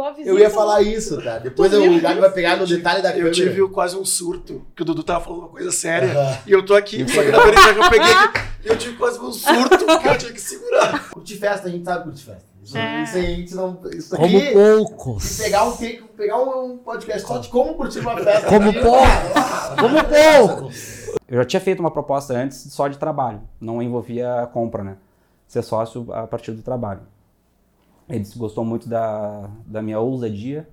igual a visita. Eu ia falar isso, tá? Depois o Gabi vai pegar no detalhe da Eu câmera. tive quase um surto, que o Dudu tava falando uma coisa séria. Aham. E eu tô aqui, só que na verdade eu peguei aqui, eu tive quase um surto que eu tinha que segurar. Curtir festa, a gente sabe curtir festa. Isso, É. isso aí, a gente não. Isso Como aqui. poucos. Se pegar um, pegar um podcast só de como curtir uma festa. Como aqui, pouco. ah, Como poucos. Eu já tinha feito uma proposta antes só de trabalho, não envolvia compra, né? Ser sócio a partir do trabalho. Ele disse que gostou muito da, da minha ousadia,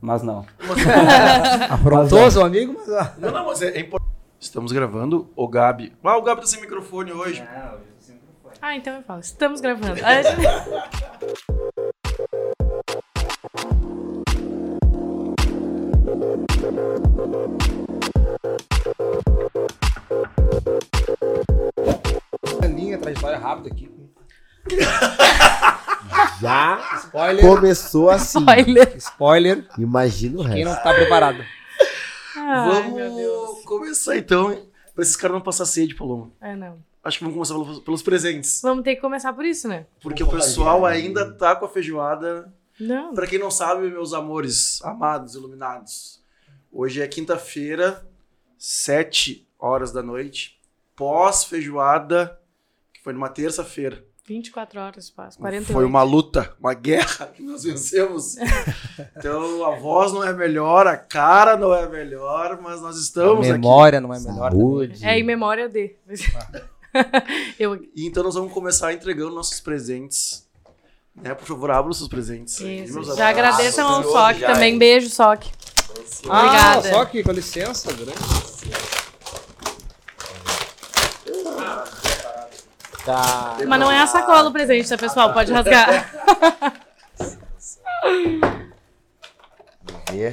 mas não. Afrontou seu amigo, mas... ah, Não, não, mas é, é importante. Estamos gravando o Gabi. Ah, o Gabi tá sem microfone hoje. Ah, então eu falo. Estamos gravando. Gente- linha, trajetória rápida aqui. Já Spoiler. começou assim. Spoiler. Spoiler. Imagina o Quem não resto. tá preparado. Ai. Vamos começar então, hein? pra esses caras não passar sede, Paloma. É, não. Acho que vamos começar pelos, pelos presentes. Vamos ter que começar por isso, né? Porque o pessoal ainda tá com a feijoada. Não. Pra quem não sabe, meus amores, amados, iluminados. Hoje é quinta-feira, 7 horas da noite. Pós-feijoada, que foi numa terça-feira. 24 horas, passa. 48. Foi uma luta, uma guerra que nós vencemos. então a voz não é melhor, a cara não é melhor, mas nós estamos aqui. Memória não é melhor. Saúde. É em memória de. eu então nós vamos começar entregando nossos presentes. Né? Por favor, abra os seus presentes. Já agradeçam ao já, também. Beijo, Soc. Ah, Obrigada. só que, com licença, grande. Tá. Mas não é a sacola o presente, tá, pessoal? Pode rasgar. Ver.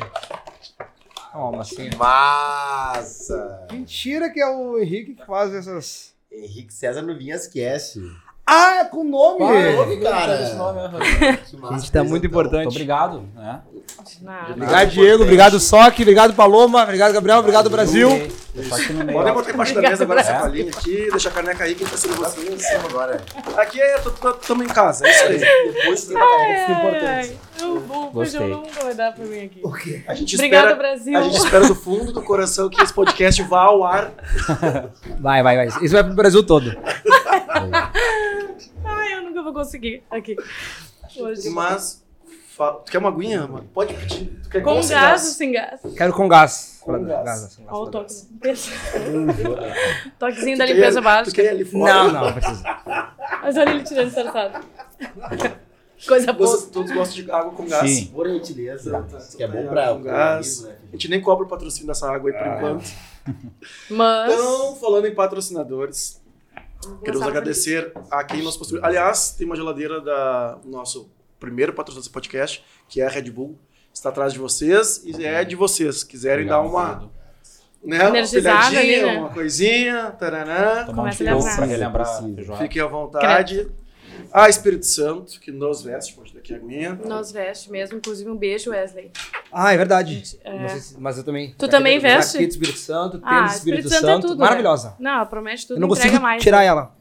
Ó, mas assim. Massa! Mentira que é o Henrique que faz essas. Henrique César no Cast. Ah, é com nome! nome, cara? Esse nome. Que massa. Gente, tá muito Muito importante. obrigado, né? Nada. Obrigado, Diego. Obrigado, Soc. Obrigado, Paloma. Obrigado, Gabriel. Obrigado, Brasil. Podem botar embaixo da mesa agora essa Obrigado. palhinha aqui, deixa a caneca aí que tá sendo vocês. Agora. Aqui é, estamos em casa, é isso aí. Depois tem uma caneca que Ai, importante. ai. O, feijão nunca vai dar pra mim aqui. O quê? A gente Obrigada, espera, Brasil. A gente espera do fundo do coração que esse podcast vá ao ar. Vai, vai, vai. Isso vai pro Brasil todo. Eu nunca vou conseguir. Aqui. Hoje. Mas, fa- tu quer uma aguinha? mano? Pode pedir. Tu quer Com gás ou sem gás? Quero com gás. Com gás. assim, Olha o com toque. gás. Toquezinho Tu da quer- limpeza Tu básica. quer ir ali fora? Não, não, não precisa. Mas olha ele tirando sarçado. Coisa boa. Vocês todos gostam de água com gás? Sim. Por gentileza. Isso que é bom Água pra com gás. né? A gente nem cobra o patrocínio dessa água aí por enquanto. Mas. Então, falando em patrocinadores, queremos agradecer a quem nos construiu. Aliás, tem uma geladeira da do nosso primeiro patrocinador desse podcast, que é a Red Bull. Está atrás de vocês e é de vocês. Quiserem dar uma, né, uma Energizada pilhadinha, ali, né? uma coisinha, taranã, Tomar um Começa a tirão lembrar. pra relembrar fiquem à vontade. A Espírito Santo, que nos veste, pode daqui a aguinha. Nós veste mesmo, inclusive um beijo, Wesley. Ah, é verdade. É. Não sei mas eu também. Tu também veste? Jaqueta Espírito Santo, tênis Ah, Espírito, Espírito Santo é Santo. tudo, Maravilhosa. Não, ela promete tudo, Eu não entrega consigo mais. tirar ela.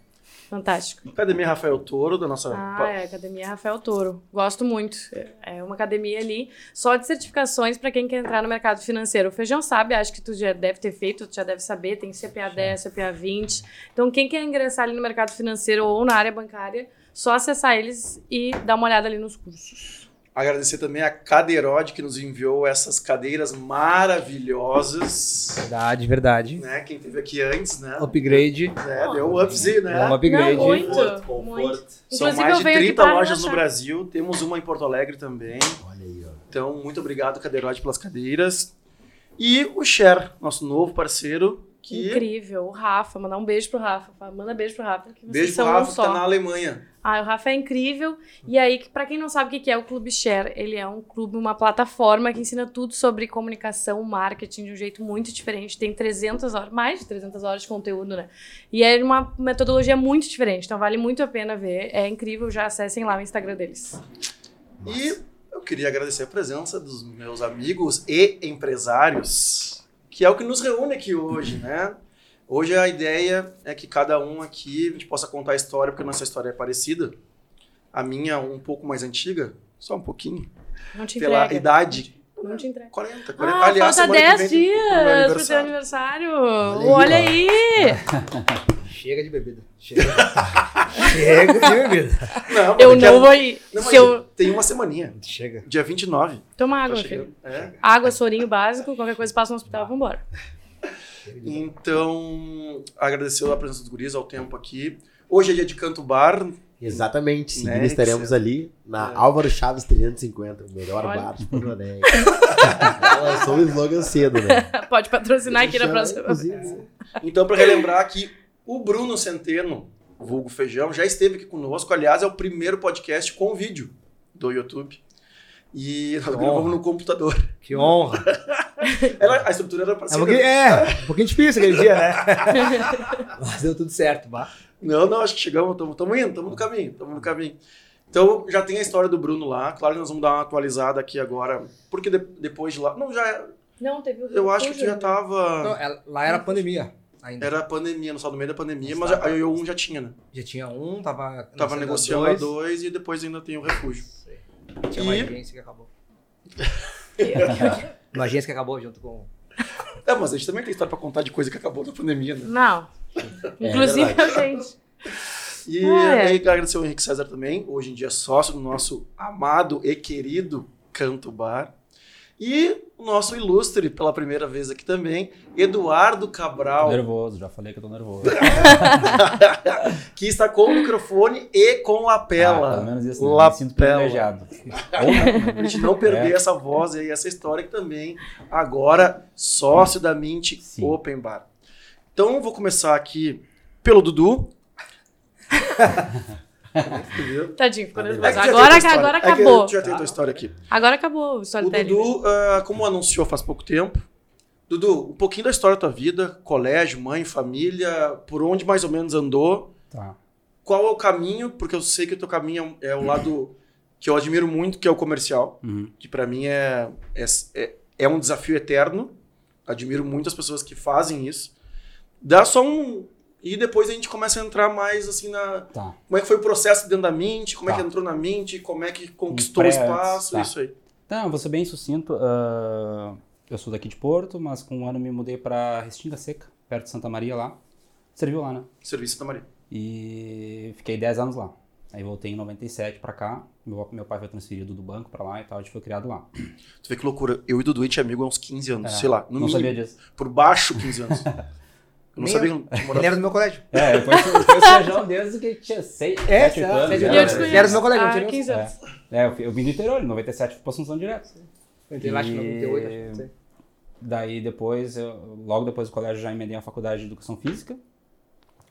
Fantástico. Academia Rafael Toro, da nossa. Ah, é, Academia Rafael Toro. Gosto muito. É uma academia ali só de certificações para quem quer entrar no mercado financeiro. O Feijão sabe, acho que tu já deve ter feito, tu já deve saber, tem CPA 10, CPA 20. Então, quem quer ingressar ali no mercado financeiro ou na área bancária, só acessar eles e dar uma olhada ali nos cursos. Agradecer também a Cadeirode, que nos enviou essas cadeiras maravilhosas. Verdade, verdade. Né? Quem teve aqui antes, né? Upgrade. É, deu um upzinho, né? É um upgrade. Não, muito, Conforto, muito. conforto. São Inclusive, mais de venho aqui 30 pra lojas no. Brasil. Temos uma em Porto Alegre também. Olha aí, ó. Então, muito obrigado, Cadeirode, pelas cadeiras. E o Cher, nosso novo parceiro, que... Incrível. O Rafa, mandar um beijo pro Rafa. Manda beijo pro Rafa. Que vocês Beijo pro são Rafa, um que tá na Alemanha. Ah, o Rafa é incrível. E aí, pra quem não sabe o que que é o Clube Share, ele é um clube, uma plataforma que ensina tudo sobre comunicação, marketing de um jeito muito diferente. Tem 300 horas, mais de 300 horas de conteúdo, né? E é uma metodologia muito diferente, então vale muito a pena ver. É incrível, já acessem lá o Instagram deles. E eu queria agradecer a presença dos meus amigos e empresários, que é o que nos reúne aqui hoje, né? Hoje a ideia é que cada um aqui a gente possa contar a história, porque a nossa história é parecida. A minha um pouco mais antiga, só um pouquinho. Não te pela entrega. idade. Não te entrega. 40, 40. Ah, Aliás, falta semana que 10 vem tem o meu dias pro teu aniversário. Olha aí, Olha ó. aí. Chega de bebida. Chega, Chega de bebida. Não, Eu não vou ir. Não, mas Se eu... Tem uma semaninha. Chega. Dia 29. Toma água, Tá meu filho. É. Água, sorinho básico, qualquer coisa passa no hospital, vambora. Então, agradecer a presença dos guris ao tempo aqui. Hoje é dia de canto bar. Exatamente. Seguindo Né, estaremos ali na É. Álvaro Chaves 350, o melhor Olha. bar de Porto Alegre. Ela lançou o slogan cedo, né? Pode patrocinar aqui na próxima. inclusive, Então, para relembrar que o Bruno Centeno, vulgo Feijão, já esteve aqui conosco. Aliás, é o primeiro podcast com vídeo do YouTube. E nós gravamos no computador. Que honra. Era- a estrutura era para É um pouquinho, é, um pouquinho difícil aquele dia, né? Mas deu tudo certo, bah. Não, não, acho que chegamos, estamos indo, estamos no caminho, estamos no caminho. Então, já tem a história do Bruno lá. Claro que nós vamos dar uma atualizada aqui agora, porque de- depois de lá... Não, já... Não, teve o Eu acho que tu já tava... Não, ela- lá era pandemia ainda. Era pandemia, no só no meio da pandemia, Mas mas tava- a eu um já tinha, né? Já tinha um, tava, Tava negociando dois. a dois e depois ainda tem o refúgio. Tinha uma E- agência que acabou. Uma agência que acabou junto com. É, mas a gente também tem história pra contar de coisa que acabou na pandemia, né? Não. Inclusive, verdade. a gente. E Ah, é. aí, agradecer ao Henrique César também, hoje em dia sócio do nosso amado e querido Canto Bar. E o nosso ilustre, pela primeira vez aqui também, Eduardo Tô Cabral, nervoso, já falei que eu tô nervoso. que está com o microfone e com Ah, lapela. pelo menos isso, né? Me sinto lapela. privilegiado. Né? A gente não perder É. essa voz e essa história que também agora sócio da Mint Sim. Open Bar. Então vou começar aqui pelo Dudu. Entendeu? Tadinho, ficou É nervoso. que já tem Agora, história. agora É que acabou. já tem a tua história aqui. Agora acabou o O storytelling. Dudu, ah, como anunciou faz pouco tempo, Dudu, um pouquinho da história da tua vida, colégio, mãe, família, por onde mais ou menos andou, Tá. qual é o caminho, porque eu sei que o teu caminho é o lado que eu admiro muito, que é o comercial, Uhum. que pra mim é, é, é, é um desafio eterno, admiro muito as pessoas que fazem isso. Dá só um... E depois a gente começa a entrar mais assim na... Tá. Como é que foi o processo dentro da Mint, como é Tá. que entrou na Mint, como é que conquistou o espaço, tá. isso aí. Então, eu vou ser bem sucinto. ah, eu sou daqui de Porto, mas com um ano me mudei pra Restinga Seca, perto de Santa Maria lá. Serviu lá, né? Serviço da Maria. E fiquei 10 anos lá. Aí voltei em 97 pra cá. Meu, meu pai foi transferido do banco pra lá e tal. A gente foi criado lá. Tu vê que loucura. Eu e Dudu, a gente é amigo há uns 15 anos, É, sei lá. Não mínimo. sabia disso. Por baixo, 15 anos. Eu não sabia eu. que morava- lembra do meu colégio. É, eu conheço, eu conheço o Feijão desde que tinha 6, É, 7, é, 8 anos. E eu conheço. Era do meu colega, eu há tinha 15 É. anos. É, eu, eu vim do interior, em 97 fui pra Assunção direto. Eu entrei lá acho que em 98, acho que não sei. Daí depois, eu- logo depois do colégio, já emendei a faculdade de Educação Física,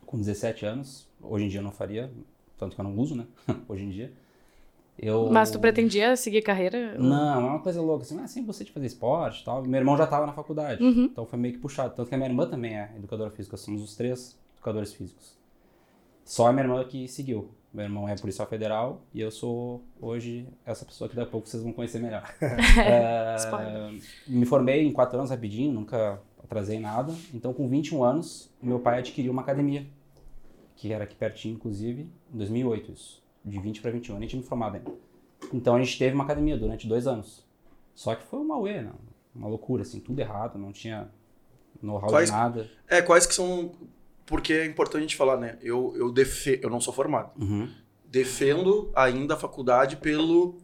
com 17 anos. Hoje em dia eu não faria, tanto que eu não uso, né? Hoje em dia. Eu... Mas tu pretendia seguir carreira? Não, é uma coisa louca, assim, ah, sempre você de fazer esporte tal. Meu irmão já estava na faculdade, Uhum. então foi meio que puxado. Tanto que a minha irmã também é educadora física, somos os três educadores físicos. Só a minha irmã que seguiu. Meu irmão é policial federal e eu sou hoje essa pessoa que daqui a pouco vocês vão conhecer melhor. É, me formei em quatro anos rapidinho, nunca atrasei nada. Então, com 21 anos, meu pai adquiriu uma academia, que era aqui pertinho, inclusive, em 2008 isso. De 20 para 21, eu nem tinha me formado ainda. Então, a gente teve uma academia durante dois anos. Só que foi uma uê, né? uma loucura, assim, tudo errado, não tinha know-how de nada. É, quais que são. Porque é importante a gente falar, né? Eu, eu, defe... eu não sou formado. Uhum. Defendo ainda a faculdade pelo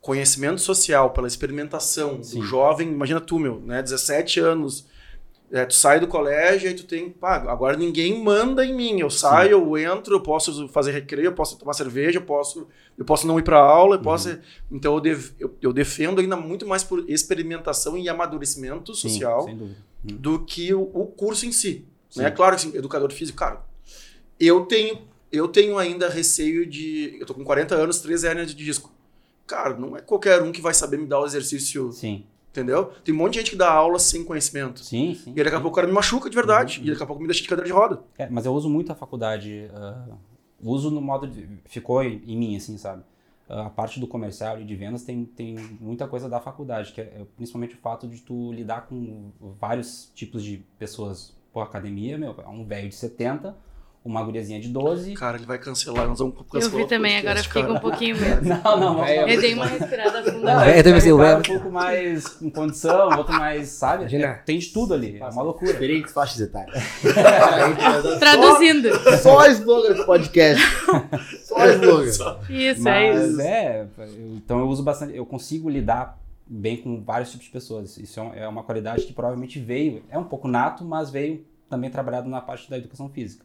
conhecimento social, pela experimentação Sim. do jovem. Imagina tu, meu, né? 17 anos. É, tu sai do colégio e tu tem. Pá, agora ninguém manda em mim. Eu saio, eu entro, eu posso fazer recreio, eu posso tomar cerveja, eu posso, eu posso não ir pra aula, eu posso. Uhum. Então eu, def- eu, eu defendo ainda muito mais por experimentação e amadurecimento Sim, social. Uhum. do que o, o curso em si. Sim. Né? Claro que assim, educador físico, cara, eu tenho, eu tenho ainda receio de. Eu tô com 40 anos, 3 hernias de disco. Cara, não é qualquer um que vai saber me dar o exercício, Sim, entendeu? Tem um monte de gente que dá aula sem conhecimento. sim, sim. E daqui a pouco o cara me machuca de verdade. Uhum. E daqui a pouco me deixa de cadeira de roda. É, mas eu uso muito a faculdade. ah, uso no modo de. Ficou em, em mim, assim, sabe? Ah, a parte do comercial e de vendas tem, tem muita coisa da faculdade, que é, é principalmente o fato de tu lidar com vários tipos de pessoas. Pô, academia, meu, é um velho de 70, uma guriazinha de 12. Cara, ele vai cancelar, nós vamos Eu cancelar vi o também, podcast, agora fiquei com cara. um pouquinho medo. Não, não, vamos É. Eu dei uma respirada Não, funda. É, eu também um um pouco mais com condição, outro mais, sabe? É, tem de tudo ali, é uma loucura. Diferentes faixas etárias. Traduzindo. Só slogan desse podcast. Só slogan. Isso, é Mas isso. é, eu- então eu uso bastante, eu consigo lidar bem com vários tipos de pessoas. Isso é é uma qualidade que provavelmente veio, é um pouco nato, mas veio também trabalhado na parte da educação física.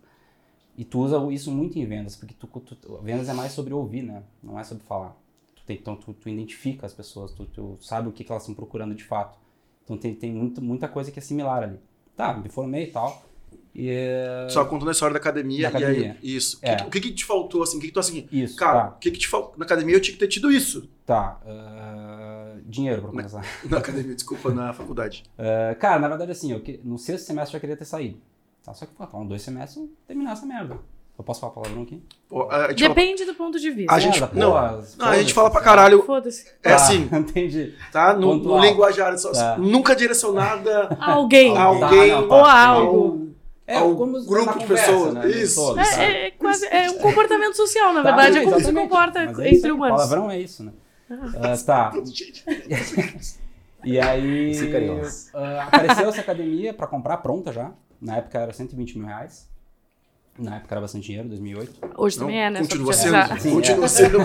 E tu usa isso muito em vendas, porque tu, tu- vendas é mais sobre ouvir, né? Não é sobre falar. Tu tem- então tu, tu identifica as pessoas, tu, sabe o que, que elas estão procurando de fato. Então tem, tem muito, muita coisa que é similar ali. Tá, me formei e tal. E, é, Só contando a história da academia, Da academia. aí, isso. É. O que- O que, que te faltou, assim? O que, que tu assim, isso, cara, tá. o que, que te faltou? Na academia eu tinha que ter tido isso. Tá. ah, dinheiro pra começar. Na academia, desculpa, na faculdade. Uh, cara, na verdade, assim, eu no sexto semestre eu já queria ter saído. Tá? Só que, pô, tá, dois semestres terminar essa merda. Eu posso falar palavrão aqui? Pô, a, gente fala, Depende do ponto de vista. A gente- não, porra, não, a gente fala pra sabe? caralho. Foda-se. É Tá, assim, Entendi. tá? No, no linguajar, só, Tá. nunca direcionada Alguém. a alguém Tá, não, tá. Ou a algo. É, Ao como grupo de conversa, pessoas, né, isso. É, é quase, é um comportamento social, na Tá, verdade. É como se comporta Mas é entre aí, humanos. Palavrão é isso, né? Ah, tá. E aí, ah, apareceu essa academia pra comprar pronta já. Na época era 120 mil reais. Na época era bastante dinheiro, 2008. Hoje também é, né? Continua sendo. Sim, continua é. sendo.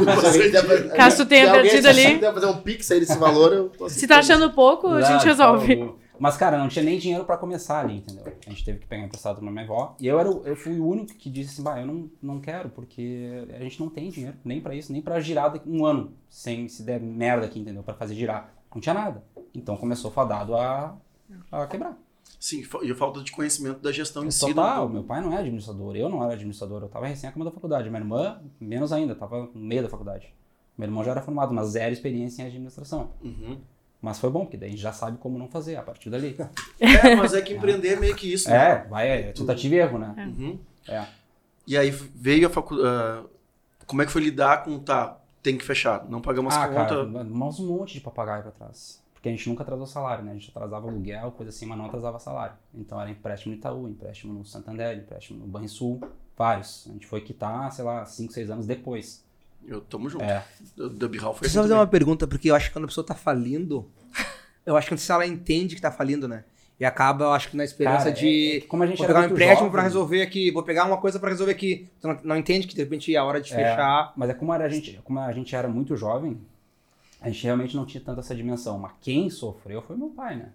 Caso tu tenha Se perdido ali. deve fazer um pix aí desse valor, eu tô Se tá achando pouco, a gente Não, resolve. então, Mas, cara, não tinha nem dinheiro pra começar ali, entendeu? A gente teve que pegar emprestado pra minha avó. E eu, era, eu fui o único que disse assim, bah, eu não, não quero, porque a gente não tem dinheiro, nem pra isso, nem pra girar um ano, sem se der merda aqui, entendeu? Pra fazer girar. Não tinha nada. Então começou fadado a, a quebrar. Sim, e a falta de conhecimento da gestão em si. Total, meu pai não é administrador, eu não era administrador, eu tava recém acabando da faculdade. Minha irmã, menos ainda, tava no meio da faculdade. Meu irmão já era formado, mas zero experiência em administração. Uhum. Mas foi bom, porque daí a gente já sabe como não fazer a partir dali. É, mas é que empreender é meio que isso, né? É, vai, é tentativa e erro, né? Uhum. É. E aí veio a faculdade. como é que foi lidar com, tá, tem que fechar, não pagamos Ah, conta. cara, mas um monte de papagaio pra trás. Porque a gente nunca atrasou salário, né? A gente atrasava aluguel, coisa assim, mas não atrasava salário. Então era empréstimo no Itaú, empréstimo no Santander, empréstimo no Banrisul, vários. A gente foi quitar, sei lá, 5, 6 anos depois. Eu tamo junto. É. O Dub Hall foi Deixa eu assim fazer uma pergunta, porque eu acho que quando a pessoa tá falindo, eu acho que se ela entende que tá falindo, né? E acaba, eu acho que na esperança Cara, de. é- é que como a gente vou pegar um empréstimo pra resolver aqui, vou pegar uma coisa pra resolver aqui. Tu não, não entende que de repente é a hora de É. fechar. Mas é como, era a gente, como a gente era muito jovem, a gente realmente não tinha tanta essa dimensão. Mas quem sofreu foi meu pai, né?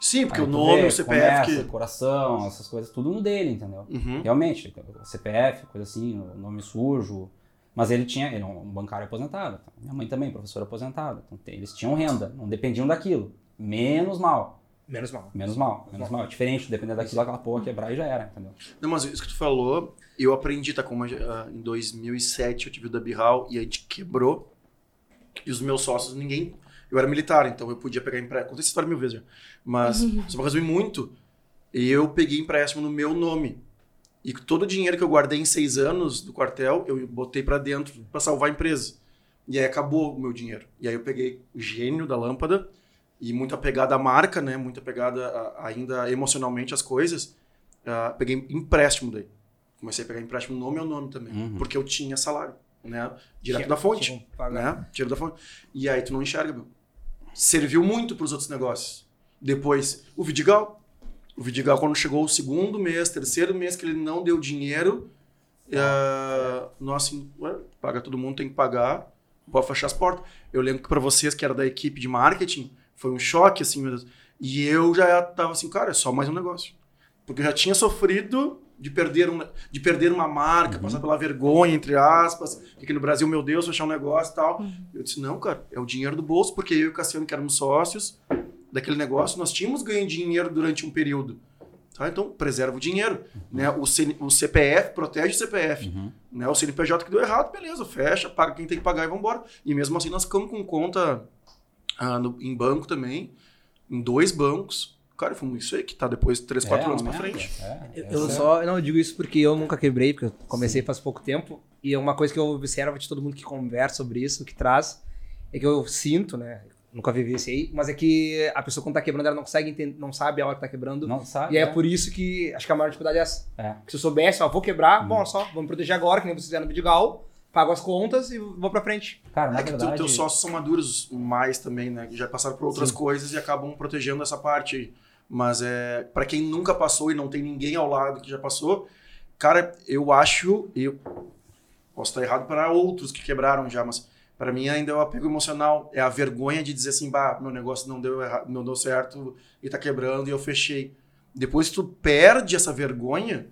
Sim, porque o nome, vê, o CPF começa, que. coração, essas coisas, tudo no dele, entendeu? Uhum. Realmente, o CPF, coisa assim, o nome sujo. Mas ele tinha, ele é um bancário aposentado. tá? Minha mãe também, professora aposentada. Então, eles tinham renda, não dependiam daquilo. Menos mal, Menos mal. menos mal, menos mal. Diferente, depender daquilo, aquela porra quebrar e já era, entendeu? Não, mas isso que tu falou, eu aprendi, tá? Como ah, em 2007 eu tive o Dub Hall e a gente quebrou. E os meus sócios, ninguém. Eu era militar, então eu podia pegar empréstimo. Contei essa história mil vezes já. Mas, só pra resumir muito, eu peguei empréstimo no meu nome. E todo o dinheiro que eu guardei em seis anos do quartel, eu botei pra dentro pra salvar a empresa. E aí acabou o meu dinheiro. E aí eu peguei o gênio da lâmpada e muito apegado à marca, né? Muito apegado a- ainda emocionalmente às coisas. Ah, peguei empréstimo daí. Comecei a pegar empréstimo no meu nome também. Uhum. Porque eu tinha salário, né? Direto da fonte né? Tira da fonte. E aí tu não enxerga, meu. Serviu muito para os outros negócios. Depois, o Vidigal. O Vidigal, quando chegou o segundo mês, terceiro mês que ele não deu dinheiro, eh, nós assim, ué, paga todo mundo, tem que pagar, pode fechar as portas. Eu lembro que para vocês, que era da equipe de marketing, foi um choque, assim, meu Deus. E eu já tava assim, cara, é só mais um negócio. Porque eu já tinha sofrido de perder, um, de perder uma marca, passar pela vergonha, entre aspas, que aqui no Brasil, meu Deus, fechar um negócio e tal. Eu disse, não, cara, é o dinheiro do bolso, porque eu e o Cassiano, que éramos sócios daquele negócio, nós tínhamos ganho dinheiro durante um período. Tá? Então, preserva o dinheiro. Né? O, CN o CPF protege o CPF. Uhum. Né? O CNPJ que deu errado, beleza, fecha, paga quem tem que pagar e vambora. E mesmo assim, nós ficamos com conta ah, no- em banco também, em dois bancos. Cara, foi isso aí que tá depois de 3, 4 É, anos pra merda. frente. É, Eu, é- só não eu digo isso porque eu nunca quebrei, porque eu comecei faz pouco tempo. E é uma coisa que eu observo de todo mundo que conversa sobre isso, que traz, é que eu sinto, né? Nunca vivenciei, mas é que a pessoa quando tá quebrando, ela não consegue entender, não sabe a hora que tá quebrando. Não sabe? E é é. por isso que acho que a maior dificuldade é essa. É. Que se eu soubesse, ó, vou quebrar, Hum. bom, só, vamos proteger agora, que nem vocês fizeram no Vidigal, pago as contas e vou pra frente. Cara, na É que verdade... teus sócios são maduros mais também, né? Que já passaram por outras Sim. coisas e acabam protegendo essa parte aí. Mas é para quem nunca passou e não tem ninguém ao lado que já passou, cara, eu acho, eu posso estar errado para outros que quebraram já, mas para mim ainda é o apego emocional, é a vergonha de dizer assim, bah, meu negócio não deu errado, não deu certo e tá quebrando e eu fechei. Depois tu perde essa vergonha,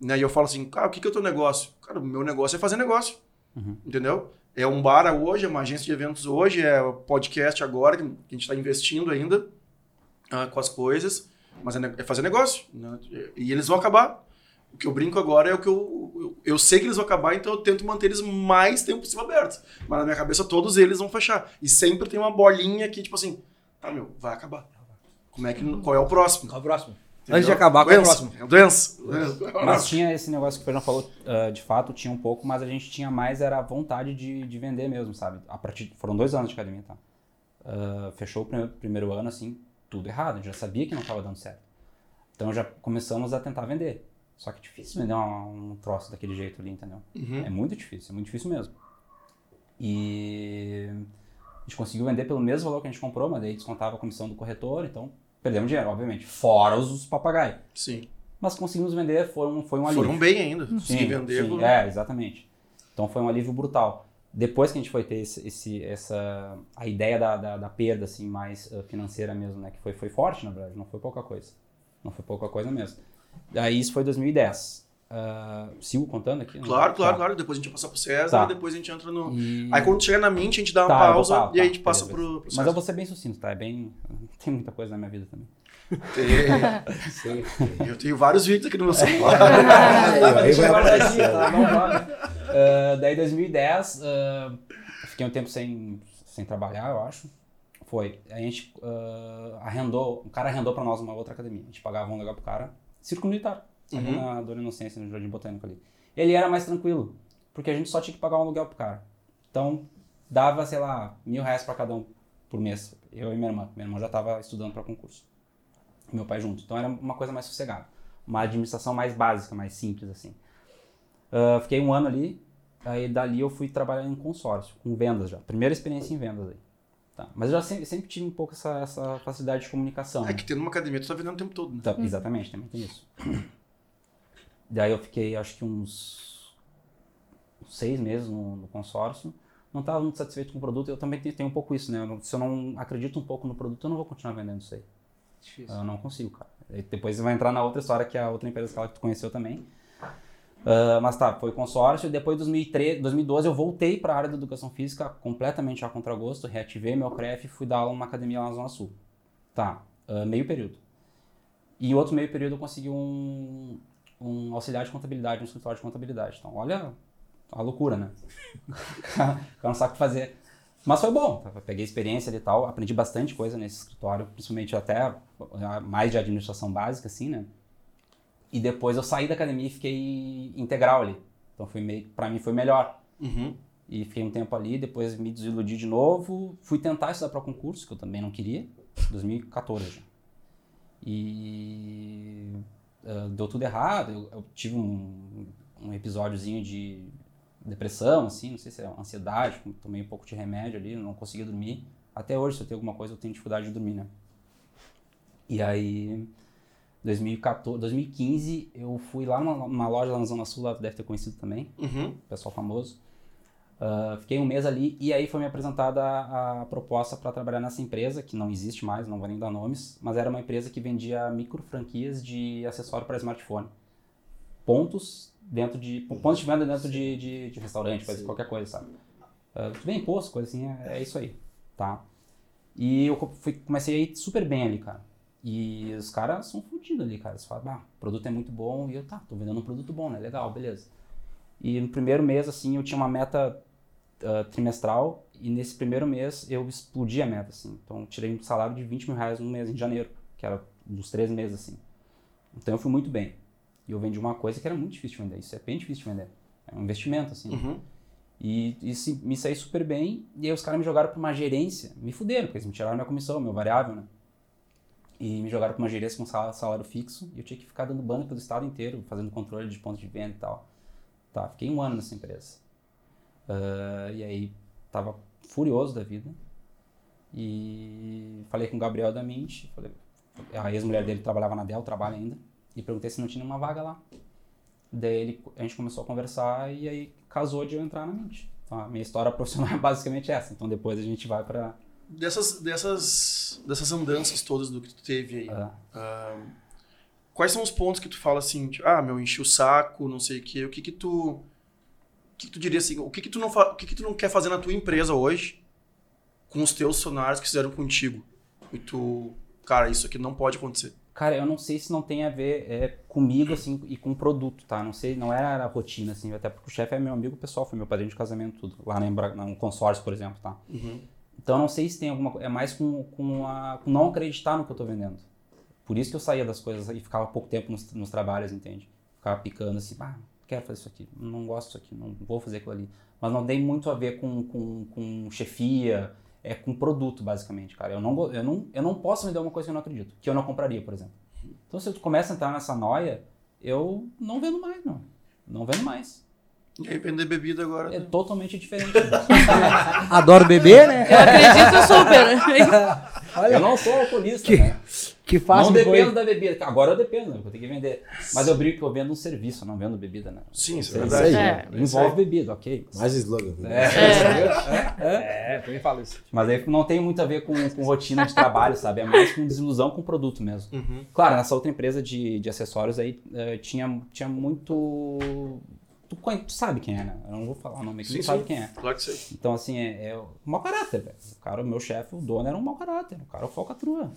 né? E eu falo assim, cara, o que que é o teu negócio? Cara, o meu negócio é fazer negócio. Uhum. Entendeu? É um bar hoje, é uma agência de eventos hoje, é podcast agora, que a gente está investindo ainda ah, com as coisas, mas é, ne- é fazer negócio. né? E eles vão acabar. O que eu brinco agora é o que eu, eu. Eu sei que eles vão acabar, então eu tento manter eles mais tempo possível abertos. Mas na minha cabeça todos eles vão fechar. E sempre tem uma bolinha que, tipo assim, tá, meu, vai acabar. Como é que, qual é o próximo? Qual é o próximo? Entendeu? Antes de acabar, qual é o próximo? É doença. doença. Mas tinha esse negócio que o Pedro falou, ah, de fato, tinha um pouco, mas a gente tinha mais, era a vontade de, de vender mesmo, sabe? A partir, foram dois anos de academia, tá? Ah, fechou o primeiro, primeiro ano, assim, tudo errado, a gente já sabia que não estava dando certo. Então já começamos a tentar vender. Só que é difícil vender um, um troço daquele jeito ali, entendeu? Uhum. É muito difícil, é muito difícil mesmo. E a gente conseguiu vender pelo mesmo valor que a gente comprou, mas daí descontava a comissão do corretor, então perdemos dinheiro, obviamente, fora os, os papagaios. Sim. Mas conseguimos vender, foi um, foi um alívio. Foram bem ainda. Sim, Se vender, sim, foram- é, exatamente. Então foi um alívio brutal. Depois que a gente foi ter esse, esse- essa a ideia da, da, da perda assim mais uh, financeira mesmo, né, que foi foi forte na verdade, não foi pouca coisa, não foi pouca coisa mesmo. Aí isso foi 2010. Ah, sigo contando aqui? Claro, claro, Tá. claro. Depois a gente vai passar pro César, Tá. depois a gente entra no. E- Aí quando chegar na mente, a gente dá uma Tá, vou pausa e aí a tá, gente passa beleza. pro, pro Mas César. eu vou ser bem sucinto, tá? É bem tem muita coisa na minha vida também. Tem- Eu tenho vários vídeos aqui no meu celular. Aí vai aparecer. Tá, Ah, daí 2010, ah, fiquei um tempo sem, sem trabalhar, eu acho. Foi. A gente ah, arrendou, o cara arrendou pra nós uma outra academia. A gente pagava um legal pro cara. Circo Militar, ali Uhum. na Dona Inocência, no Jardim Botânico ali. Ele era mais tranquilo, porque a gente só tinha que pagar um aluguel pro cara. Então, dava, sei lá, mil reais pra cada um por mês. Eu e minha irmã. Minha irmã já tava estudando pra concurso. Meu pai junto. Então era uma coisa mais sossegada. Uma administração mais básica, mais simples, assim. Ah, fiquei um ano ali, aí dali eu fui trabalhar em consórcio, com vendas já. Primeira experiência em vendas aí. Tá. Mas eu já sempre, sempre tive um pouco essa, essa facilidade de comunicação. É né? que tendo uma academia, tu tá vendendo o tempo todo, né? Tá, Exatamente, também tem isso. Daí eu fiquei, acho que uns seis meses no, no consórcio. Não estava muito satisfeito com o produto. Eu também tenho, tenho um pouco isso, né? Eu não- se eu não acredito um pouco no produto, eu não vou continuar vendendo isso aí. Difícil. Eu não consigo, cara. Aí depois vai entrar na outra história, que é a outra empresa que tu conheceu também. Ah, mas tá, foi consórcio. Depois, em 2013, 2012, eu voltei para a área da educação física completamente a contragosto. Reativei meu CREF e fui dar aula numa academia lá na Zona Sul. Tá, ah, meio período. E outro meio período eu consegui um, um auxiliar de contabilidade, um escritório de contabilidade. Então, olha a loucura, né? Eu não sabe o que fazer. Mas foi bom, peguei experiência e tal, aprendi bastante coisa nesse escritório, principalmente até mais de administração básica, assim, né? E depois eu saí da academia e fiquei integral ali. Então foi meio, pra mim foi melhor. Uhum. E fiquei um tempo ali, depois me desiludi de novo, fui tentar estudar para concurso, que eu também não queria, 2014 já. E ah, deu tudo errado, eu, eu tive um, um episódiozinho de depressão, assim, não sei se é ansiedade, tomei um pouco de remédio ali, não conseguia dormir. Até hoje, se eu tenho alguma coisa, eu tenho dificuldade de dormir, né? E aí, 2014, 2015, eu fui lá numa, numa loja lá na Zona Sul, lá tu deve ter conhecido também, Uhum. pessoal famoso. Ah, fiquei um mês ali e aí foi me apresentada a, a proposta para trabalhar nessa empresa, que não existe mais, não vou nem dar nomes, mas era uma empresa que vendia micro franquias de acessório para smartphone. Pontos dentro de. pontos de venda dentro de, de, de restaurante, coisa, qualquer coisa, sabe? Uh, bem imposto, coisa assim, é, é isso aí, tá? E eu fui, comecei a ir super bem ali, cara. E os caras são fodidos ali, cara. Eles falam, ah, o produto é muito bom. E eu, tá, tô vendendo um produto bom, né? Legal, beleza. E no primeiro mês, assim, eu tinha uma meta ah, trimestral. E nesse primeiro mês eu explodi a meta, assim. Então eu tirei um salário de 20 mil reais no mês, em janeiro, que era dos três meses, assim. Então eu fui muito bem. E eu vendi uma coisa que era muito difícil de vender. Isso é bem difícil de vender. É um investimento, assim. Uhum. E, e se- me saí super bem, e aí os caras me jogaram pra uma gerência, me fuderam, porque eles me tiraram minha comissão, meu variável, né? E me jogaram pra uma gerência com sal- salário fixo, e eu tinha que ficar dando banda pelo estado inteiro, fazendo controle de pontos de venda e tal. Tá, fiquei um ano nessa empresa. Ah, e aí, tava furioso da vida. E falei com o Gabriel da Mint, falei, a ex-mulher dele trabalhava na Dell, trabalha ainda, e perguntei se não tinha uma vaga lá. Daí ele, a gente começou a conversar e aí casou de eu entrar na Mint. Então, a minha história profissional é basicamente essa. Então depois a gente vai pra. Dessas, dessas, dessas andanças todas do que tu teve aí, ah, ah, quais são os pontos que tu fala assim, tipo, ah, meu, enchi o saco, não sei o quê, o que que tu... O que, que tu diria assim, o que que tu, não o que que tu não quer fazer na tua empresa hoje com os teus funcionários que fizeram contigo? E tu, cara, isso aqui não pode acontecer. Cara, eu não sei se não tem a ver é, comigo, assim, e com o produto, tá? Não sei, não era a rotina, assim, até porque o chefe é meu amigo pessoal, foi meu padrinho de casamento, tudo. Lá na Embra, no consórcio, por exemplo, tá? Então, eu não sei se tem alguma coisa, é mais com, com, a, com não acreditar no que eu tô vendendo. Por isso que eu saía das coisas e ficava pouco tempo nos, nos trabalhos, entende? Ficava picando assim, ah, quero fazer isso aqui, não gosto disso aqui, não vou fazer aquilo ali. Mas não tem muito a ver com, com, com chefia, é com produto, basicamente, cara. Eu não, eu, não, eu não posso vender uma coisa que eu não acredito, que eu não compraria, por exemplo. Então, se eu começo a entrar nessa noia, eu não vendo mais, não. Não vendo mais. E aí vender bebida agora. É né? totalmente diferente. Adoro beber, né? Eu acredito super. eu não sou alcoolista, Que- né? Que fácil não que foi. dependo da bebida. Agora eu dependo, eu tenho que vender. Mas eu brinco que eu vendo um serviço, não vendo bebida, né? Sim, isso é Isso verdade. É. Envolve bebida, ok. Mais slogan. É. É, eu também falo isso. Mas aí não tem muito a ver com, com rotina de trabalho, sabe? É mais com desilusão com o produto mesmo. Uhum. Claro, nessa outra empresa de, de acessórios aí eh, tinha, tinha muito. Tu, tu sabe quem é, né? Eu não vou falar o nome aqui, Sim, tu sabe sim. quem é. Claro que sei. Então, assim, é, é um mau caráter, velho. O cara, o meu chefe, o dono, era um mau caráter. O cara é falcatrua.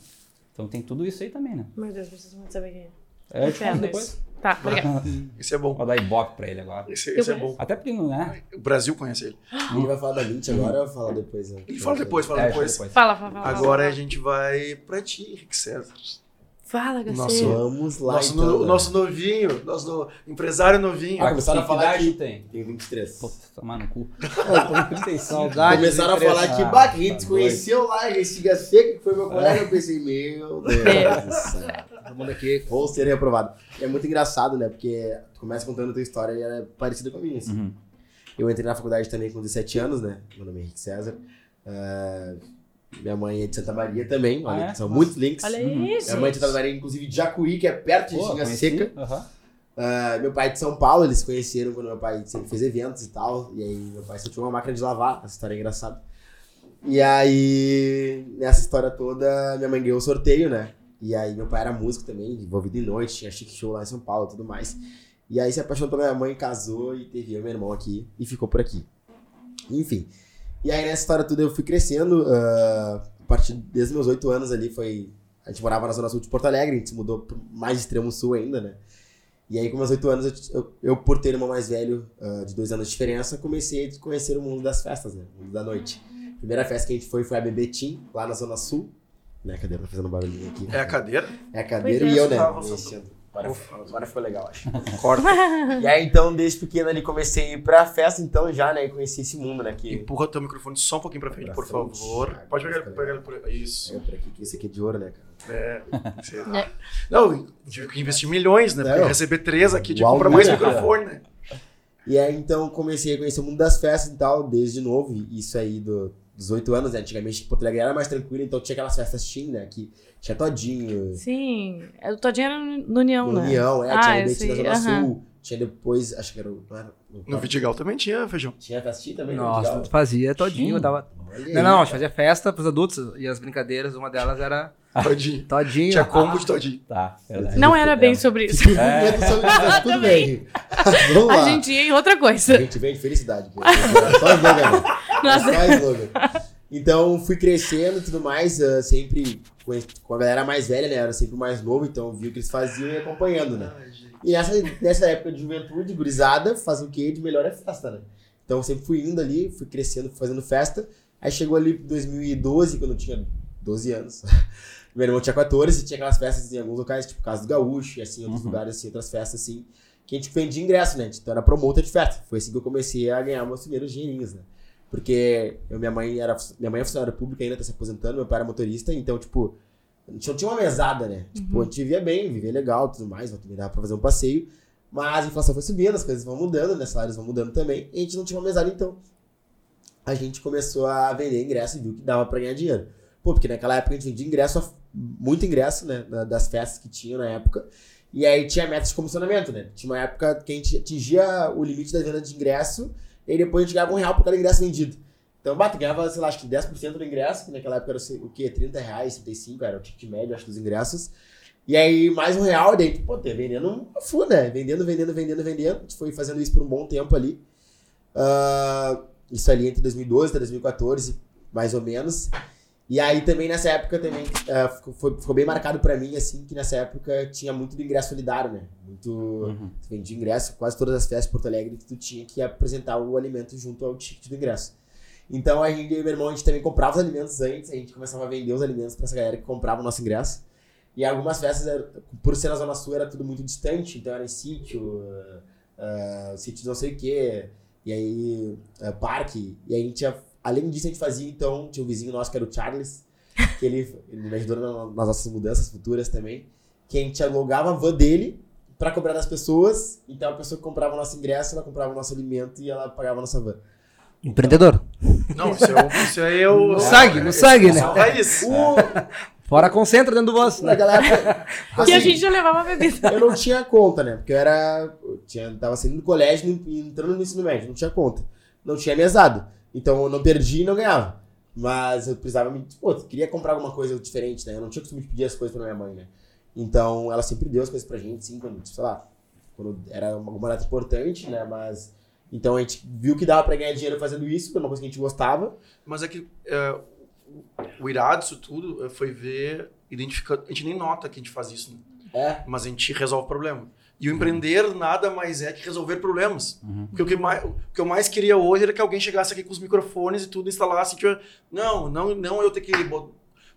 Então tem tudo isso aí também, né? Meu Deus, vocês vão saber quem é. É, eu te conto depois. Tá, obrigada. Esse é bom. Vou dar ibope pra ele agora. Esse, esse é bom. Até porque, não é? O Brasil conhece ele. Ele vai falar da Mint agora ou falar depois? Né? Ele fala depois, fala É, depois. Fala, fala, fala. Agora fala. a gente vai pra ti, Henrique César. Fala, Nosso- Garcia. Vamos lá, Nosso, então. no- né? nosso novinho, nosso no- empresário novinho. Ah, começaram a que falar que- tem? Tem 23. Pô, tomar no cu. Saudade. Começaram a falar que, se conheceu lá Restiga Seca, que foi meu colega, eu pensei, meu Deus É. do céu. Todo mundo aqui. Vou ser reprovado. É muito engraçado, né? Porque tu começa contando a tua história e ela é parecida com a minha, assim. Uhum. Eu entrei na faculdade também com 17 anos, né? Meu nome é Henrique César. Ah, minha mãe é de Santa Maria também, olha, Ah, é? são muitos links. Olha Uhum. aí, Minha mãe é de Santa Maria, inclusive de Jacuí, que é perto de conheci. Seca. Aham. Ah, meu pai é de São Paulo, eles se conheceram quando meu pai sempre fez eventos e tal. E aí meu pai só tinha uma máquina de lavar, essa história é engraçada. E aí, nessa história toda, minha mãe ganhou o sorteio, né? E aí meu pai era músico também, envolvido em noite, tinha chique show lá em São Paulo e tudo mais. E aí se apaixonou pela minha mãe, casou e teve eu e meu irmão aqui e ficou por aqui. Enfim. E aí nessa história toda eu fui crescendo, ah, a partir desde meus oito anos ali foi. A gente morava na Zona Sul de Porto Alegre, a gente se mudou pro mais extremo sul ainda, né? E aí, com meus oito anos, eu, eu, eu, por ter um irmão mais velho, ah, de dois anos de diferença, comecei a conhecer o mundo das festas, né? O mundo da noite. A primeira festa que a gente foi foi a Bebetim, lá na Zona Sul. Né, a cadeira tá fazendo barulhinho aqui. É a cadeira? É a cadeira Pois e é. eu, né? Mexendo. Agora, agora ficou legal, acho. Corta. E aí, então, desde pequeno ali, comecei a ir pra festa, então, já, né? E conheci esse mundo, né? Que... Empurra teu microfone só um pouquinho pra frente, Pra por frente. favor. Ah, Pode pegar, pegar ele por aí. Isso. É, por aqui, que esse aqui é de ouro, né, cara? É. É. Não, tive que investir milhões, né? Pra receber três aqui de Uau, comprar mais microfone, né? E aí, então, comecei a conhecer o mundo das festas e tal, desde novo. Isso aí do, dos oito anos, né? Antigamente, Porto Alegre era mais tranquilo, então tinha aquelas festas teen, né? Que tinha todinho, Sim, é, o Todinho era no União, né? União, é, Ah, tinha o Betim na sei, Zona. Sul. Tinha depois, acho que era o... Não era, No Vidigal também tinha feijão. Tinha festinha também, no Nossa, tu fazia todinho. Sim. Dava... Olha Não, não, a gente cara. fazia festa pros adultos e as brincadeiras, uma delas era Todinho. todinho. Tinha combo de todinho. Tá, verdade. Não era bem É. sobre isso. Isso, mas tudo bem. Vamos lá. A gente ia em outra A coisa. gente vem de felicidade. Só slogan. né? Nossa. Só slogan. Então, fui crescendo e tudo mais, ah, sempre com com a galera mais velha, né? Eu era sempre o mais novo, então eu vi o que eles faziam e acompanhando, né? E nessa, nessa época de juventude, gurizada, faz o quê? De melhor é festa, né? Então, eu sempre fui indo ali, fui crescendo, fui fazendo festa. Aí chegou ali 2012, quando eu tinha 12 anos. Meu irmão tinha 14 e tinha aquelas festas em alguns locais, tipo Casa do Gaúcho, e assim, outros Uhum. lugares, assim, outras festas, assim. que a gente vendia ingresso, né? Então era promotor de festa. Foi assim que eu comecei a ganhar meus primeiros dinheirinhos, né? Porque eu, minha mãe era minha mãe é funcionária pública ainda, tá se aposentando, meu pai era motorista, então, tipo, a gente não tinha uma mesada, né? Tipo, a gente vivia bem, vivia legal tudo mais, também dava pra fazer um passeio. Mas a inflação foi subindo, as coisas vão mudando, né? Salários vão mudando também. E a gente não tinha uma mesada, então. A gente começou a vender ingresso e viu que dava pra ganhar dinheiro. Pô, porque naquela época a gente vendia ingresso, muito ingresso, né? da- Das festas que tinha na época. E aí tinha metas de comissionamento, né? Tinha uma época que a gente atingia o limite da venda de ingresso e aí depois a gente ganhava um real por cada ingresso vendido. Então, bato, ganhava, sei lá, acho que 10% do ingresso, que naquela época era o quê? 30 reais, 35, era o ticket médio, acho, dos ingressos. E aí, mais um real, e daí, pô, vendendo um fu, né? Vendendo, vendendo, vendendo, vendendo. A foi fazendo isso por um bom tempo ali. Ah, isso ali entre 2012 até 2014, mais ou menos. E aí também nessa época também ah, ficou, foi- ficou bem marcado pra mim, assim, que nessa época tinha muito do ingresso solidário, né? Muito. Uhum. Tu vendia ingresso, quase todas as festas de Porto Alegre, que tu tinha que apresentar o alimento junto ao ticket do ingresso. Então a gente, eu e meu irmão, a gente também comprava os alimentos antes, a gente começava a vender os alimentos pra essa galera que comprava o nosso ingresso. E algumas festas, por ser na Zona Sul, era tudo muito distante, então era em sítio, ah, ah, sítio de não sei o quê, e aí ah, parque. E aí a gente, ia- além disso, a gente fazia, então, tinha um vizinho nosso que era o Charles, que ele, ele me ajudou na- nas nossas mudanças futuras também, que a gente alugava a van dele pra cobrar das pessoas, então a pessoa que comprava o nosso ingresso, ela comprava o nosso alimento e ela pagava a nossa van. Empreendedor. Não, isso é, o- isso é eu. No sangue, no sangue, né? Isso é o raiz. Fora concentra dentro do bolso, né? Naquela época, E a assim, gente já levava bebida. eu não tinha conta, né? Porque eu era. Eu tinha, tava saindo do colégio e entrando no ensino médio, não tinha conta. Não tinha mesado. Então eu não perdi e não ganhava. Mas eu precisava me. Pô, queria comprar alguma coisa diferente, né? Eu não tinha costume de pedir as coisas pra minha mãe, né? Então ela sempre deu as coisas pra gente, sim, quando, sei lá, quando era alguma data importante, né? Mas. Então a gente viu que dava pra ganhar dinheiro fazendo isso, que era uma coisa que a gente gostava. Mas é que é, o- irado disso tudo é, foi ver, identificando. A gente nem nota que a gente faz isso, né? É. mas a gente resolve o problema. E o empreender nada mais é que resolver problemas. Uhum. Porque o que, mais, o que eu mais queria hoje era que alguém chegasse aqui com os microfones e tudo instalasse. Tipo, não, não, não eu ter que.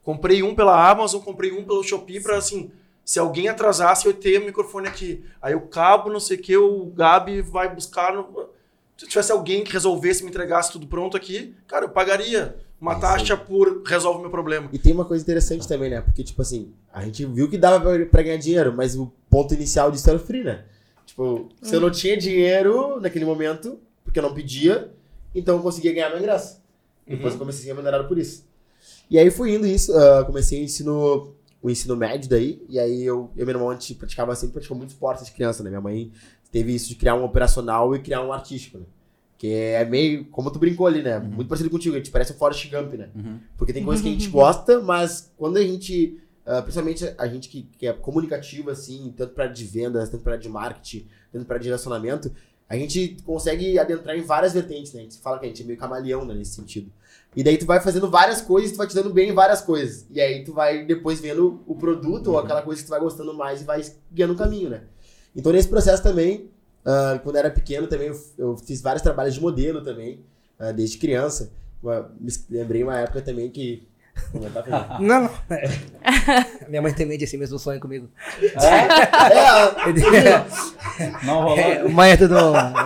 Comprei um pela Amazon, comprei um pelo Shopee para assim. Se alguém atrasasse, eu ter o microfone aqui. Aí o cabo, não sei o que, o Gabi vai buscar. No... Se tivesse alguém que resolvesse, me entregasse tudo pronto aqui, cara, eu pagaria uma taxa por resolve o meu problema. E tem uma coisa interessante também, né? Porque, tipo assim, a gente viu que dava pra, pra ganhar dinheiro, mas o ponto inicial disso era o free, né? Tipo, se eu não tinha dinheiro naquele momento, porque eu não pedia, então eu conseguia ganhar meu ingresso. Depois eu comecei a ser remunerado por isso. E aí fui indo isso, ah, comecei o ensino, o ensino médio daí, e aí eu, eu e meu irmão, a gente praticava sempre, praticou muito esporte de criança, né? Minha mãe teve isso de criar um operacional e criar um artístico, né? Que é meio, como tu brincou ali, né? Muito parecido contigo, a gente parece o Forrest Gump, né? Uhum. Porque tem coisas que a gente gosta, mas quando a gente, ah, principalmente a gente que, que é comunicativo, assim, tanto para de vendas, tanto para de marketing, tanto para de relacionamento, a gente consegue adentrar em várias vertentes, né? A gente fala que a gente é meio camaleão né, nesse sentido. E daí tu vai fazendo várias coisas, tu vai te dando bem em várias coisas. E aí tu vai depois vendo o produto ou aquela coisa que tu vai gostando mais e vai guiando o caminho, né? Então nesse processo também, ah, quando eu era pequeno também, eu, eu fiz vários trabalhos de modelo também, ah, desde criança. Uma- me lembrei uma época também que... Pra mim. Não, não. Minha mãe também disse mesmo sonho comigo. É, Não rolou. É, mãe é tudo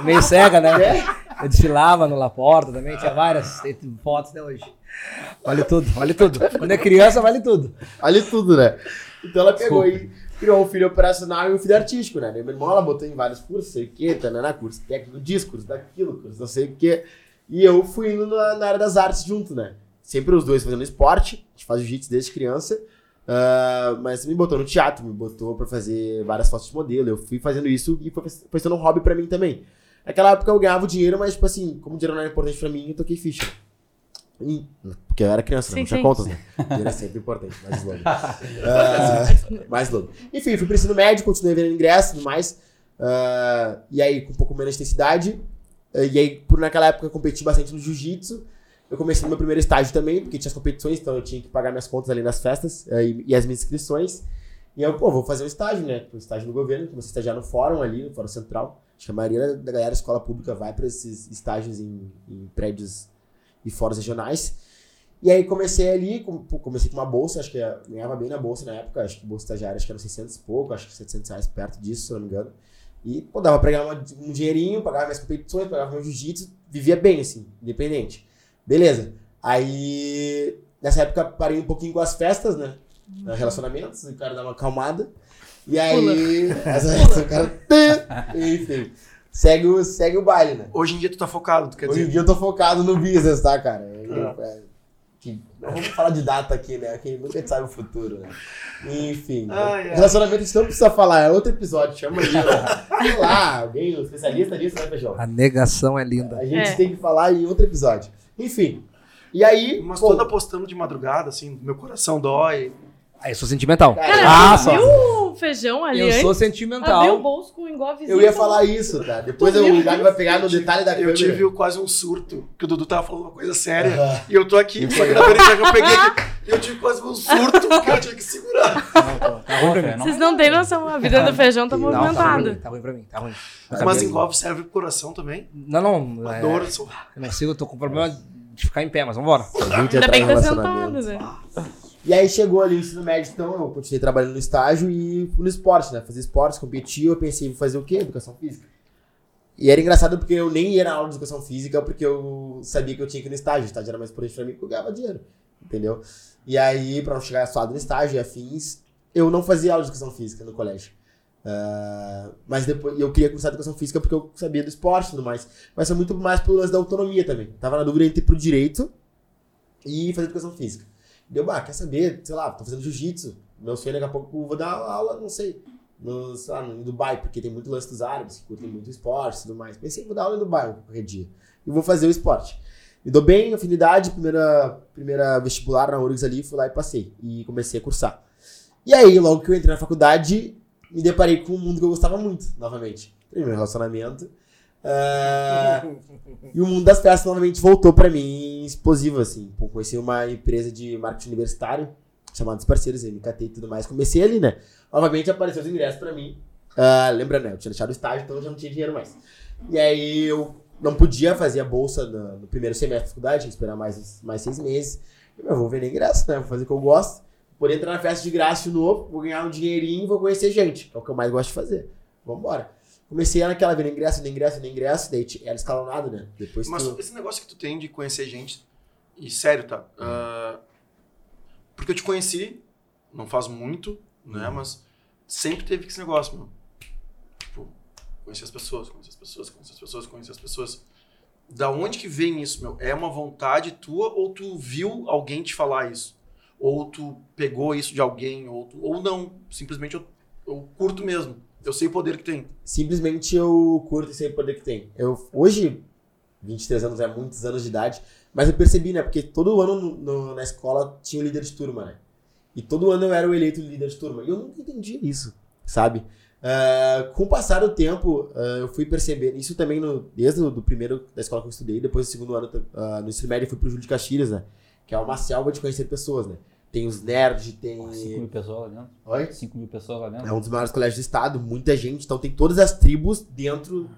meio cega, né? Eu desfilava no Laporta também, tinha várias fotos até hoje. Vale tudo, vale tudo. Quando é criança, vale tudo. ali tudo, né? Então ela pegou e criou um filho operacional e um filho artístico, né? Meu irmão, ela botou em vários cursos, sei o que, tanana, curso técnico disso, curso daquilo, curso não sei o que. E eu fui indo na, na área das artes junto, né? Sempre os dois fazendo esporte, a gente faz jiu-jitsu desde criança. ah, mas me botou no teatro, me botou pra fazer várias fotos de modelo. Eu fui fazendo isso e foi, foi sendo um hobby pra mim também. Naquela época eu ganhava dinheiro, mas, tipo assim, como o dinheiro não era importante pra mim, eu toquei ficha. E- porque eu era criança, né? Sim, não tinha sim. contas, né? Dinheiro é sempre importante, mais logo. Ah, mais logo. Enfim, fui pro ensino médio, continuei vendendo ingresso e tudo mais. Ah, e aí, com um pouco menos de intensidade. Ah, E aí, por naquela época, eu competi bastante no jiu-jitsu. Eu comecei no meu primeiro estágio também, porque tinha as competições, então eu tinha que pagar minhas contas ali nas festas e, e as minhas inscrições. E eu, pô, vou fazer um estágio, né? Um estágio no governo, comecei a estagiar no fórum ali, no Fórum Central. Acho que a maioria da galera da escola pública vai para esses estágios em, em prédios e fóruns regionais. E aí comecei ali, comecei com uma bolsa, acho que ganhava bem na bolsa na época, acho que bolsa estagiária, acho que era 600 e pouco, acho que 700 reais perto disso, se eu não me engano. E, pô, dava pra ganhar uma- um dinheirinho, pagava minhas competições, pagava meu jiu-jitsu, vivia bem, assim, independente. Beleza. Aí, nessa época, parei um pouquinho com as festas, né? Relacionamentos, o cara dava uma acalmada. E aí, essa, essa, o cara. Enfim, segue o, segue o baile, né? Hoje em dia tu tá focado, tu quer Hoje em dizer. dia eu tô focado no business, tá, cara? Eu- é, que- não vamos falar de data aqui, né? Quem nunca sabe o futuro, né? Enfim. Ai, ai. Relacionamento a gente não precisa falar, é outro episódio, chama aí, ó. Sei lá, alguém, um especialista nisso, né, Feijão? A negação é linda. A gente É. tem que falar em outro episódio. Enfim. E aí. Mas pô, toda apostando de madrugada, assim, meu coração dói. Ah, eu sou sentimental. Cara, ah, só. Feijão ali Eu antes? sou Abriu o sentimental. bolso com engove eu ia falar isso, tá? Depois eu- o Gabi vai pegar no detalhe da Eu câmera. tive quase um surto, que o Dudu tava falando uma coisa séria. Aham. E eu tô aqui, só que na verdade eu peguei aqui. Eu tive quase um surto, porque eu tinha que segurar. Tá ruim pra mim. Vocês não têm noção, a vida do feijão tá Não, tá movimentada. tá ruim pra mim, tá ruim. Mas engolve serve pro coração também. Não, não. Uma é, dor. assim. só- eu não consigo, eu tô com problema de ficar em pé, mas vambora. A Ainda entrar bem em que tá sentado, né? E aí chegou ali o ensino médio, então eu continuei trabalhando no estágio e no esporte, né? Fazia esportes, competia, eu pensei, vou fazer o quê? Educação física. E era engraçado porque eu nem ia na aula de educação física porque eu sabia que eu tinha que ir no estágio. O estágio era mais importante pra mim porque eu ganhava dinheiro, entendeu? E aí, pra não chegar suado no estágio e afins, eu não fazia aula de educação física no colégio. Ah, mas depois, eu queria cursar educação física porque eu sabia do esporte e tudo mais. Mas foi muito mais pelo lance da autonomia também. Tava na dúvida entre ir pro direito e fazer educação física. Deu, bah, quer saber? Sei lá, tô fazendo jiu-jitsu. Meu sonho daqui a pouco vou dar aula, não sei, no, sei lá, no Dubai, porque tem muito lance dos árabes, que curtem muito esporte e tudo mais. Pensei, vou dar aula em Dubai qualquer dia. E vou fazer o esporte. Me dou bem, afinidade, primeira, primeira vestibular na URGS ali, fui lá e passei. E comecei a cursar. E aí, logo que eu entrei na faculdade, me deparei com um mundo que eu gostava muito, novamente. Primeiro relacionamento. Ah, e o mundo das festas novamente voltou pra mim explosivo, assim. Pô, conheci uma empresa de marketing universitário, chamada Os Parceiros, MKT e tudo mais. Comecei ali, né? Novamente apareceu os ingressos pra mim. Ah, lembrando, né? Eu tinha deixado o estágio, então eu já não tinha dinheiro mais. E aí eu não podia fazer a bolsa no, no primeiro semestre da faculdade, tinha que esperar mais, mais seis meses. Eu "Meu, vou vender ingresso, né? Vou fazer o que eu gosto. Poder entrar na festa de graça de novo, vou ganhar um dinheirinho e vou conhecer gente. É o que eu mais gosto de fazer. Vambora. Comecei naquela vendo ingresso, vendo ingresso, vendo ingresso, daí era escalonado, né? Depois Mas tu... esse negócio que tu tem de conhecer gente, e sério, tá? Ah, porque eu te conheci, não faz muito, né? Mas sempre teve esse negócio, meu. Tipo, conhecer as pessoas, conhecer as pessoas, conhecer as pessoas, conhecer as pessoas. Da onde que vem isso, meu? É uma vontade tua ou tu viu alguém te falar isso? Ou tu pegou isso de alguém, ou, tu- ou não. Simplesmente eu, eu curto mesmo. Eu sei o poder que tem. simplesmente eu curto e sei o poder que tem. Eu, hoje, 23 anos é muitos anos de idade, mas eu percebi, né? Porque todo ano no- no- na escola tinha o líder de turma, né? E todo ano eu era o eleito líder de turma. E eu nunca entendi isso, sabe? Ah, com o passar do tempo, ah, eu fui percebendo, isso também no, desde o do primeiro da escola que eu estudei, depois do segundo ano ah, no ensino médio eu fui pro Júlio de Caxias, né? Que é uma selva de conhecer pessoas, né? Tem os nerds, tem... 5 mil pessoas lá dentro. Oi? 5 mil pessoas lá dentro. É um dos maiores colégios do estado, muita gente, então tem todas as tribos dentro.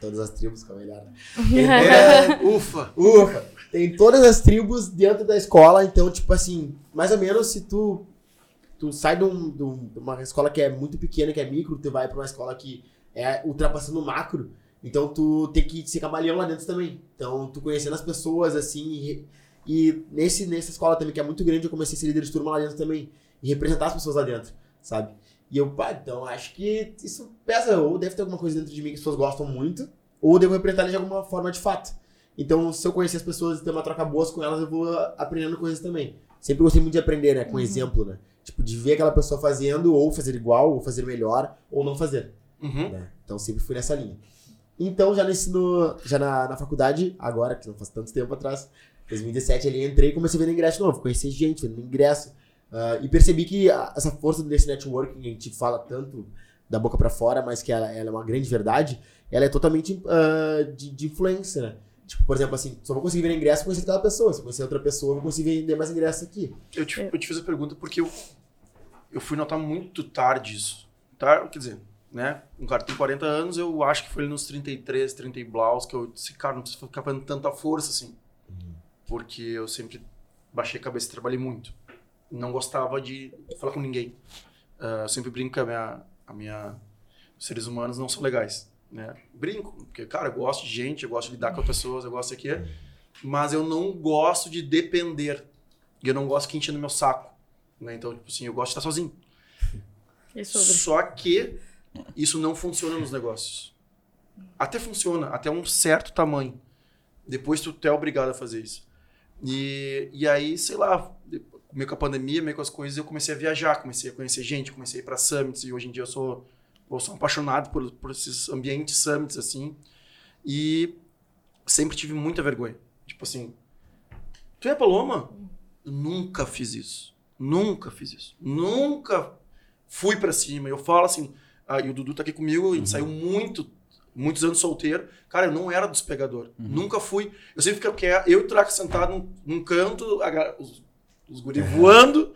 Todas as tribos, que é melhor, né? É, ufa! Ufa! Tem todas as tribos dentro da escola, então, tipo assim, mais ou menos se tu, tu sai de, um- de um- de uma escola que é muito pequena, que é micro, tu vai pra uma escola que é ultrapassando o macro, então tu tem que ser camaleão lá dentro também. Então, tu conhecendo as pessoas, assim, e, e nesse, nessa escola também, que é muito grande, eu comecei a ser líder de turma lá dentro também, e representar as pessoas lá dentro, sabe? E eu, pá, então acho que isso pesa, ou deve ter alguma coisa dentro de mim que as pessoas gostam muito, ou devo representar de alguma forma de fato. Então, se eu conhecer as pessoas e ter uma troca boa com elas, eu vou aprendendo coisas também. Sempre gostei muito de aprender, né? Com exemplo, né? Tipo, de ver aquela pessoa fazendo, ou fazer igual, ou fazer melhor, ou não fazer. Uhum. Né? Então, sempre fui nessa linha. Então, já no, já na, na faculdade, agora, que não faz tanto tempo atrás, 2017, ali entrei e comecei a vender ingresso de novo. Conheci gente, vendendo ingresso. ah, e percebi que a- essa força desse networking, a gente fala tanto da boca pra fora, mas que ela, ela é uma grande verdade, ela é totalmente ah, de, de influência, né? Tipo, por exemplo, assim, só vou conseguir vender ingresso se conhecer aquela pessoa. Se eu conhecer outra pessoa, eu vou conseguir vender mais ingressos aqui. Eu te, eu te fiz a pergunta porque eu, eu fui notar muito tarde isso. Tá? Quer dizer, né? Um cara que tem 40 anos, eu acho que foi nos 33, 30 e blaus, que eu disse, cara, não precisa ficar fazendo tanta força assim. Porque eu sempre baixei a cabeça e trabalhei muito. Não gostava de falar com ninguém. Ah, eu sempre brinco que a minha, a minha Os seres humanos não são legais, né? Brinco, porque, cara, eu gosto de gente, eu gosto de lidar com pessoas, eu gosto aqui, mas eu não gosto de depender. E eu não gosto que enche no meu saco, né? Então, tipo assim, eu gosto de estar sozinho. Só que isso não funciona nos negócios. Até funciona, até um certo tamanho. Depois tu é obrigado a fazer isso. E, e aí, sei lá, meio com a pandemia, meio com as coisas, eu comecei a viajar, comecei a conhecer gente, comecei a ir para summits, e hoje em dia eu sou, eu sou apaixonado por, por esses ambientes summits, assim. E sempre tive muita vergonha. Tipo assim, tu é Paloma? Eu nunca fiz isso. Nunca fiz isso. Nunca fui para cima. Eu falo assim, ah, e o Dudu tá aqui comigo, a gente saiu muito, muitos anos solteiro. Cara, eu não era dos pegador. Nunca fui. Eu sempre fiquei, eu e o Traco sentado num, num canto, a os, os guri voando.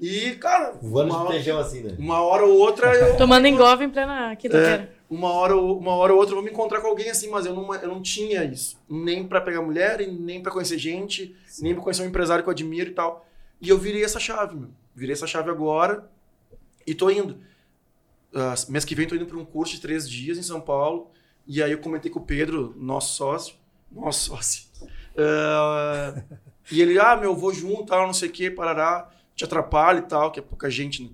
E, cara, Voando uma, de feijão assim, né? uma hora ou outra eu. Tomando engove em plena quinta-feira. Uma hora, ou- uma hora ou outra eu vou me encontrar com alguém assim, mas eu não, eu não tinha isso. Nem pra pegar mulher, e nem pra conhecer gente, nem pra conhecer um empresário que eu admiro e tal. E eu virei essa chave, meu. Virei essa chave agora e tô indo. Ah, mês que vem tô indo pra um curso de três dias em São Paulo. E aí eu comentei com o Pedro, nosso sócio. Nosso sócio. Ah, e ele, ah, meu, vou junto, tal, não sei o que, parará, te atrapalha e tal, que é pouca gente, né?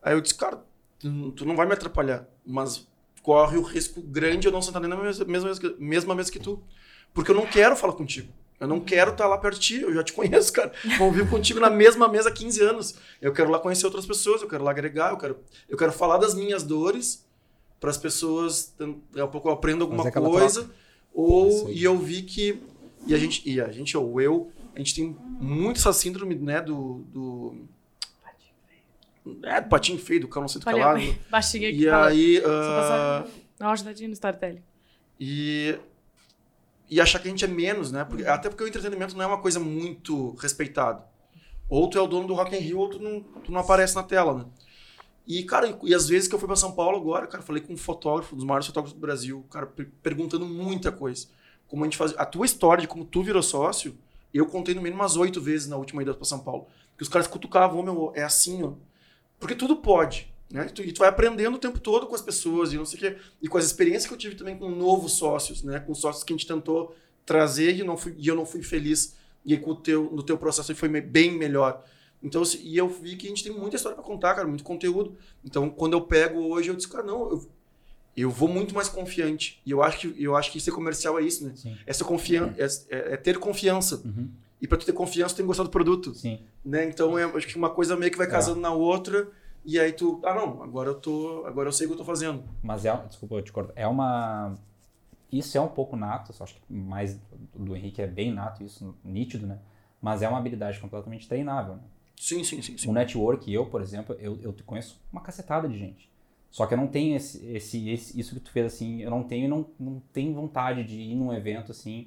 Aí eu disse, cara, tu, não vai me atrapalhar, mas corre o risco grande de eu não sentar nem na mesma, mesma, mesma mesa que tu. Porque eu não quero falar contigo. Eu não quero estar lá perto de ti, eu já te conheço, cara. Convivo contigo na mesma mesa há 15 anos. Eu quero lá conhecer outras pessoas, eu quero lá agregar, eu quero, eu quero falar das minhas dores para as pessoas, daqui a pouco eu aprendo alguma Fazer coisa. Ou, e eu vi que, e a gente, e a gente, ou eu, a gente tem muito essa síndrome, né, do... do é, do patinho feio, do cão não sei do Olha, calado. baixinho aqui. E fala. aí... Só passar uma ajudadinha no storytelling. e, e achar que a gente é menos, né? Porque- até porque o entretenimento não é uma coisa muito respeitada. Ou tu é o dono do Rock in Rio, ou tu não, tu não aparece na tela, né? E, cara, e, às vezes que eu fui pra São Paulo agora, cara, falei com um fotógrafo, um dos maiores fotógrafos do Brasil, cara, per- perguntando muita coisa. Como a gente faz... A tua história de como tu virou sócio, eu contei no mínimo umas oito vezes na última ida pra São Paulo. Que os caras cutucavam, ô meu, é assim, ó. Porque tudo pode, né? E tu, e tu vai aprendendo o tempo todo com as pessoas e não sei o quê. E com as experiências que eu tive também com novos sócios, né? Com sócios que a gente tentou trazer e, não fui, e eu não fui feliz. E aí com o teu, no teu processo foi bem melhor. Então, assim, e eu vi que a gente tem muita história para contar, cara, muito conteúdo. Então, quando eu pego hoje, eu disse, cara, não, eu, eu vou muito mais confiante. E eu acho que, eu acho que ser comercial é isso, né? Sim. Essa confian é, é- é ter confiança. Uhum. E para tu ter confiança, tu tem que gostar do produto Sim. né? Então é, acho que uma coisa meio que vai É. casando na outra e aí tu, ah não, agora eu tô, agora eu sei o que eu tô fazendo. Mas é, desculpa, eu te corto. É uma. Isso é um pouco nato, só acho que mais do Henrique é bem nato, isso, nítido, né? Mas é uma habilidade completamente treinável. Né? Sim, sim, sim, sim. O network, eu, por exemplo, eu, eu conheço uma cacetada de gente. Só que eu não tenho esse, esse, esse- isso que tu fez assim, eu não tenho, não, não tenho vontade de ir num evento assim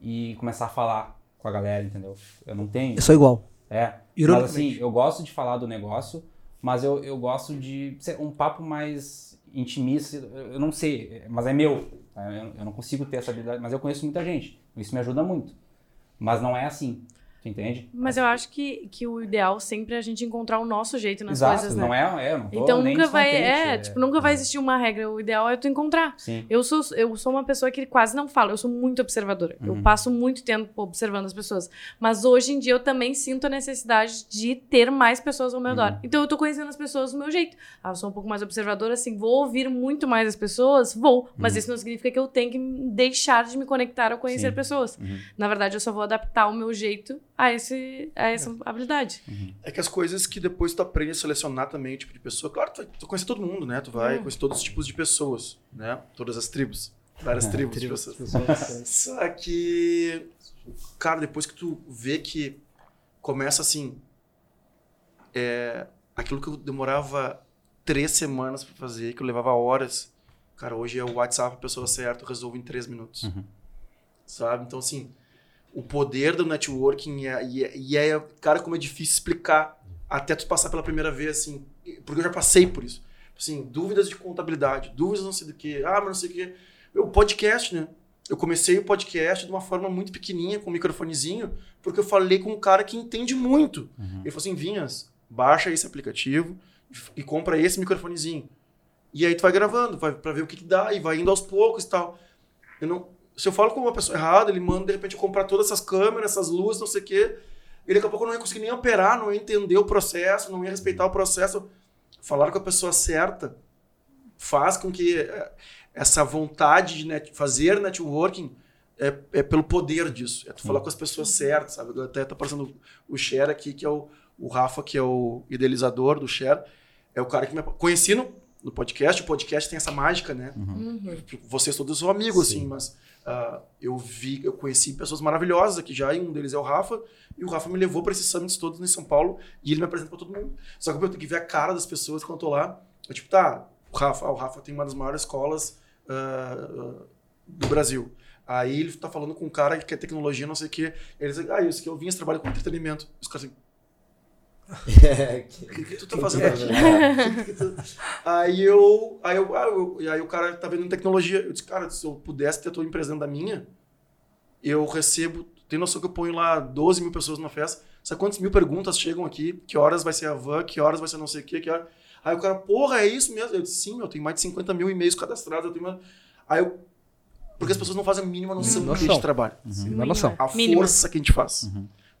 e começar a falar com a galera, entendeu? Eu não tenho. Eu sou igual. É. Mas assim, eu gosto de falar do negócio, mas eu, eu gosto de ser um papo mais intimista. Eu não sei, mas é meu. né? Eu, eu não consigo ter essa habilidade, mas eu conheço muita gente. Isso me ajuda muito. Mas não é assim. Tu entende? Mas eu acho que, que o ideal sempre é a gente encontrar o nosso jeito nas Exato, coisas, né? não é, é, eu não tô Então nunca vai, descontente, é, tipo, nunca vai existir uma regra. O ideal é tu encontrar. Sim. Eu sou, eu sou uma pessoa que quase não fala, eu sou muito observadora. Eu Uhum. passo muito tempo observando as pessoas. Mas hoje em dia eu também sinto a necessidade de ter mais pessoas ao meu redor. Uhum. Então eu tô conhecendo as pessoas do meu jeito. Ah, eu sou um pouco mais observadora, assim, vou ouvir muito mais as pessoas? Vou. Mas Uhum. isso não significa que eu tenho que deixar de me conectar ou conhecer Sim. pessoas. Uhum. Na verdade, eu só vou adaptar o meu jeito a, esse, a essa habilidade. É que as coisas que depois tu aprende a selecionar também o tipo de pessoa, claro, tu tu conhece todo mundo, né? Tu vai Hum. conhecer todos os tipos de pessoas, né? Todas as tribos, várias É, tribos de pessoas. Só que, cara, depois que tu vê que começa assim, é, aquilo que eu demorava três semanas pra fazer, que eu levava horas, cara, hoje é o WhatsApp, a pessoa certa, eu resolvo em três minutos. Uhum. Sabe? Então, assim, o poder do networking é, e, é, e é, cara, como é difícil explicar até tu passar pela primeira vez, assim, porque eu já passei por isso. Assim, dúvidas de contabilidade, dúvidas não sei do que, ah, mas não sei o que. O podcast, né? Eu comecei o podcast de uma forma muito pequenininha, com um microfonezinho, porque eu falei com um cara que entende muito. Uhum. Ele falou assim, Vinhas, baixa esse aplicativo e compra esse microfonezinho. E aí tu vai gravando, vai pra ver o que, que dá, e vai indo aos poucos e tal. Eu não, se eu falo com uma pessoa errada, ele manda de repente eu comprar todas essas câmeras, essas luzes, não sei o quê. E daqui a pouco eu não ia conseguir nem operar, não ia entender o processo, não ia respeitar o processo. Falar com a pessoa certa faz com que eh, essa vontade de net, fazer networking é, é, pelo poder disso. É tu falar com as pessoas certas, sabe? Até tá passando o Share aqui, que é o, o Rafa, que é o idealizador do Share. É o cara que me conheci no, no podcast. O podcast tem essa mágica, né? Uhum. Vocês todos são amigos, Sim. assim, mas ah, eu vi, eu conheci pessoas maravilhosas aqui já, e um deles é o Rafa, e o Rafa me levou para esses summits todos em São Paulo, e ele me apresenta para todo mundo. Só que eu tenho que ver a cara das pessoas quando eu tô lá. Eu, tipo, tá, o Rafa, ah, o Rafa tem uma das maiores escolas ah, do Brasil. Aí ele tá falando com um cara que quer tecnologia, não sei o quê. Ele diz, ah, isso que eu vim, esse trabalho com entretenimento. Os caras assim, o que, que tu tá fazendo aqui? Que tu- aí eu, aí eu, ah, eu- aí o cara tá vendo tecnologia. Eu disse, cara, se eu pudesse ter a tua empresa da minha, eu recebo. Tem noção que eu ponho lá 12 mil pessoas numa festa? Sabe quantas mil perguntas chegam aqui? Que horas vai ser a van? Que horas vai ser não sei o quê? Que hora... Aí o cara, porra, é isso mesmo? Eu disse, sim, eu tenho mais de 50 mil e-mails cadastrados. Eu tenho uma... Aí eu. Porque as pessoas não fazem a mínima noção do que a gente trabalha. Dá noção. A Mínima. força que a gente faz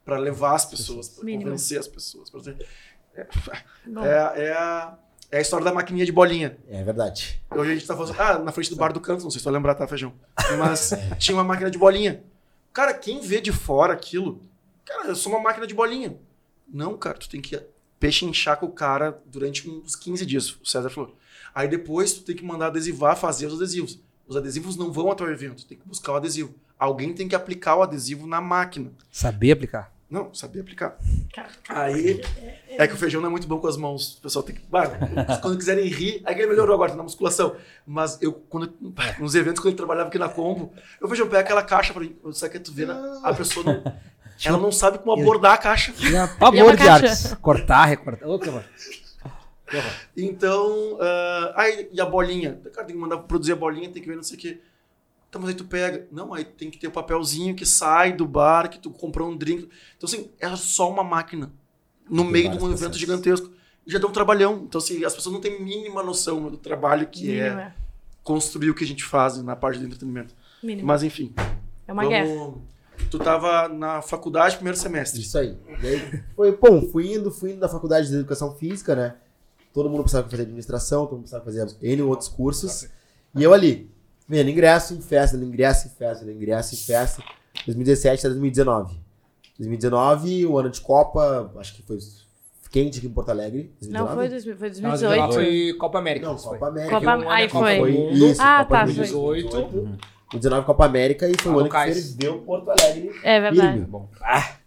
pra levar as pessoas, pra Mínima. convencer as pessoas. Pra ter... Bom. É, é, a, é a história da maquininha de bolinha. É verdade. Hoje a gente tá falando, ah, na frente do bar do canto, não sei se tu vai lembrar, tá, feijão? Mas tinha uma máquina de bolinha. Cara, quem vê de fora aquilo, cara, eu sou uma máquina de bolinha. Não, cara, tu tem que pechinchar com o cara durante uns 15 dias, o César falou. Aí depois tu tem que mandar adesivar, fazer os adesivos. Os adesivos não vão até o evento, tu tem que buscar o adesivo. Alguém tem que aplicar o adesivo na máquina. Saber aplicar. Não, sabia aplicar. Aí é que o feijão não é muito bom com as mãos. O pessoal tem que. Bah, quando quiserem rir, aí que ele melhorou agora, tá na musculação. Mas eu, quando, nos eventos, quando ele trabalhava aqui na Combo, eu vejo, pega aquela caixa pra mim. Sabe que tu vê, né? a pessoa não. Ela não sabe como abordar a caixa. Tinha é pavor de artes. Cortar, recortar. Ô, que. Então, ah, aí, e a bolinha? Cara, tem que mandar produzir a bolinha, tem que ver não sei o quê. Então, mas aí tu pega. Não, aí tem que ter o papelzinho que sai do bar, que tu comprou um drink. Então, assim, é só uma máquina. No Tem meio de um evento processos. gigantesco. E já dá um trabalhão. Então, assim, as pessoas não têm mínima noção do trabalho que é mínima. construir o que a gente faz na parte do entretenimento. Mínima. Mas, enfim. É uma guerra. vamos... Tu tava na faculdade, primeiro semestre. Isso aí. Daí foi, bom, fui indo, fui indo na faculdade de educação física, né? Todo mundo precisava fazer administração, todo mundo precisava fazer N outros cursos. E eu ali, vendo ingresso em festa, ingresso em festa, ingresso em festa. 2017 até 2019. 2019, o ano de Copa, acho que foi quente aqui em Porto Alegre. Não, 2019? foi, dois foi Não, mas lá 2018. foi Copa América. Não. Copa América. Copa- um ano aí é Copa foi. Foi isso, Ah, Copa tá, foi. 2018. O 19 Copa América e foi o Ah, ano no que cais. ferveu Porto Alegre. É verdade. Bom.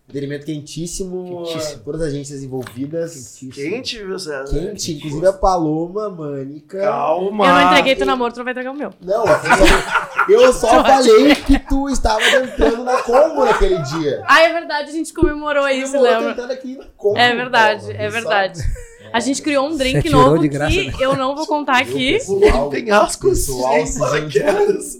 Entretenimento quentíssimo, Quentíssimo. todas as agências envolvidas. Quente, viu, César? Quente, inclusive a Paloma, Mânica. Calma. Eu não entreguei teu namoro, tu não vai entregar o meu. Não, eu só, eu só falei que tu estava entrando na combo naquele dia. Ah, é verdade, a gente comemorou isso, Eu vou lembra? tentando aqui na combo, É verdade, é verdade. A gente criou um drink novo graça, que né? eu não vou contar aqui. Pessoal, penhascos, pessoal, se paraquedas.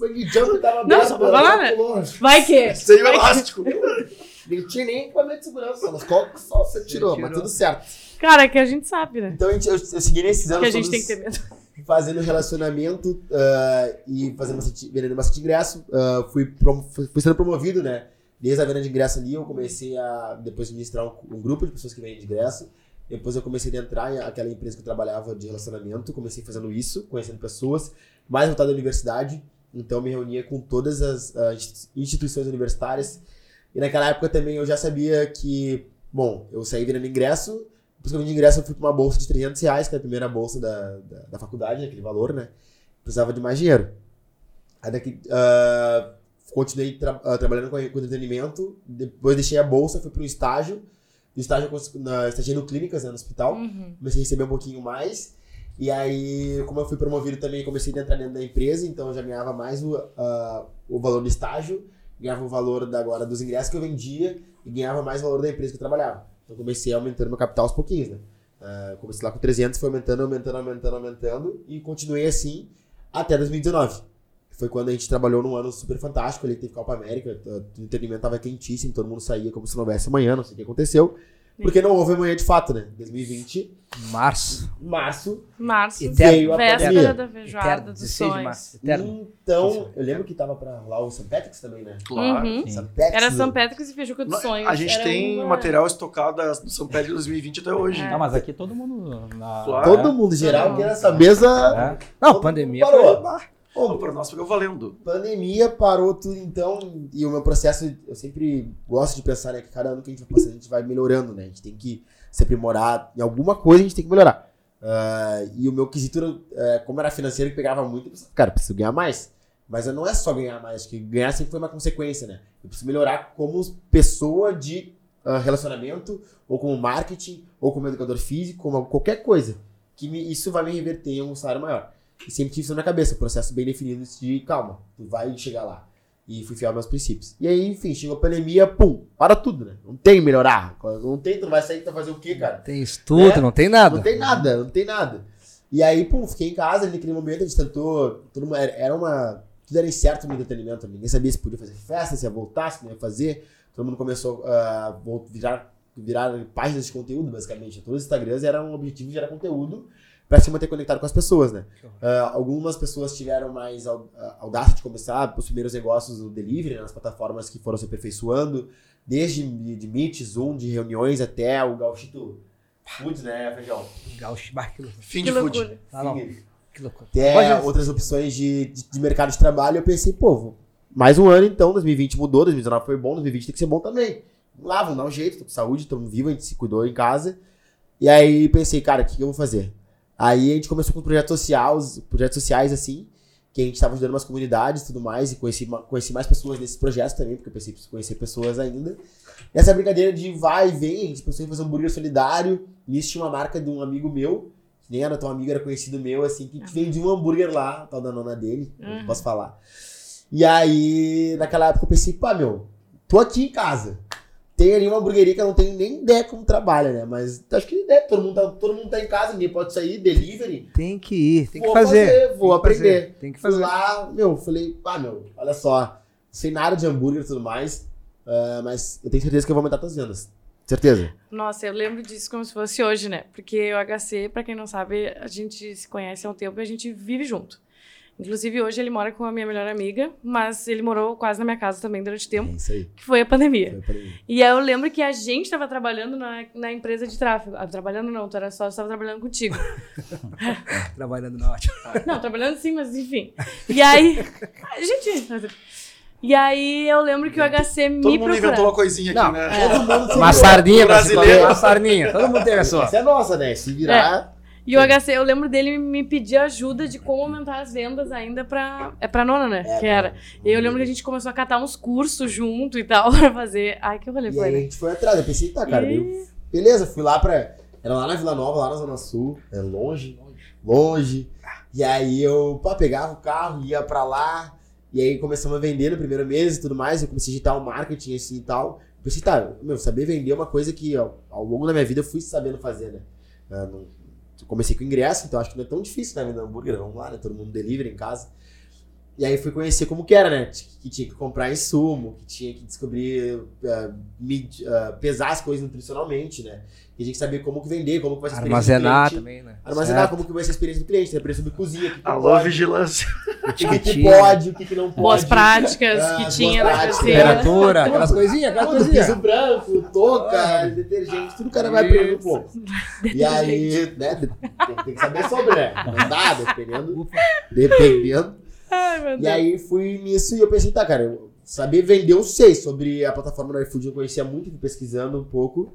Tava Não, só pra ela falar, né? Vai que. Sem elástico. Não tinha nem equipamento de segurança, mas qual que só você tirou, tirou. mas tudo certo. Cara, que a gente sabe, né? Então gente, eu, eu segui nesses anos Que a gente tem que ter medo. fazendo relacionamento ah, e fazendo bastante, vendendo bastante ingresso. Ah, fui, prom- fui sendo promovido, né? Desde a venda de ingresso ali, eu comecei a depois administrar um, um grupo de pessoas que vendem de ingresso. Depois eu comecei a entrar em aquela empresa que eu trabalhava de relacionamento. Comecei fazendo isso, conhecendo pessoas, mais voltado à universidade. Então eu me reunia com todas as ah, insti- instituições universitárias. E naquela época também eu já sabia que, bom, eu saí vendendo ingresso. Depois que eu vendi ingresso, eu fui para uma bolsa de 300 reais, que é a primeira bolsa da, da, da faculdade, aquele valor, né? Precisava de mais dinheiro. Aí daqui, ah, continuei tra- ah, trabalhando com, com entretenimento. Depois deixei a bolsa, fui para o estágio. Do estágio, na, estagiei no Clínicas, né, no hospital. Uhum. Comecei a receber um pouquinho mais. E aí, como eu fui promovido também, comecei a entrar dentro da empresa. Então, eu já ganhava mais o, ah, o valor do estágio. Ganhava o valor da, agora dos ingressos que eu vendia. E ganhava mais valor da empresa que eu trabalhava. Então, comecei aumentando meu capital aos pouquinhos, né? Ah, comecei lá com 300, foi aumentando, aumentando, aumentando, aumentando. E continuei assim até 2019. Foi quando a gente trabalhou num ano super fantástico. Ali teve Copa América, o entretenimento tava quentíssimo, todo mundo saía como se não houvesse amanhã, não sei o que aconteceu. Porque não houve amanhã de fato, né? 2020, Março. março. Março, Eterno. Veio a véspera pandemia. da feijoada Eterno, dos 16 de sonhos. março. Eterno. Então, eu lembro que tava pra rolar o St. Patrick's também, né? Claro. Uhum. Sim. St. Patrick's, Era São Patrick's e Feijuca dos Sonhos. A gente Era tem uma- material estocado das- do São de 2020 até hoje. É. Não, mas aqui todo mundo. Na, Claro. Todo mundo geral que nessa mesa. É. Não, pandemia parou. foi- Pô, pra nós ficou valendo. Pandemia parou tudo então, e o meu processo, eu sempre gosto de pensar, né, que cada ano que a gente vai passando, a gente vai melhorando, né? A gente tem que se aprimorar, em alguma coisa a gente tem que melhorar. Ah, e o meu quesito, eh, como era financeiro que pegava muito, eu pensava, cara, preciso ganhar mais. Mas não é só ganhar mais, acho que ganhar sempre foi uma consequência, né? Eu preciso melhorar como pessoa de ah, relacionamento, ou como marketing, ou como educador físico, como qualquer coisa. Que me- isso vai me reverter em um salário maior. E sempre tive isso na minha cabeça, processo bem definido de calma, tu vai chegar lá. E fui fiel aos meus princípios. E aí, enfim, chegou a pandemia, pum, para tudo, né? Não tem melhorar. Não tem, tu não vai sair, vai fazer o quê, cara? Tem estudo, É. não tem nada. Não tem nada, não tem nada. E aí, pum, fiquei em casa naquele momento, a gente tentou. Mundo, era- uma. Tudo era incerto no entretenimento, ninguém sabia se podia fazer festa, se ia voltar, se não ia fazer. Todo mundo começou a vol- virar, virar páginas de conteúdo, basicamente. Todos os Instagrams eram um objetivo de gerar conteúdo para se manter conectado com as pessoas, né? Ah, algumas pessoas tiveram mais ah, audácia de começar os primeiros negócios do delivery, né, nas plataformas que foram se aperfeiçoando, desde de, Meet, Zoom, de reuniões até o Gauchito Foods, né, Feijão? Loucura. Fim de food. Sim. que loucura. Até Pode- outras opções de, de, de mercado de trabalho, eu pensei, pô, vou- mais um ano então, 2020 mudou, 2019 foi bom, 2020 tem que ser bom também. Vamos lá, vamos dar um jeito, tô com saúde, estamos vivos, a gente se cuidou em casa. E aí pensei, cara, o que, que eu vou fazer? Aí a gente começou com projetos sociais, projetos sociais assim, que a gente estava ajudando umas comunidades e tudo mais, e conheci, conheci mais pessoas nesses projetos também, porque eu pensei que conhecer pessoas ainda. E essa brincadeira de vai e vem, a gente pensou em fazer um hambúrguer solidário, nisso tinha uma marca de um amigo meu, que nem era tão amigo, era conhecido meu, assim, que vendia um hambúrguer lá, tal da nona dele, não Uhum. posso falar. E aí, naquela época eu pensei, pá, meu, tô aqui em casa. Tem ali uma hamburgueria que eu não tenho nem ideia como trabalha, né? Mas acho que né, todo, mundo tá, todo mundo tá em casa, ninguém pode sair, delivery. Tem que ir, tem que Vou fazer. vou Tem que aprender. fazer, Tem que Fui fazer. lá, meu, falei, pá, meu, olha só, sem nada de hambúrguer e tudo mais, ah, mas eu tenho certeza que eu vou aumentar tuas vendas. Certeza. Nossa, eu lembro disso como se fosse hoje, né? Porque o HC, pra quem não sabe, a gente se conhece há um tempo e a gente vive junto. Inclusive, hoje ele mora com a minha melhor amiga, mas ele morou quase na minha casa também durante tempo, É isso aí. que foi a pandemia. Foi pra mim. E aí eu lembro que a gente estava trabalhando na, na empresa de tráfego. Ah, trabalhando não, tu era só, estava trabalhando contigo. Trabalhando na ótima. Não, trabalhando sim, mas enfim. E aí. A gente. E aí eu lembro que o HC me Todo mundo inventou procurava. uma coisinha aqui, Não, né? Todo mundo Uma sardinha pra se Brasileiro. uma sardinha. Todo mundo tem a sua. Essa é nossa, né? Se virar. E o HC, eu lembro dele me pedir ajuda de como aumentar as vendas ainda pra. É pra nona, né? É, que era. E aí eu lembro que a gente começou a catar uns cursos junto e tal pra fazer. Ai, que rolê E foi, aí a né? gente foi atrás. Eu pensei, tá, cara, E- eu- beleza, fui lá pra. Era lá na Vila Nova, lá na Zona Sul. É longe, longe. E aí eu pá, pegava o carro, ia pra lá. E aí começamos a vender no primeiro mês e tudo mais. Eu comecei a digitar o marketing assim e tal. Eu pensei, tá, meu, saber vender é uma coisa que ó, ao longo da minha vida eu fui sabendo fazer, né? Ah, não- comecei com ingresso, então acho que não é tão difícil, né? Vender hambúrguer, vamos lá, né? Todo mundo delivery em casa. E aí fui conhecer como que era, né? Que tinha que comprar insumo, que tinha que descobrir, ah, mid- ah, pesar as coisas nutricionalmente, né? Que tinha que saber como que vender, como que vai ser a experiência Armazenar do cliente. também, né? Armazenar, Certo. como que vai ser a experiência do cliente, né? Preço de cozinha, o que, Alô, pode, vigilância. o que, que pode, o que, que não pode. Boas práticas Ah, que boas tinha na. Temperatura, aquelas coisinhas, aquelas Tudo, piso coisinhas. branco, touca, detergente, tudo o cara vai aprendendo um pouco. E aí, né, tem, tem que saber sobre, né? Não dá, dependendo. Dependendo. Ai, meu Deus. E aí fui nisso e eu pensei, tá, cara, eu saber vender eu sei. Sobre a plataforma do iFood eu conhecia muito, fui pesquisando um pouco.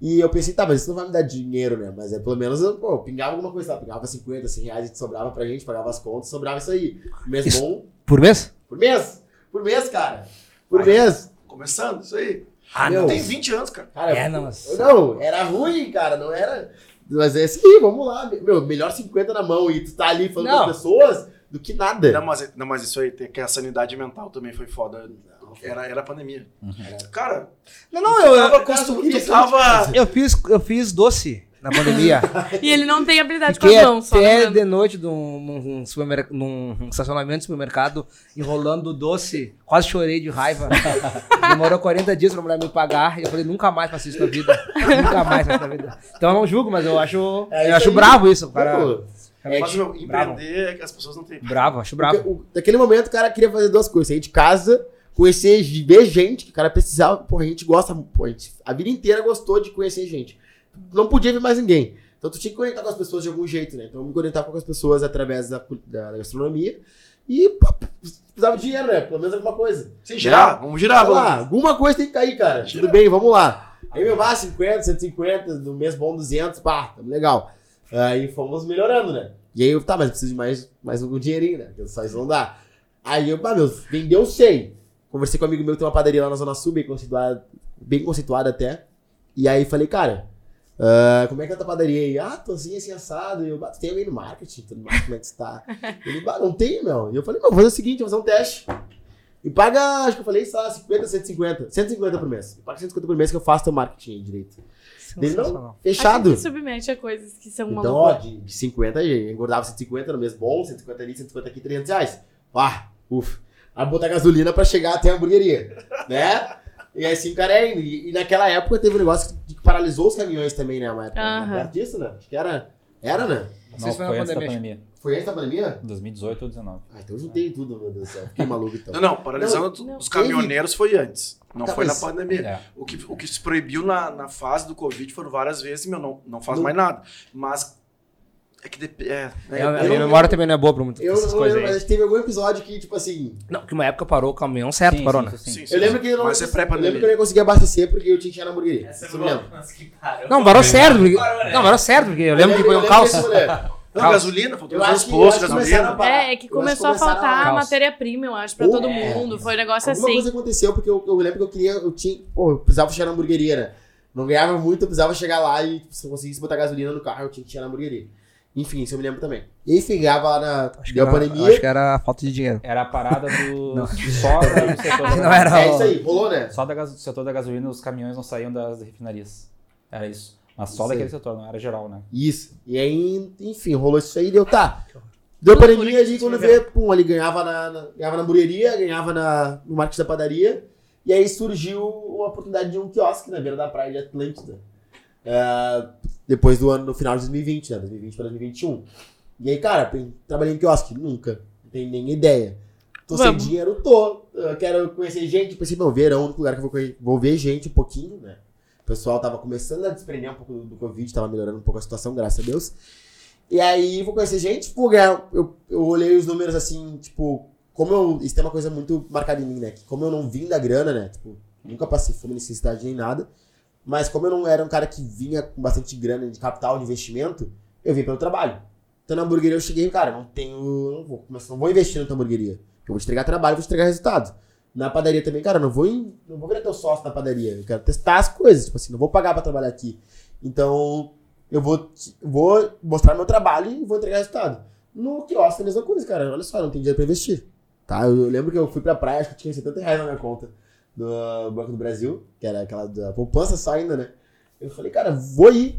E eu pensei, tá, mas isso não vai me dar dinheiro, né? Mas é pelo menos, eu, pô, pingava alguma coisa lá, pingava 50, 100 reais, sobrava pra gente, pagava as contas, sobrava isso aí. Mês Isso- bom, Por mês? por mês, por mês, cara. Por Ai. mês. Começando, isso aí. Ah, Meu, Eu tenho 20 anos, cara. Cara, É, não, mas- não, era ruim, cara, não era. Mas é assim, vamos lá. Meu, melhor 50 na mão e tu tá ali falando Não. com as pessoas do que nada. Não mas, não, mas isso aí, que a sanidade mental também foi foda. Era, era a pandemia. Cara, Não, não, eu, eu- eu tava, eu, fiz, eu fiz doce. na pandemia. E ele não tem habilidade com as mãos, só até de noite num, num, num estacionamento de supermercado, enrolando doce. Quase chorei de raiva. Demorou 40 dias pra mulher me pagar. E eu falei, nunca mais faço isso na vida. nunca mais faço isso na vida. Então eu não julgo, mas eu acho, É eu acho aí. bravo isso. Cara, Pô, realmente Mas, meu, bravo. empreender é que as pessoas não têm. Bravo, acho bravo. Porque o- naquele momento o cara queria fazer duas coisas: sair de casa, conhecer, ver gente, que o cara precisava. Pô, a gente gosta, pô, a, gente, a vida inteira gostou de conhecer gente. Não podia ver mais ninguém. Então tu tinha que conectar com as pessoas de algum jeito, né? Então eu me conectava com as pessoas através da, da gastronomia. E pô, precisava de dinheiro, né? Pelo menos alguma coisa. Sem girar, vamos girar, Sei lá, vamos. alguma coisa tem que cair, cara. Tudo bem, vamos lá. Aí meu vá, 50, 150, no mês bom 200, pá, tamo legal. Aí fomos melhorando, né? E aí eu, tá, mas eu preciso de mais, mais um dinheirinho, né? Porque só isso não dá. Aí eu, pá, meu, vendeu 100. Conversei com um amigo meu que tem uma padaria lá na Zona Sul, bem conceituada, bem conceituada até. E aí falei, cara, ah, como é que é a tua padaria aí? Ah, tô assim, assim, assado. E eu, bah, tu tem alguém no marketing? Tudo mais, como é que você tá? Ele, bah, não tem, meu. E eu falei, meu, vou fazer o seguinte, vou fazer um teste. E paga, acho que eu falei, sei lá, 50, 150. 150 por mês. E paga 150 por mês que eu faço teu marketing aí direito. Não, Sensacional. A gente fechado. se submete a coisas que são uma Então, ó, de, de 50, eu engordava 150 no mês bom, 150 ali, 150 aqui, 300 reais. Ah, ufa. Aí botar gasolina pra chegar até a hamburgueria, né? E assim, cara, é indo. E, e naquela época teve um negócio que, que paralisou os caminhões também, né? Uma época. Aham. Era disso, né? Acho que era. Era, né? Não Não, sei se foi foi antes da pandemia. pandemia. Foi antes da pandemia? 2018 ou 2019. Ah, então eu juntei tudo, meu Deus do céu. Fiquei maluco então. Não, não, paralisando Não, os caminhoneiros foi antes. Não Tá, foi mas- na pandemia. É. O que, o que se proibiu na, na fase do Covid foram várias vezes, meu, não, não faz Não. mais nada. Mas é que dep- é, É, é, a eu- minha memória também não é boa pra muitas Eu coisas lembro, aí. mas teve algum episódio que, tipo assim. Não, que uma época parou o caminhão certo, Sim, parou, sim, né? sim, sim. Sim, Eu lembro que eu não. Mas é eu lembro que eu pré-pandemia. não ia conseguir abastecer porque eu tinha que ir na hamburgueria. Essa é eu me lembro. boa, mas que parou. Não, parou certo. Porque... Parou, né? Não, parou certo, porque eu lembro que foi um eu rolê. Não, Caos. gasolina, faltou os postos, gasolina. a. É, é que começou a faltar Caos. matéria-prima, eu acho, pra Pô, todo é. mundo. Foi um negócio Alguma assim. coisa aconteceu porque eu, eu lembro que eu queria, eu tinha, pô, eu precisava chegar na hamburgueria, né? Não ganhava muito, eu precisava chegar lá e se eu conseguisse botar gasolina no carro, eu tinha que chegar na hamburgueria. Enfim, isso eu me lembro também. E aí, chegava lá na. Acho deu a era, pandemia. acho que era falta de dinheiro. Era a parada do. Só do setor da Não era- É isso aí, rolou, né? Só da do setor da gasolina, os caminhões não saíam das refinarias. Era isso. Mas só daquele setor, não era geral, né? Isso. E aí, enfim, rolou isso aí, deu tá. Deu pandemia que ali, quando vê, pum, ali ganhava na, na- ganhava na hamburgueria, ganhava na, no marketing da padaria. E aí surgiu a oportunidade de um quiosque na beira da praia de Atlântida. É, depois do ano, no final de 2020, né? 2020 para 2021. E aí, cara, trabalhei em quiosque? Nunca. Não tenho nem ideia. Tô Vamos. sem dinheiro? Tô. Eu quero conhecer gente. Pensei, não, verão é o único lugar que eu vou, vou ver gente um pouquinho, né? Pessoal tava começando a desprender um pouco do, do Covid, tava melhorando um pouco a situação, graças a Deus. E aí, vou conhecer gente, vou ganhar. Eu, eu olhei os números assim, tipo, como eu. Isso tem uma coisa muito marcada em mim, né? Que como eu não vim da grana, né? Tipo, nunca passei fome, necessidade nem nada. Mas como eu não era um cara que vinha com bastante grana de capital, de investimento, eu vim pelo trabalho. Então na hamburgueria eu cheguei, cara, não tenho. Não vou, não vou investir na tua hamburgueria. Eu vou te entregar trabalho, vou te entregar resultado. Na padaria também, cara, não vou, em- não vou virar teu sócio na padaria. Eu quero testar as coisas, tipo assim, não vou pagar pra trabalhar aqui. Então, eu vou, vou mostrar meu trabalho e vou entregar resultado. No quiosque é a mesma coisa, cara. Olha só, não tem dinheiro pra investir. Tá? Eu, eu lembro que eu fui pra praia, acho que tinha 70 reais na minha conta do Banco do Brasil, que era aquela da poupança só ainda, né? Eu falei, cara, vou ir.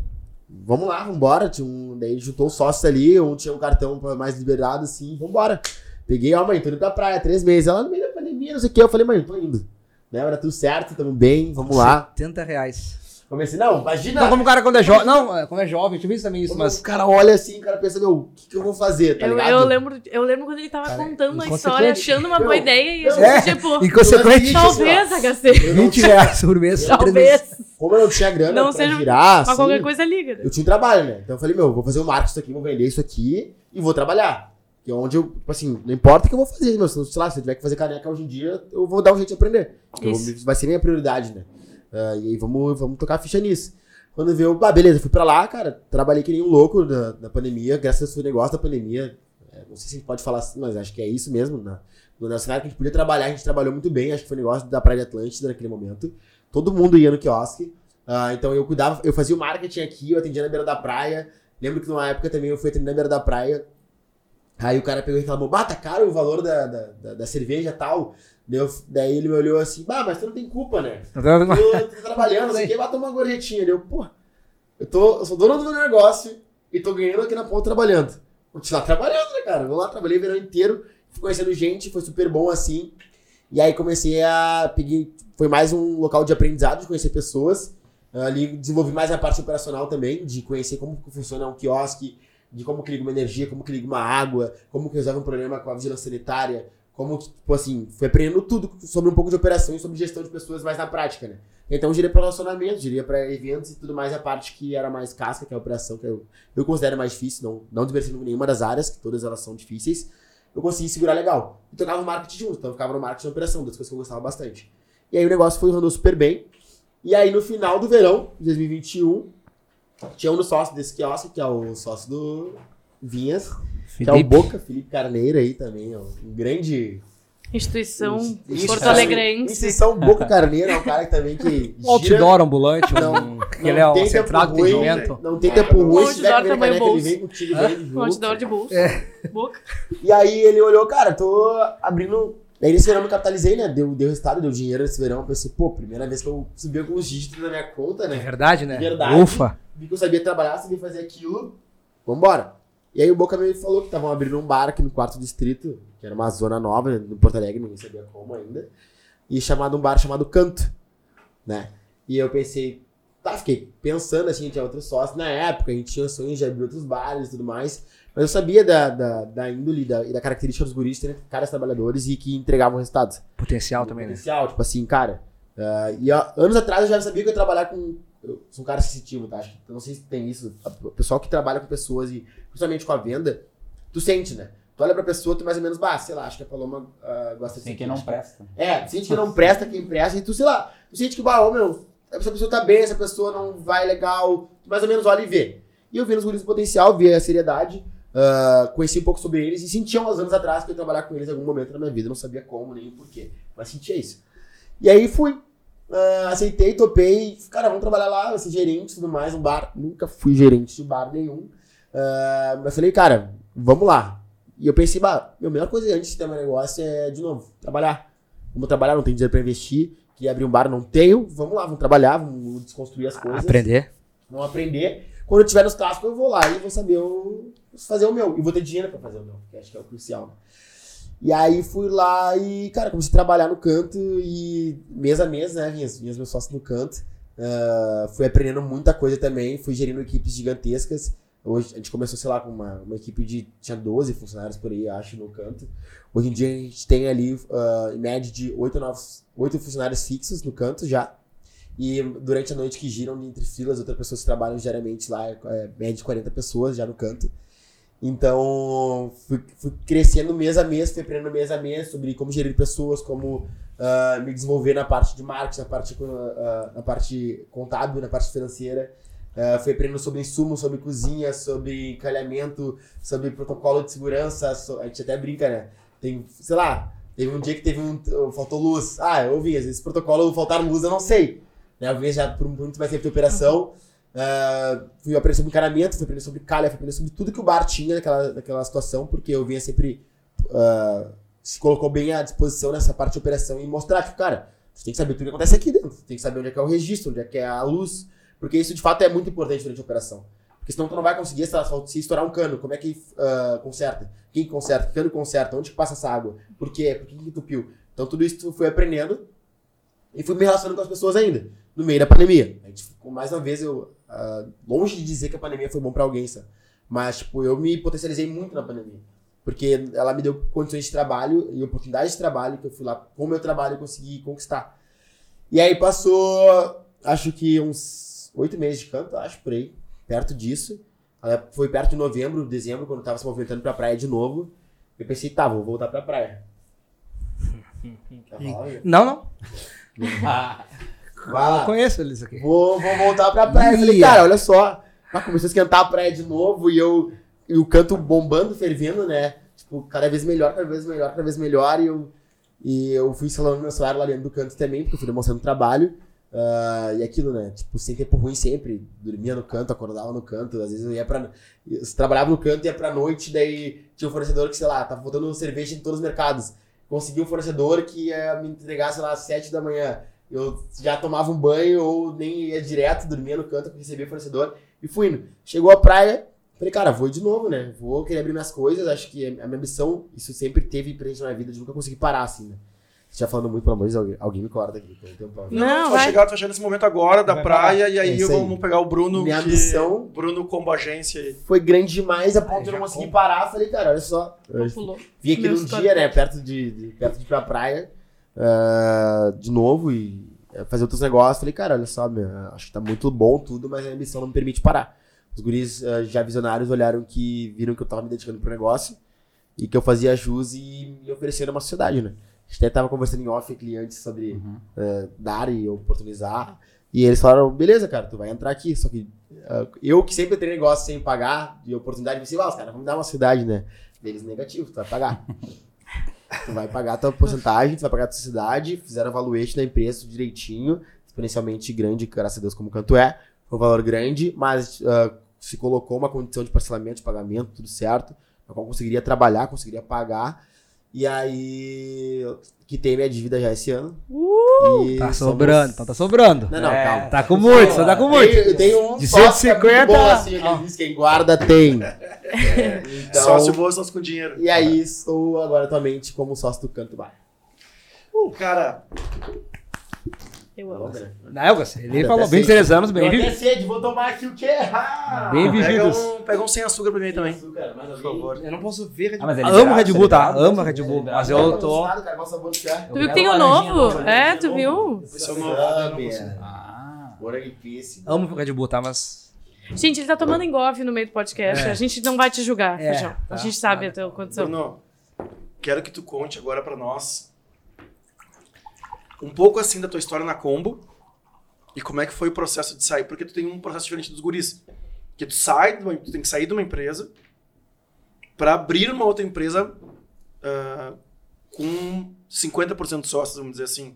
Vamos lá, vambora. Tinha um, daí juntou os sócios ali, um tinha um cartão mais liberado, assim, vambora. Peguei, ó, mãe, tô indo pra praia, três meses. Ela no meio pandemia, não sei o que. Eu falei, mãe, tô indo. Né? Era tudo certo, tamo bem, vamos lá. 70 reais. Comecei, não, imagina. Não, como o cara quando é jovem. Não, é, quando é jovem, eu tive isso também isso, Como mas. o cara olha assim, o cara pensa, meu, o que, que eu vou fazer, tá Eu, ligado? eu, lembro, eu lembro quando ele tava Cara, contando a história, achando uma boa ideia e a não. gente, É, tipo, Inconsequente. talvez, HC. Eu não 20 reais por mês. Talvez. Como eu não tinha grana Não pra seja girar, Pra assim, qualquer coisa liga. eu tinha um trabalho, né? Então eu falei, meu, vou fazer o marketing disso aqui, vou vender isso aqui e vou trabalhar. Que é onde eu, tipo assim, não importa o que eu vou fazer, meu. Se, sei lá, se eu tiver que fazer caneca hoje em dia, eu vou dar um jeito de aprender. Vou- vai ser minha prioridade, né? Ah, e aí vamos, vamos tocar a ficha nisso. Quando veio, ah, beleza, fui pra lá, cara, trabalhei que nem um louco na, na pandemia, graças ao negócio da pandemia. É, não sei se a gente pode falar assim, mas acho que é isso mesmo. Na, no cenário que a gente podia trabalhar, a gente trabalhou muito bem, acho que foi negócio da Praia de Atlântida naquele momento. Todo mundo ia no quiosque. Ah, então eu cuidava, eu fazia o marketing aqui, eu atendia na beira da praia. Lembro que numa época também eu fui atender na beira da praia. Aí o cara pegou e reclamou, bah, tá caro o valor da, da, da, da cerveja e tal. Daí, eu- daí ele me olhou assim, bah, mas tu não tem culpa, né? Tu, tu tá trabalhando, vai tomar uma gorjetinha. Daí Eu, pô, Eu, tô, eu sou dono do meu negócio e tô ganhando aqui na ponta trabalhando. Continuar trabalhando, né, cara? Vou lá, trabalhei o verão inteiro, fui conhecendo gente, foi super bom assim. E aí comecei a. Peguei, foi mais um local de aprendizado, de conhecer pessoas. Ali desenvolvi mais a parte operacional também, de conhecer como funciona um quiosque, de como que liga uma energia, como que liga uma água, como que resolve um problema com a vigilância sanitária, como que, tipo assim, foi aprendendo tudo sobre um pouco de operação e sobre gestão de pessoas mais na prática, né? Então, girei para relacionamento, girei para eventos e tudo mais, a parte que era mais casca, que é a operação, que eu, eu considero mais difícil, não, não desmerecendo nenhuma das áreas, que todas elas são difíceis, eu consegui segurar legal. E tocava no marketing junto, então eu ficava no marketing e operação, das coisas que eu gostava bastante. E aí o negócio foi andando super bem. E aí no final do verão, de 2021, tinha um dos sócios desse quiosque, que é o sócio do Vinhas, que é o Boca, Felipe Carneiro aí também, ó, um grande Instituição Isso, Porto. Alegrense. Instituição Boca Carneiro é um cara que também que Um outdoor ambulante, um, que ele é não o tem central de atendimento. Não tem tempo ruim, Um se tiver ver tamanho caneca, ele bolso. vem contigo, vem Um outdoor de bolso. É. Boca. E aí ele olhou, cara, tô abrindo. Aí nesse verão eu me capitalizei, né? Deu, deu resultado, deu dinheiro nesse verão. Eu pensei, pô, primeira vez que eu subi alguns dígitos na minha conta, É né? verdade, né? Verdade. Ufa. Vi que eu sabia trabalhar, sabia fazer aquilo. Vambora. E aí o Boca me falou que estavam abrindo um bar aqui no quarto distrito, que era uma zona nova no Porto Alegre, ninguém sabia como ainda. E chamado um bar chamado Canto, né? E eu pensei, tá, fiquei pensando assim, tinha outros sócios na época, a gente tinha sonhos de abrir outros bares e tudo mais. Mas eu sabia da, da, da índole da, e da característica dos guris serem caras trabalhadores e que entregavam resultados. Potencial também, né? Potencial, tipo assim, cara. ah, e ó, anos atrás eu já sabia que eu ia trabalhar com. Eu sou um cara sensitivo, tá? Acho que, eu não sei se tem isso. O pessoal que trabalha com pessoas e principalmente com a venda, tu sente, né? Tu olha pra pessoa, tu mais ou menos, bah, sei lá, acho que a Paloma ah, gosta de Tem quem não presta. É, tu sente que não presta quem presta, e tu, sei lá, tu sente que, bah, ô meu, essa pessoa tá bem, essa pessoa não vai legal, mais ou menos olha e vê. E eu vi nos guris do potencial, vi a seriedade, ah, conheci um pouco sobre eles e sentia uns anos atrás que eu ia trabalhar com eles em algum momento na minha vida, não sabia como nem porquê, mas sentia isso. E aí fui, ah, aceitei, topei, cara, vamos trabalhar lá, ser gerente e tudo mais, um bar, nunca fui gerente de bar nenhum, Ah, mas falei, cara, vamos lá. E eu pensei, bah, a melhor coisa antes de ter meu negócio é, de novo, trabalhar. Vamos trabalhar, não tenho dinheiro pra investir. Queria abrir um bar, não tenho. Vamos lá, vamos trabalhar, vamos desconstruir as coisas. Aprender. Vamos aprender. Quando eu tiver nos cascos, eu vou lá e vou saber o, fazer o meu. E vou ter dinheiro pra fazer o meu, que acho que é o crucial. né? E aí fui lá e, cara, comecei a trabalhar no canto e mês a mês, né, vinhas, vinhas meus sócios no canto. Ah, fui aprendendo muita coisa também, fui gerindo equipes gigantescas. Hoje a gente começou, sei lá, com uma, uma equipe de. tinha 12 funcionários por aí, acho, no canto. Hoje em dia a gente tem ali, ah, em média, de 8, 9, 8 funcionários fixos no canto já. E durante a noite que giram entre filas, outras pessoas que trabalham diariamente lá, é, média de 40 pessoas já no canto. Então, fui, fui crescendo mês a mês, fui aprendendo mês a mês sobre como gerir pessoas, como ah, me desenvolver na parte de marketing, na parte, ah, na parte contábil, na parte financeira. Ah, fui aprendendo sobre insumos, sobre cozinha, sobre encalhamento, sobre protocolo de segurança. so- a gente até brinca, né? Tem, sei lá, teve um dia que teve um. faltou luz. Ah, eu ouvi, às vezes protocolo faltar luz, eu não sei. Né? Eu vi já por muito mais tempo de operação. Ah, fui aprender sobre encanamento, fui aprender sobre calha, fui aprender sobre tudo que o bar tinha naquela, naquela situação, porque eu vinha sempre. ah, se colocou bem à disposição nessa parte de operação e mostrar, tipo, cara, você tem que saber tudo que acontece aqui dentro, tem que saber onde é que é o registro, onde é que é a luz, porque isso de fato é muito importante durante a operação. Porque senão tu não vai conseguir se estourar um cano, como é que ah, conserta? Quem conserta? Que cano conserta? Onde que passa essa água? Por quê? Por que, entupiu? Então tudo isso tu foi aprendendo e fui me relacionando com as pessoas ainda, no meio da pandemia. A gente ficou, mais uma vez, eu, ah, longe de dizer que a pandemia foi bom pra alguém, sabe? Mas, tipo, eu me potencializei muito na pandemia. Porque ela me deu condições de trabalho e oportunidades de trabalho que eu fui lá com o meu trabalho e consegui conquistar. E aí passou, acho que uns oito meses de canto, acho, por aí, perto disso. Foi perto de novembro, dezembro, quando eu tava se movimentando pra praia de novo. Eu pensei, tá, vou voltar pra praia. Não, não. Lá. Eu conheço eles aqui. Vou, vou voltar pra praia. Eu falei, cara, olha só. Ah, começou a esquentar a praia de novo e eu. E o canto bombando, fervendo, né? Tipo, cada vez melhor, cada vez melhor, cada vez melhor. E eu, e eu fui instalando meu celular lá dentro do canto também, porque eu fui demonstrando trabalho. Ah, e aquilo, né? Tipo, sem tempo ruim sempre. Dormia no canto, acordava no canto. Às vezes eu ia pra. Eu trabalhava no canto, ia pra noite, daí tinha um fornecedor que, sei lá, tava faltando cerveja em todos os mercados. Consegui um fornecedor que ia me entregar, sei lá, às sete da manhã. Eu já tomava um banho ou nem ia direto, dormia no canto, recebia o fornecedor. E fui indo. Chegou a praia, falei, cara, vou de novo, né? Vou querer abrir minhas coisas. Acho que a minha missão, isso sempre teve presente na minha vida, de nunca conseguir parar, assim, né? Você já falando muito, pelo amor de Deus, alguém, alguém me corta aqui. Tem um tempão. Não, tu vai vai. chegar, tu vai chegar nesse momento agora da Vai praia e aí É vamos pegar o Bruno. Minha que- missão- Bruno Combo Agência aí. Foi grande demais a ponto de eu não conseguir parar. Falei, cara, olha só. eu Pulou. Vim aqui Meu num dia, né, perto de, de- perto de ir pra praia, ah, de novo, e eh, fazer outros negócios. Falei, cara, olha só, meu, acho que tá muito bom tudo, mas a minha missão não me permite parar. Os guris ah, já visionários olharam que, viram que eu tava me dedicando pro negócio, e que eu fazia jus e me ofereceram uma sociedade, né. A gente até tava conversando em off aqui antes sobre eh, dar e oportunizar, e eles falaram, beleza, cara, tu vai entrar aqui, só que ah, eu que sempre tenho negócio sem pagar, de oportunidade, pensei, ah, os caras vão me dar uma sociedade, né. Deles negativo, tu vai pagar. Tu vai pagar a tua porcentagem, tu vai pagar a tua sociedade, fizeram valuation da empresa direitinho, exponencialmente grande, graças a Deus, como canto é. Foi um valor grande, mas ah, se colocou uma condição de parcelamento, de pagamento, tudo certo, na qual conseguiria trabalhar, conseguiria pagar. E aí, quitei minha dívida já esse ano. E Tá somos- sobrando, então tá sobrando. Não, não, É, calma. Tá com muito, só tá com muito. Eu tenho um De sócio que é muito 150, bom, assim, ele diz quem guarda tem. Então, Sócio bom, sócio com dinheiro. e aí, estou agora atualmente como sócio do Canto Bar. Cara, Eu amo. Não, eu gostei. Ele Eu falou até 23 anos, bem vivido. sede, vou tomar aqui o quê? Ah! Bem pega vividos. um, pega um sem açúcar pra mim também. Açúcar, mais Por favor. Eu não posso ver Red Ah, mas é Amo Red Bull, tá? Amo Red Bull. Mas eu tô. Que é? Tu viu que tem o novo? É, tu viu? Esse é o novo. Ah. Amo Red Bull, tá? Mas. Gente, ele tá tomando engolfe no meio do podcast. É. A gente não vai te julgar, É, Feijão. tá. A gente sabe a tua condição. Bruno, quero que tu conte agora pra nós um pouco assim da tua história na Combo e como é que foi o processo de sair, porque tu tem um processo diferente dos guris. Que tu sai, tu tem que sair de uma empresa pra abrir uma outra empresa ah, com 50% de sócios, vamos dizer assim.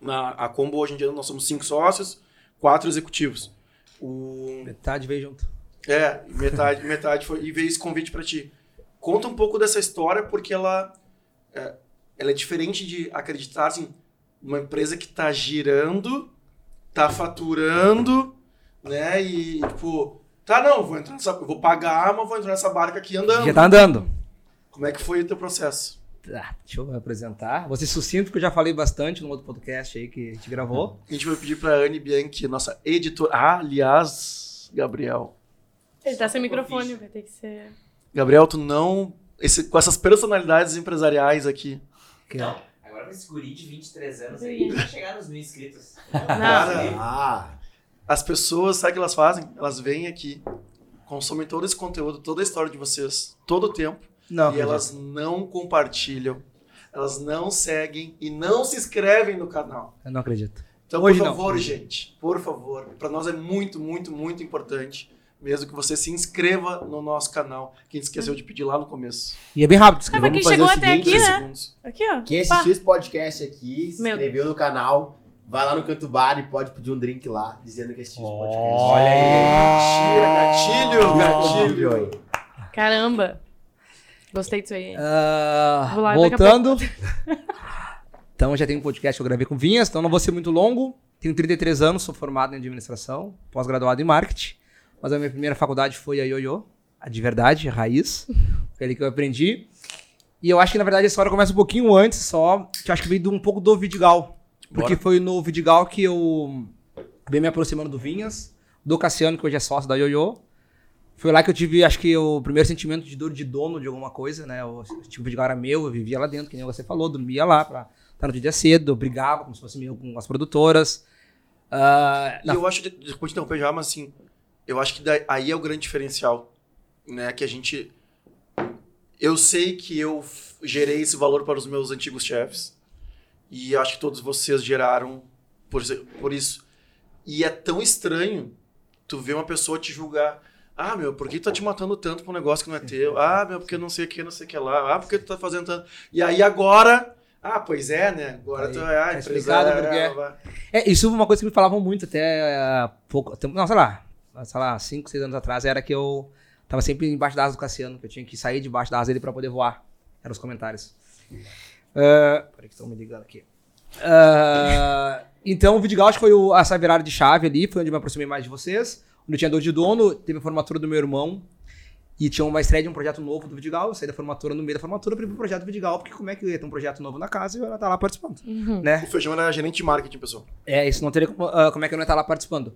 Na a Combo hoje em dia nós somos cinco sócios, quatro executivos. O, Metade veio junto. é, metade, metade foi. E veio esse convite pra ti. Conta um pouco dessa história, porque ela é, ela é diferente de acreditar assim, uma empresa que tá girando, tá faturando, né? E tipo, tá, não, vou entrar nessa, vou pagar, mas vou entrar nessa barca aqui andando. Já tá andando. Como é que foi o teu processo? Tá, deixa eu me apresentar. Vou ser sucinto, porque eu já falei bastante no outro podcast aí que a gente gravou. A gente vai pedir pra Anne Bianchi, nossa editora. Ah, aliás, Gabriel. Ele tá sem microfone, vai ter que ser. Gabriel, tu não. esse- com essas personalidades empresariais aqui. Que, ó, Com esse guri de 23 anos aí, vai chegar nos mil inscritos. Cara, Ah, As pessoas, sabe o que elas fazem? Elas vêm aqui, consomem todo esse conteúdo, toda a história de vocês, todo o tempo, Não, e elas não compartilham, elas não seguem e não se inscrevem no canal. eu não acredito. Então, Hoje por não. favor, gente, por favor, para nós é muito, muito, muito importante mesmo que você se inscreva no nosso canal, que a gente esqueceu de pedir lá no começo. E é bem rápido. Ah, mas vamos quem fazer chegou o até aqui, né? segundos. Aqui, ó. quem Pá. assistiu esse podcast aqui, se Meu inscreveu no canal, vai lá no Canto Bar e pode pedir um drink lá, dizendo que assistiu esse podcast. Olha aí. Gatilho, gatilho. aí. Caramba. Gostei disso aí. Ah, Vou lá voltando. então, já tem um podcast que eu gravei com Vinhas, então não vou ser muito longo. Tenho 33 anos, sou formado em administração, pós-graduado em marketing. Mas a minha primeira faculdade foi a Ioiô, a de verdade, a raiz. Foi ali que eu aprendi. E eu acho que, na verdade, a história começa um pouquinho antes, só que eu acho que veio de um pouco do Vidigal. Porque Bora. foi no Vidigal que eu venho me aproximando do Vinhas, do Cassiano, que hoje é sócio da Ioiô. Foi lá que eu tive, acho que, o primeiro sentimento de dor de dono de alguma coisa, né? O tipo, o Vidigal era meu, eu vivia lá dentro, que nem você falou, dormia lá pra estar no dia cedo, brigava como se fosse meu com as produtoras. E na- eu acho, desculpa te interromper já, mas assim, eu acho que daí- aí é o grande diferencial, né? Que a gente. Eu sei que eu gerei esse valor para os meus antigos chefes, e acho que todos vocês geraram por, por isso. E é tão estranho tu ver uma pessoa te julgar. Ah, meu, por que tu tá te matando tanto pra um negócio que não é teu? Ah, meu, porque não sei o que, não sei o que lá. Ah, porque tu tá fazendo tanto. E aí agora. Ah, pois é, né? Agora Aí, tu é. Ah, tá explicado empresário, por quê. ah, É, isso é uma coisa que me falavam muito até ah, pouco. Não, sei lá, sei lá, 5, 6 anos atrás, era que eu tava sempre embaixo da asa do Cassiano, que eu tinha que sair debaixo da asa dele pra poder voar. Eram os comentários. Ah, peraí que estão me ligando aqui. Ah, então o Vidigal acho que foi o, essa virada de chave ali, foi onde eu me aproximei mais de vocês. Quando eu tinha dor de dono, teve a formatura do meu irmão. E tinha uma estreia de um projeto novo do Vidigal. Eu saí da formatura no meio da formatura para ir pro projeto do Vidigal, porque como é que eu ia ter um projeto novo na casa e eu ia estar lá participando, né? O Feijão era gerente de marketing, pessoal. É, isso não teria como, ah, como é que eu não ia estar lá participando.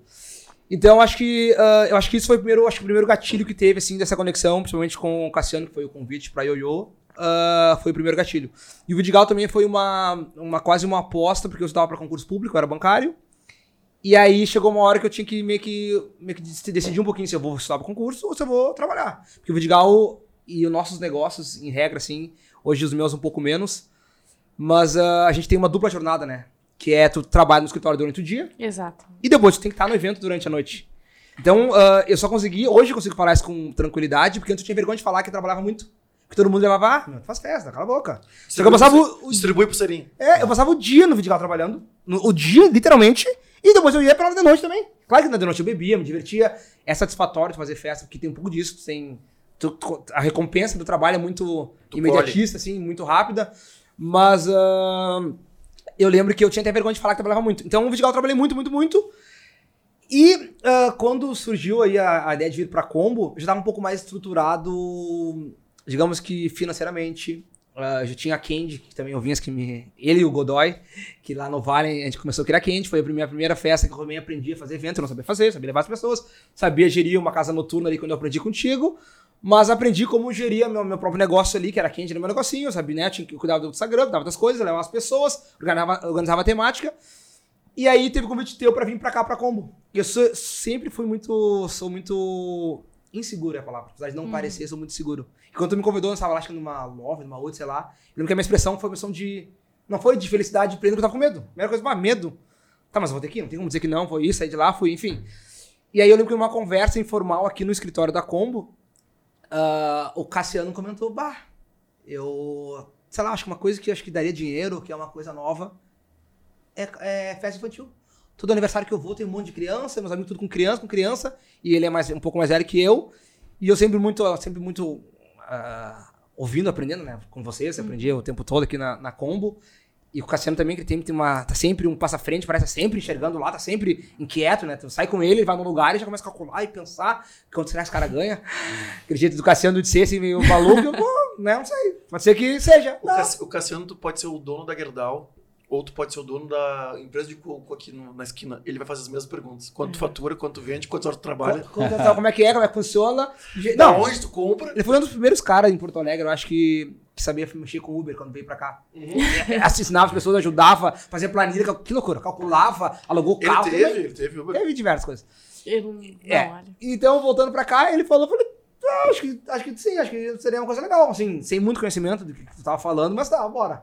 Então, acho que ah, eu acho que isso foi o primeiro, acho que o primeiro gatilho que teve assim dessa conexão, principalmente com o Cassiano, que foi o convite para Yoyo. ah, foi o primeiro gatilho. E o Vidigal também foi uma, uma quase uma aposta, porque eu estudava para concurso público, eu era bancário. E aí chegou uma hora que eu tinha que meio que, meio que dec- decidir um pouquinho se eu vou estudar para concurso ou se eu vou trabalhar. Porque o Vidigal e os nossos negócios, em regra, assim, hoje os meus um pouco menos, mas ah, a gente tem uma dupla jornada, né? Que é tu trabalha no escritório durante o dia Exato. e depois tu tem que estar no evento durante a noite. Então, ah, eu só consegui, hoje eu consigo falar isso com tranquilidade, porque antes eu tinha vergonha de falar que eu trabalhava muito. Porque todo mundo levava, ah, faz festa, cala a boca. Só que eu passava o, o- Distribui pro Serinho. é, eu passava o dia no Vidigal trabalhando, no- o dia, literalmente, e depois eu ia pra lá de noite também. Claro que na de noite eu bebia, me divertia. É satisfatório de fazer festa, porque tem um pouco disso, tu tem... tu- tu- a recompensa do trabalho é muito Tu imediatista, assim, muito rápida. Mas ah, eu lembro que eu tinha até vergonha de falar que trabalhava muito. Então, o Vidigal eu trabalhei muito, muito, muito. E ah, quando surgiu aí a, a ideia de vir pra Combo, eu já estava um pouco mais estruturado, digamos que financeiramente. Ah, já tinha a Candy, que também ouvinhas que me. Ele e o Godoy, que lá no Vale a gente começou a criar Candy. Foi a minha primeira festa que eu também aprendi a fazer evento, eu não sabia fazer, sabia levar as pessoas, sabia gerir uma casa noturna ali quando eu aprendi contigo. Mas aprendi como gerir meu, meu próprio negócio ali, que era Candy no meu negocinho, sabe, né? Tinha que cuidar do Instagram, cuidava das coisas, levava as pessoas, organizava, organizava a temática. E aí teve o convite teu pra vir pra cá, pra Combo. E eu sou- sempre fui muito. Sou muito. Inseguro é a palavra. Apesar de não parecer, sou muito seguro. E quando tu me convidou, eu estava lá, acho que numa Love, numa outra, sei lá. Eu lembro que a minha expressão foi uma expressão de. Não foi de felicidade plena, porque eu tava com medo. Primeira coisa, ah, medo. Tá, mas eu vou ter que ir, não tem como dizer que não, foi isso, saí de lá, fui, enfim. E aí eu lembro que numa conversa informal aqui no escritório da Combo, ah, o Cassiano comentou, bah, eu. Sei lá, acho que uma coisa que acho que daria dinheiro, que é uma coisa nova, é, é festa infantil. Todo aniversário que eu vou tem um monte de criança, meus amigos tudo com criança, com criança, e ele é mais, um pouco mais velho que eu. E eu sempre muito, sempre muito ah, ouvindo, aprendendo, né? Com vocês, aprendi o tempo todo aqui na, na Combo. E o Cassiano também, que tem, tem uma. tá sempre um passo à frente, parece tá sempre enxergando lá, tá sempre inquieto, né? Tu sai com ele, ele vai num lugar e já começa a calcular e pensar quanto será que esse cara ganha. Aquele jeito do Cassiano de ser assim, meio maluco, eu né? Não sei. Pode ser que seja. O. Cassi- o Cassiano, tu pode ser o dono da Gerdau, ou tu pode ser o dono da empresa de coco aqui no- na esquina. Ele vai fazer as mesmas perguntas. Quanto tu fatura, quanto vende, quantas horas tu trabalha. Como, como- como é que é, como é que funciona. Da Não, onde tu compra. Ele foi um dos primeiros caras em Porto Alegre, eu acho que, que sabia mexer com Uber quando veio pra cá. É, Assassinava as pessoas, ajudava, fazia planilha, que loucura, calculava, alugou Ele carro. teve, também. ele teve Uber. Teve diversas coisas. Eu É. Então, voltando pra cá, ele falou, eu falei, ah, acho que, acho que sim, acho que seria uma coisa legal, assim, sem muito conhecimento do que tu tava falando, mas tá, bora.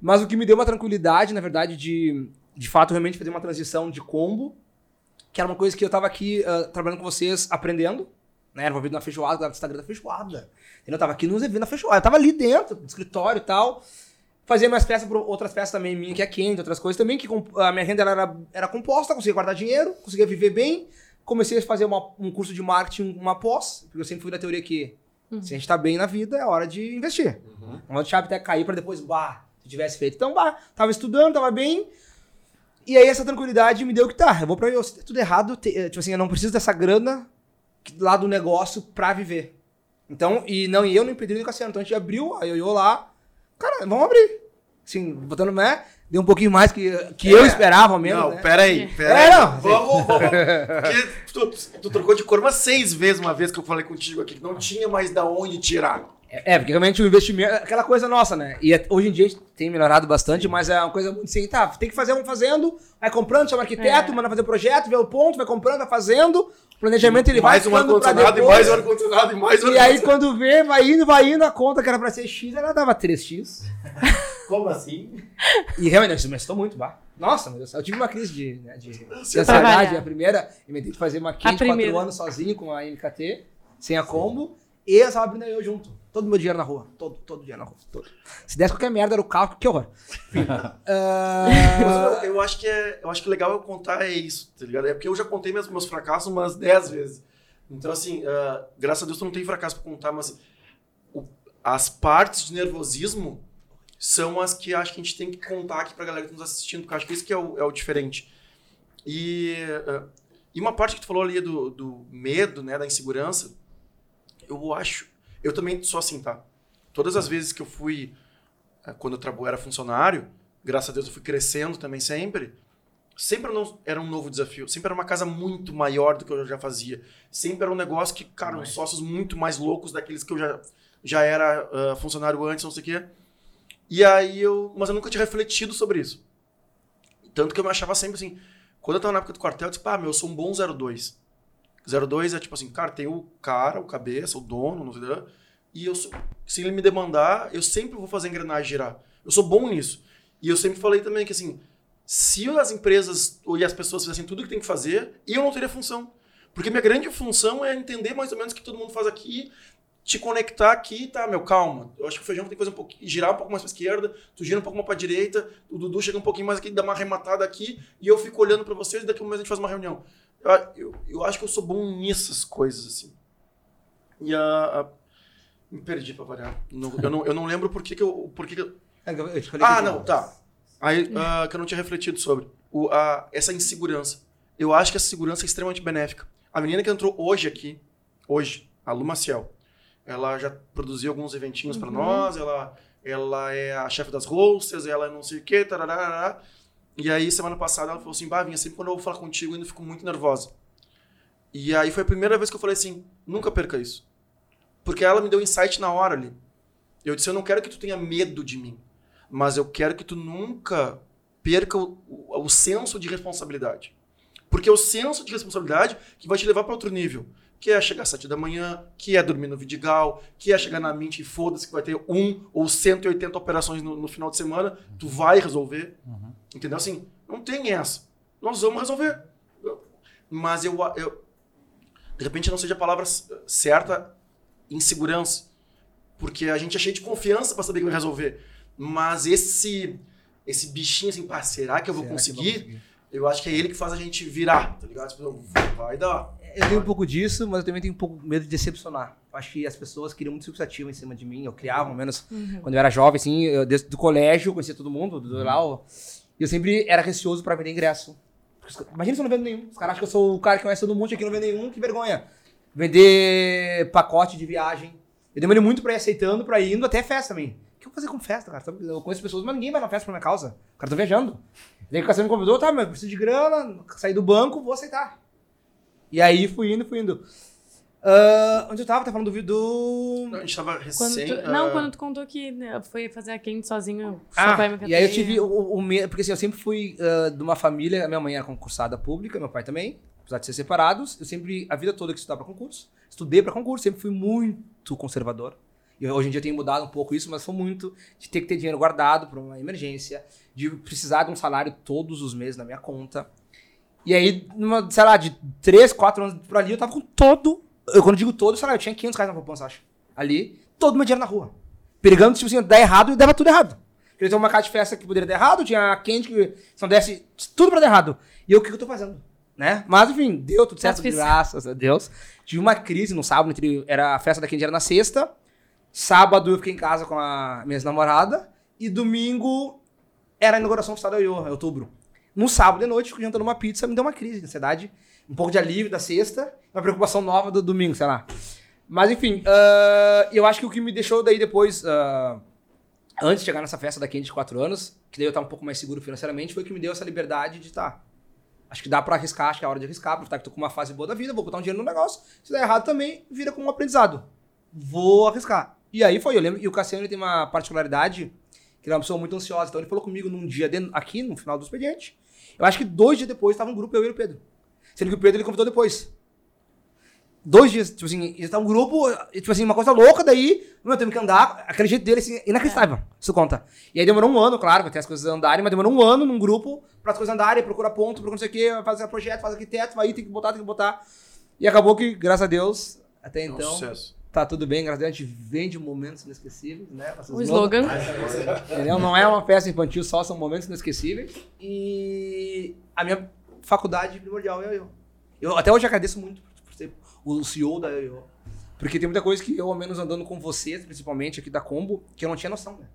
Mas o que me deu uma tranquilidade, na verdade, de, de fato, realmente fazer uma transição de combo, que era uma coisa que eu tava aqui ah, trabalhando com vocês, aprendendo, né, envolvido na feijoada, cuidava do Instagram da feijoada. Entendeu? Eu tava aqui nos eventos da feijoada, eu tava ali dentro, no escritório e tal, fazia minhas peças, outras peças também minha, que é quente, outras coisas também, que a minha renda ela era, era composta, conseguia guardar dinheiro, conseguia viver bem, comecei a fazer uma- um curso de marketing, uma pós, porque eu sempre fui da teoria que se a gente tá bem na vida, é hora de investir. Não vou deixar até cair pra depois, bah, se tivesse feito. Então, bah, tava estudando, tava bem. E aí essa tranquilidade me deu que tá, eu vou pra eu, se tudo errado, te- eh, tipo assim, eu não preciso dessa grana lá do negócio pra viver. Então, e não, e eu não impedi o Cassiano. Então a gente abriu, a Ioiô lá, cara, vamos abrir. Assim, botando, né? Deu um pouquinho mais que, que eu esperava, ao menos. Não, né? peraí, peraí. É, não. Vamos, vamos. Porque tu, tu trocou de cor umas seis vezes uma vez que eu falei contigo aqui, que não tinha mais da onde tirar. É, é, porque realmente o investimento é aquela coisa nossa, né? E é- hoje em dia a gente tem melhorado bastante, mas é uma coisa muito assim, tá, tem que fazer, vamos fazendo, vai comprando, chama arquiteto, É. manda fazer o projeto, vê o ponto, vai comprando, vai fazendo, o planejamento ele mais vai um ar-condicionado, e mais um ar-condicionado, e mais um E aí quando vê, vai indo, vai indo, a conta que era pra ser X, ela dava 3X. Como assim? E realmente, isso me assustou muito, bah. Nossa, meu Deus, eu tive uma crise de, né, de, de ansiedade, a primeira, inventei de fazer uma quatro primeira. anos sozinho com a MKT, sem a combo, e eu tava abrindo eu junto. Todo meu dinheiro na rua. Todo, todo dinheiro na rua. Todo. Se desse qualquer merda, era o carro, que horror. Ah, eu, eu acho que é, eu acho que legal eu contar é isso, tá ligado? É porque eu já contei meus, meus fracassos umas 10 vezes. Então, assim, ah, graças a Deus tu não tem fracasso pra contar, mas o- as partes de nervosismo são as que acho que a gente tem que contar aqui pra galera que tá nos assistindo, porque eu acho que isso que é o, é o diferente. E, ah, E uma parte que tu falou ali do, do medo, né, da insegurança, eu acho, eu também sou assim, tá? Todas as vezes que eu fui, eh, quando eu era funcionário, graças a Deus eu fui crescendo também sempre, sempre era um- era um novo desafio, sempre era uma casa muito maior do que eu já fazia, sempre era um negócio que, cara, uns sócios muito mais loucos daqueles que eu já, já era ah, funcionário antes, não sei o quê. E aí eu, mas eu nunca tinha refletido sobre isso. Tanto que eu me achava sempre assim, quando eu tava na época do quartel, eu disse, pá, meu, eu sou um bom 02. 02 é tipo assim, cara, tem o cara, o cabeça, o dono, não sei o que, e eu se ele me demandar, eu sempre vou fazer a engrenagem girar. Eu sou bom nisso. E eu sempre falei também que assim, se as empresas ou as pessoas fizessem tudo que tem que fazer, eu não teria função. Porque minha grande função é entender mais ou menos o que todo mundo faz aqui, te conectar aqui, tá, meu, calma. Eu acho que o feijão tem que fazer um girar um pouco mais pra esquerda, tu gira um pouco mais pra direita, o Dudu chega um pouquinho mais aqui, dá uma arrematada aqui, e eu fico olhando pra vocês e daqui a um mês a gente faz uma reunião. Eu, eu, eu acho que eu sou bom nessas coisas, assim. E a. a- me perdi pra variar. Não- eu, não, eu não lembro por que, que eu. Por que que eu É, eu te falei ah, não, tá. Aí, ah, que eu não tinha refletido sobre. O, a, essa insegurança. Eu acho que essa segurança é extremamente benéfica. A menina que entrou hoje aqui, hoje, a Lu Maciel, ela já produziu alguns eventinhos pra nós, ela, ela é a chefe das hosters, ela é não sei o quê, tarará. E aí, semana passada, ela falou assim, bah, Vinha, sempre quando eu vou falar contigo, eu ainda fico muito nervosa. E aí foi a primeira vez que eu falei assim, nunca perca isso. Porque ela me deu insight na hora ali. Eu disse, eu não quero que tu tenha medo de mim mas eu quero que tu nunca perca o, o, o senso de responsabilidade. Porque é o senso de responsabilidade que vai te levar para outro nível. Que é chegar às sete da manhã, que é dormir no Vidigal, que é chegar na Mint e foda-se que vai ter um ou 180 operações no, no final de semana, tu vai resolver. Entendeu? Assim, não tem essa. Nós vamos resolver. Mas eu, eu. De repente não seja a palavra certa, insegurança. Porque a gente é cheio de confiança para saber que vai resolver. Mas esse esse bichinho assim, será que eu vou Será que eu vou conseguir? conseguir? Eu acho que é ele que faz a gente virar, tá ligado? Tipo, vai dar. Eu tenho um pouco disso, mas eu também tenho um pouco medo de decepcionar. Eu Acho que as pessoas queriam muito expectativa em cima de mim. Eu criava, pelo menos, quando eu era jovem, assim, eu, desde o colégio, conhecia todo mundo, do lá. ó. E eu sempre era receoso pra vender ingresso. Imagina se eu não vendo nenhum. Os caras acham que eu sou o cara que conhece todo mundo, aqui não vendo nenhum, que vergonha. Vender pacote de viagem. Eu demorei muito pra ir aceitando, pra ir indo até festa também. O que eu vou fazer com festa, cara? Eu conheço pessoas, mas ninguém vai na festa por minha causa. O cara tá viajando. Daí que o Cassiano me convidou, tá, mas eu preciso de grana, sair do banco, vou aceitar. E aí fui indo, fui indo. Ah, onde eu tava? Tá falando do vídeo do. A gente tava Quando recém. tu- não, ah, quando tu contou que né, foi fazer a quente sozinho. Ah, e aí eu tive o, medo, porque assim, eu sempre fui ah, de uma família, minha mãe era concursada pública, meu pai também, apesar de ser separados, eu sempre, a vida toda que estudava pra concurso, estudei pra concurso, sempre fui muito conservador. E hoje em dia eu tenho mudado um pouco isso, mas foi muito de ter que ter dinheiro guardado pra uma emergência, de precisar de um salário todos os meses na minha conta. E aí, numa, sei lá, de 3, 4 anos por ali, eu tava com todo. Eu, quando digo todo, sei lá, eu tinha 500 reais na poupança, acho. Ali, todo o meu dinheiro na rua. Perigando, tipo assim, dar errado e dava tudo errado. Ele tem uma casa de festa que poderia dar errado, tinha quente que se não desse tudo pra dar errado. E eu, o que, que eu tô fazendo? Né? Mas enfim, deu tudo certo, graças a Deus. Tive uma crise no sábado, entre, era a festa da Candy era na sexta. Sábado eu fiquei em casa com a minha namorada. E domingo era a inauguração do Estado da Iowa, em outubro. No sábado de noite, fico jantando uma pizza, me deu uma crise de ansiedade. Um pouco de alívio da sexta, uma preocupação nova do domingo, sei lá. Mas enfim, ah, eu acho que o que me deixou daí depois, ah, antes de chegar nessa festa daqui de 4 anos, que daí eu tava um pouco mais seguro financeiramente, foi o que me deu essa liberdade de tá. Acho que dá pra arriscar, acho que é a hora de arriscar, aproveitar que tô com uma fase boa da vida, vou botar um dinheiro no negócio. Se der errado também, vira como um aprendizado. Vou arriscar. E aí foi, eu lembro, e o Cassiano tem uma particularidade, que ele é uma pessoa muito ansiosa, então ele falou comigo num dia, de- aqui no final do expediente. Eu acho que dois dias depois tava um grupo, eu e o Pedro. Sendo que o Pedro ele convidou depois. Dois dias, tipo assim, e tá um grupo, tipo assim, uma coisa louca, daí, meu, temos que andar, aquele jeito dele, assim, inacreditável, isso conta. E aí demorou um ano, claro, até as coisas andarem, mas demorou um ano num grupo pra as coisas andarem, procura ponto, procura não sei o quê, fazer projeto, faz arquiteto, vai, tem que botar, tem que botar. E acabou que, graças a Deus, até é um então, sucesso. Tá tudo bem, graças a Deus, a gente vende momentos inesquecíveis, né? Nossas O slogan. Entendeu? Não é uma festa infantil, só são momentos inesquecíveis. E a minha faculdade primordial é a eu. Eu até hoje agradeço muito por ser o CEO da eu. Porque tem muita coisa que eu, ao menos andando com vocês, principalmente aqui da Combo, que eu não tinha noção, né?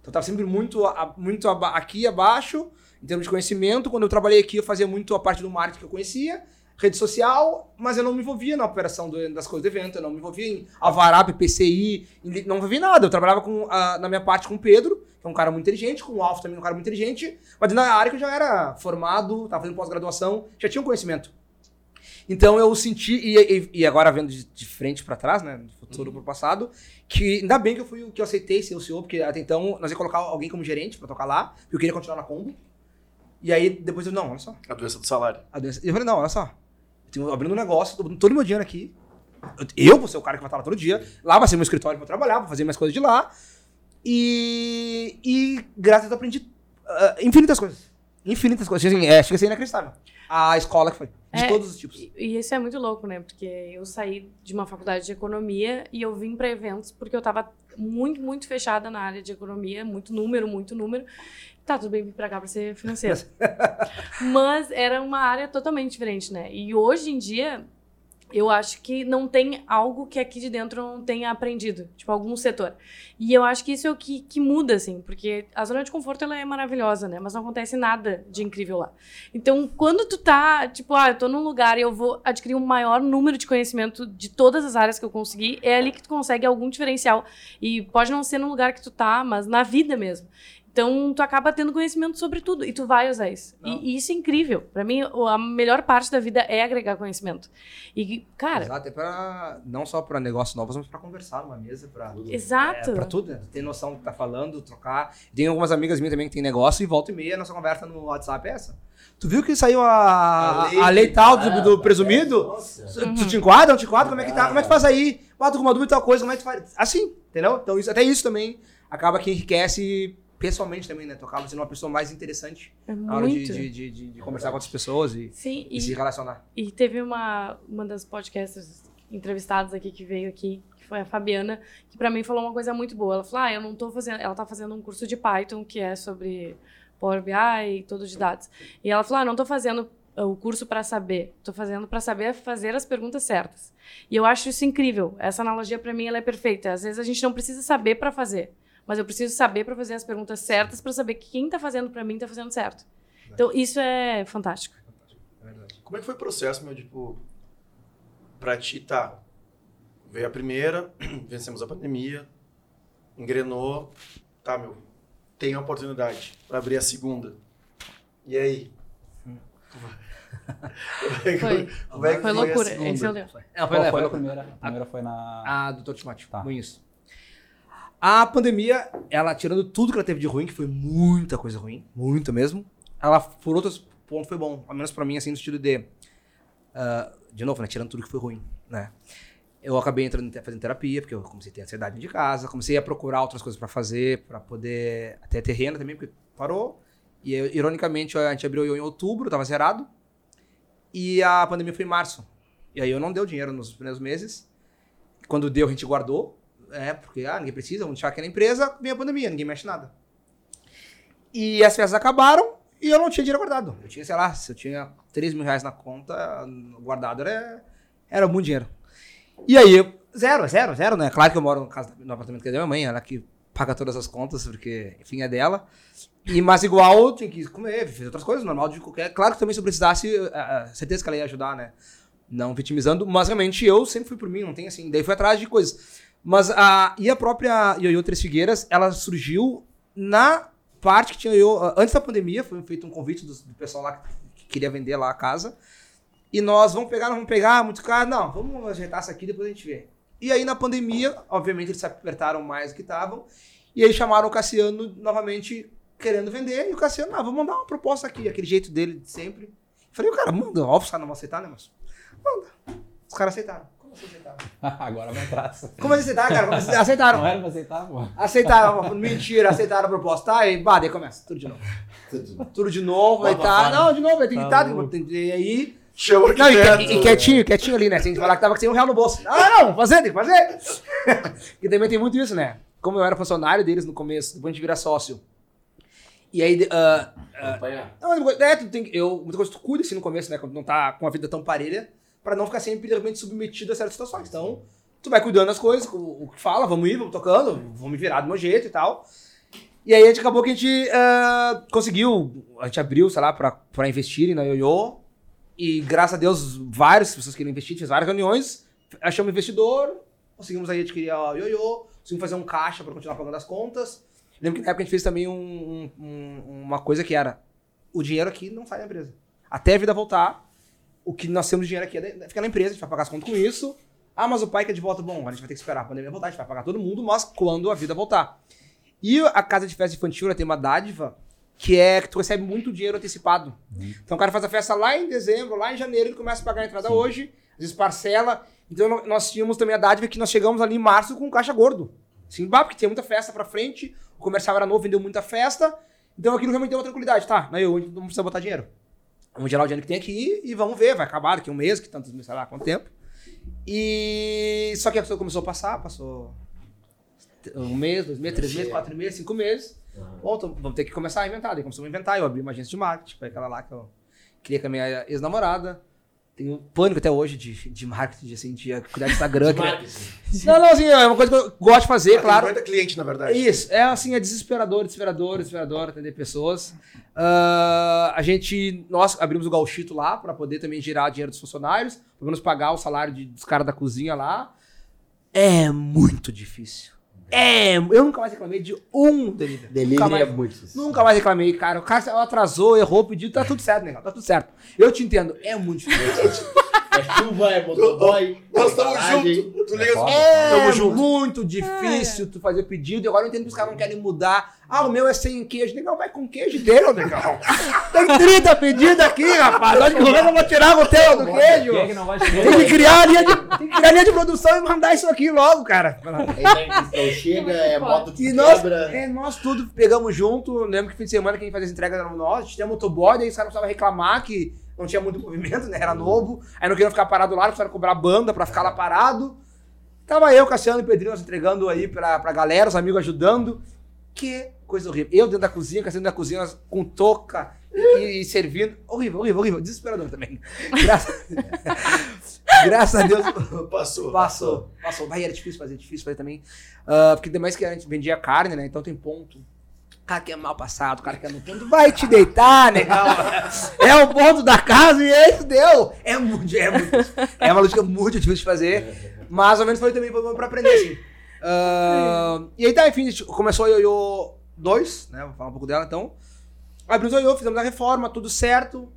Então eu tava sempre muito, muito aqui abaixo, em termos de conhecimento. Quando eu trabalhei aqui, eu fazia muito a parte do marketing que eu conhecia. Rede social, mas eu não me envolvia na operação do- das coisas do evento, eu não me envolvia em Alvará, PPCI, em não me envolvia em nada. Eu trabalhava com, ah, na minha parte com o Pedro, que é um cara muito inteligente, com o Alfa também, um cara muito inteligente, mas na área que eu já era formado, tava fazendo pós-graduação, já tinha um conhecimento. Então eu senti, e, e- agora vendo de, de frente pra trás, né, do futuro pro passado, que ainda bem que eu fui o que eu aceitei ser o CEO, porque até então nós ia colocar alguém como gerente pra tocar lá, porque eu queria continuar na Combo. E aí depois eu, não, olha só, A doença do salário. a doença. E eu falei, não, olha só. Eu tenho abrindo um negócio, tô botando todo meu dinheiro aqui. Eu, vou ser o cara que vai estar lá todo dia. Lá vai ser meu escritório eu trabalhar, vou fazer minhas coisas de lá. E. E graças a Deus eu aprendi ah, infinitas coisas. Infinitas coisas. Assim, é, chega a ser inacreditável. A escola que foi. De É, todos os tipos. E, e isso é muito louco, né? Porque eu saí de uma faculdade de economia e eu vim para eventos porque eu tava muito, muito fechada na área de economia, muito número, muito número. Tá, tudo bem vir pra cá pra ser financeiro. Mas era uma área totalmente diferente, né? E hoje em dia, eu acho que não tem algo que aqui de dentro não tenha aprendido, tipo, algum setor. E eu acho que isso é o que, que muda, assim, porque a zona de conforto ela é maravilhosa, né? Mas não acontece nada de incrível lá. Então, quando tu tá, tipo, ah, eu tô num lugar e eu vou adquirir um maior número de conhecimento de todas as áreas que eu consegui, é ali que tu consegue algum diferencial. E pode não ser no lugar que tu tá, mas na vida mesmo. Então, tu acaba tendo conhecimento sobre tudo e tu vai usar isso. E, e isso é incrível. Pra mim, a melhor parte da vida é agregar conhecimento. E, cara, Exato, é pra, não só pra negócios novos, mas pra conversar numa mesa, pra, exato. é, pra tudo, né? Ter noção do que tá falando, trocar. Tem algumas amigas minhas também que tem negócio e volta e meia, a nossa conversa no WhatsApp é essa. Tu viu que saiu a, a lei, tal do, do presumido? Nossa. Tu te enquadra, não te enquadra? Como é que tá? Como é que faz aí? Ah, tô com uma dúvida e tal coisa, como é que tu faz? Assim, entendeu? Então isso, até isso também acaba que enriquece pessoalmente também, né? Tu acaba sendo uma pessoa mais interessante É na hora de, de, de, de- de conversar com outras pessoas e, Sim, e e, se relacionar. E teve uma, uma das podcasters entrevistadas aqui que veio aqui, que foi a Fabiana, que pra mim falou uma coisa muito boa. Ela falou: "Ah, eu não tô fazendo, ela tá fazendo um curso de Python que é sobre Power BI e todo de dados". E ela falou: "Ah, não tô fazendo uh, o curso para saber, tô fazendo para saber fazer as perguntas certas". E eu acho isso incrível. Essa analogia pra mim ela é perfeita. Às vezes a gente não precisa saber para fazer, mas eu preciso saber para fazer as perguntas certas para saber que quem tá fazendo pra mim tá fazendo certo. Então isso é fantástico. Como é que foi o processo, meu, tipo, pra ti, tá, veio a primeira, vencemos a pandemia, engrenou, tá, meu, tem a oportunidade pra abrir a segunda. E aí? Como é que Foi. como é que Foi a loucura. Esse eu lembro. Não, foi, Qual foi, foi a foi, primeira? A primeira foi na... a do Dr. Timóteo. Tá. Foi isso. A pandemia, ela tirando tudo que ela teve de ruim, que foi muita coisa ruim, muito mesmo, ela, por outros pontos, foi bom. Ao menos pra mim, assim, no sentido de. ah, de novo, né? Tirando tudo que foi ruim, né? Eu acabei entrando fazendo terapia, porque eu comecei a ter ansiedade de casa, comecei a procurar outras coisas pra fazer, pra poder até ter renda também, porque parou. E ironicamente, a gente abriu em outubro, tava zerado. E a pandemia foi em março. E aí eu não deu dinheiro nos primeiros meses. Quando deu, a gente guardou. É, porque ah, ninguém precisa, vamos deixar aqui na empresa, vem a pandemia, ninguém mexe nada. E as festas acabaram e eu não tinha dinheiro guardado. Eu tinha, sei lá, se eu tinha 3 mil reais na conta, guardado era, era muito dinheiro. E aí, zero, zero, zero, né? Claro que eu moro no, casa, no apartamento que é da minha mãe, ela que paga todas as contas, porque, enfim, é dela. E, mas igual, eu tinha que comer, fazer outras coisas, normal de qualquer. Claro que também se eu precisasse, ah, ah, certeza que ela ia ajudar, né? Não vitimizando, mas realmente eu sempre fui por mim, não tem assim. Daí fui atrás de coisas. Mas a. E a própria Ioiô Três Figueiras, ela surgiu na parte que tinha eu. Antes da pandemia, foi feito um convite do, do pessoal lá que queria vender lá a casa. E nós vamos pegar, não vamos pegar, muito caro. Não, vamos ajeitar isso aqui, depois a gente vê. E aí na pandemia, obviamente, eles se apertaram mais do que estavam. E aí chamaram o Cassiano novamente querendo vender. E o Cassiano, ah, vamos mandar uma proposta aqui, aquele jeito dele de sempre. Falei, o cara, manda, óbvio, caras não vão aceitar, né, mas. Manda. Os caras aceitaram. Agora vai atrás. Como assim aceitaram, cara? Como? Aceitaram. Não era pra aceitar, pô. Aceitaram, mentira, aceitaram a proposta. Tá, e bah, daí começa, tudo de novo. Tudo de novo, aí tá. Não, de novo, aí tem que Tá tá, louco. tem- E aí. Chama o Não, e, e- quietinho, quietinho ali, né? Sem falar que tava sem um real no bolso. Ah, não, fazer, tem que fazer. e também tem muito isso, né? Como eu era funcionário deles no começo, depois a gente vira sócio. E aí. ah, ah, Acompanhar. não, é, tu tem, que- eu, muita coisa tu cuida assim no começo, né? Quando não tá com a vida tão parelha, pra não ficar sempre realmente submetido a certas situações. Então, tu vai cuidando das coisas, o, que fala, vamos ir, vamos tocando, vamos me virar do meu jeito e tal. E aí a gente acabou que a gente ah, conseguiu, a gente abriu, sei lá, pra, pra investirem na Yoyo. E graças a Deus, várias pessoas queriam investir, fiz várias reuniões, achamos investidor, conseguimos aí adquirir a Yoyo, conseguimos fazer um caixa para continuar pagando as contas. Lembro que na época a gente fez também um- um- uma coisa que era: o dinheiro aqui não sai da empresa. Até a vida voltar, o que nós temos de dinheiro aqui é de- fica na empresa, a gente vai pagar as contas com isso. Ah, mas o pai quer de volta. Bom, a gente vai ter que esperar a pandemia voltar, a gente vai pagar todo mundo, mas quando a vida voltar. E a casa de festa infantil ela tem uma dádiva que é que tu recebe muito dinheiro antecipado. Então o cara faz a festa lá em dezembro, lá em janeiro, ele começa a pagar a entrada hoje, às vezes parcela. Então nós tínhamos também a dádiva que nós chegamos ali em março com caixa gordo. Sim, porque tinha muita festa pra frente, o comercial era novo, vendeu muita festa. Então aquilo realmente deu uma tranquilidade. Tá, na eu não precisa botar dinheiro. Vamos gerar o dinheiro que tem aqui e vamos ver, vai acabar daqui um mês, que tantos meses, sei lá quanto tempo. E só que a pessoa começou a passar, passou um mês, dois meses, três meses, quatro meses, cinco meses. Bom, então vamos ter que começar a inventar. Daí começamos a inventar, eu abri uma agência de marketing, foi aquela lá que eu queria com a minha ex-namorada. Tenho pânico até hoje de, de marketing, de, assim, de cuidar do Instagram. De. Não, não, assim, é uma coisa que eu gosto de fazer, claro. 50 clientes, na verdade. Isso, é assim, é desesperador, desesperador, desesperador atender pessoas. Ah, a gente, nós abrimos o gauchito lá para poder também girar dinheiro dos funcionários, pelo menos pagar o salário de- dos caras da cozinha lá. É muito difícil. É, eu nunca mais reclamei de um delivery. Nunca Delivery mais, é muito difícil. nunca mais reclamei, cara. O cara atrasou, errou o pedido, tá tudo certo, negão, tá tudo certo. Eu te entendo, é muito difícil. É chuva, é motoboy. Nós estamos embalagem. juntos. Tu liga. É junto. muito difícil tu fazer pedido. E agora eu entendo que os caras não querem mudar. Ah, o meu é sem queijo. Negão, vai com queijo dele, negão. Tem 30 pedidos aqui, rapaz. Que eu vou tirar o teu do queijo. É que Tem que criar a linha de, tem que criar a linha de produção e mandar isso aqui logo, cara. Aí então chega, é moto que E nós, quebra. é, nós tudo pegamos junto. Lembro que fim de semana quem fazia as entregas era nós. Tinha motoboy, daí os caras precisavam reclamar que não tinha muito movimento, né? Era novo. Aí não queriam ficar parado lá, precisaram cobrar banda pra ficar lá parado. Tava eu, Cassiano e Pedrinho, nós entregando aí pra, pra galera, os amigos ajudando. Que coisa horrível. Eu dentro da cozinha, Cassiano dentro da cozinha, nós com touca e, e servindo. Horrível, horrível, horrível. Desesperador também. Graças, Graças a Deus Passou. Passou, passou. Vai, era difícil fazer, difícil fazer também. Ah, porque demais que a gente vendia carne, né? Então tem ponto. O cara que é mal passado, o cara que é no ponto, vai te deitar, negão. É o ponto da casa e é isso deu. É muito, é muito. É uma lógica muito difícil de fazer. Mas ao menos foi também pra aprender, assim. Ah, e aí tá, enfim, começou a Yoyo 2, né? Vou falar um pouco dela então. Abrimos o Yoyo, fizemos a reforma, tudo certo.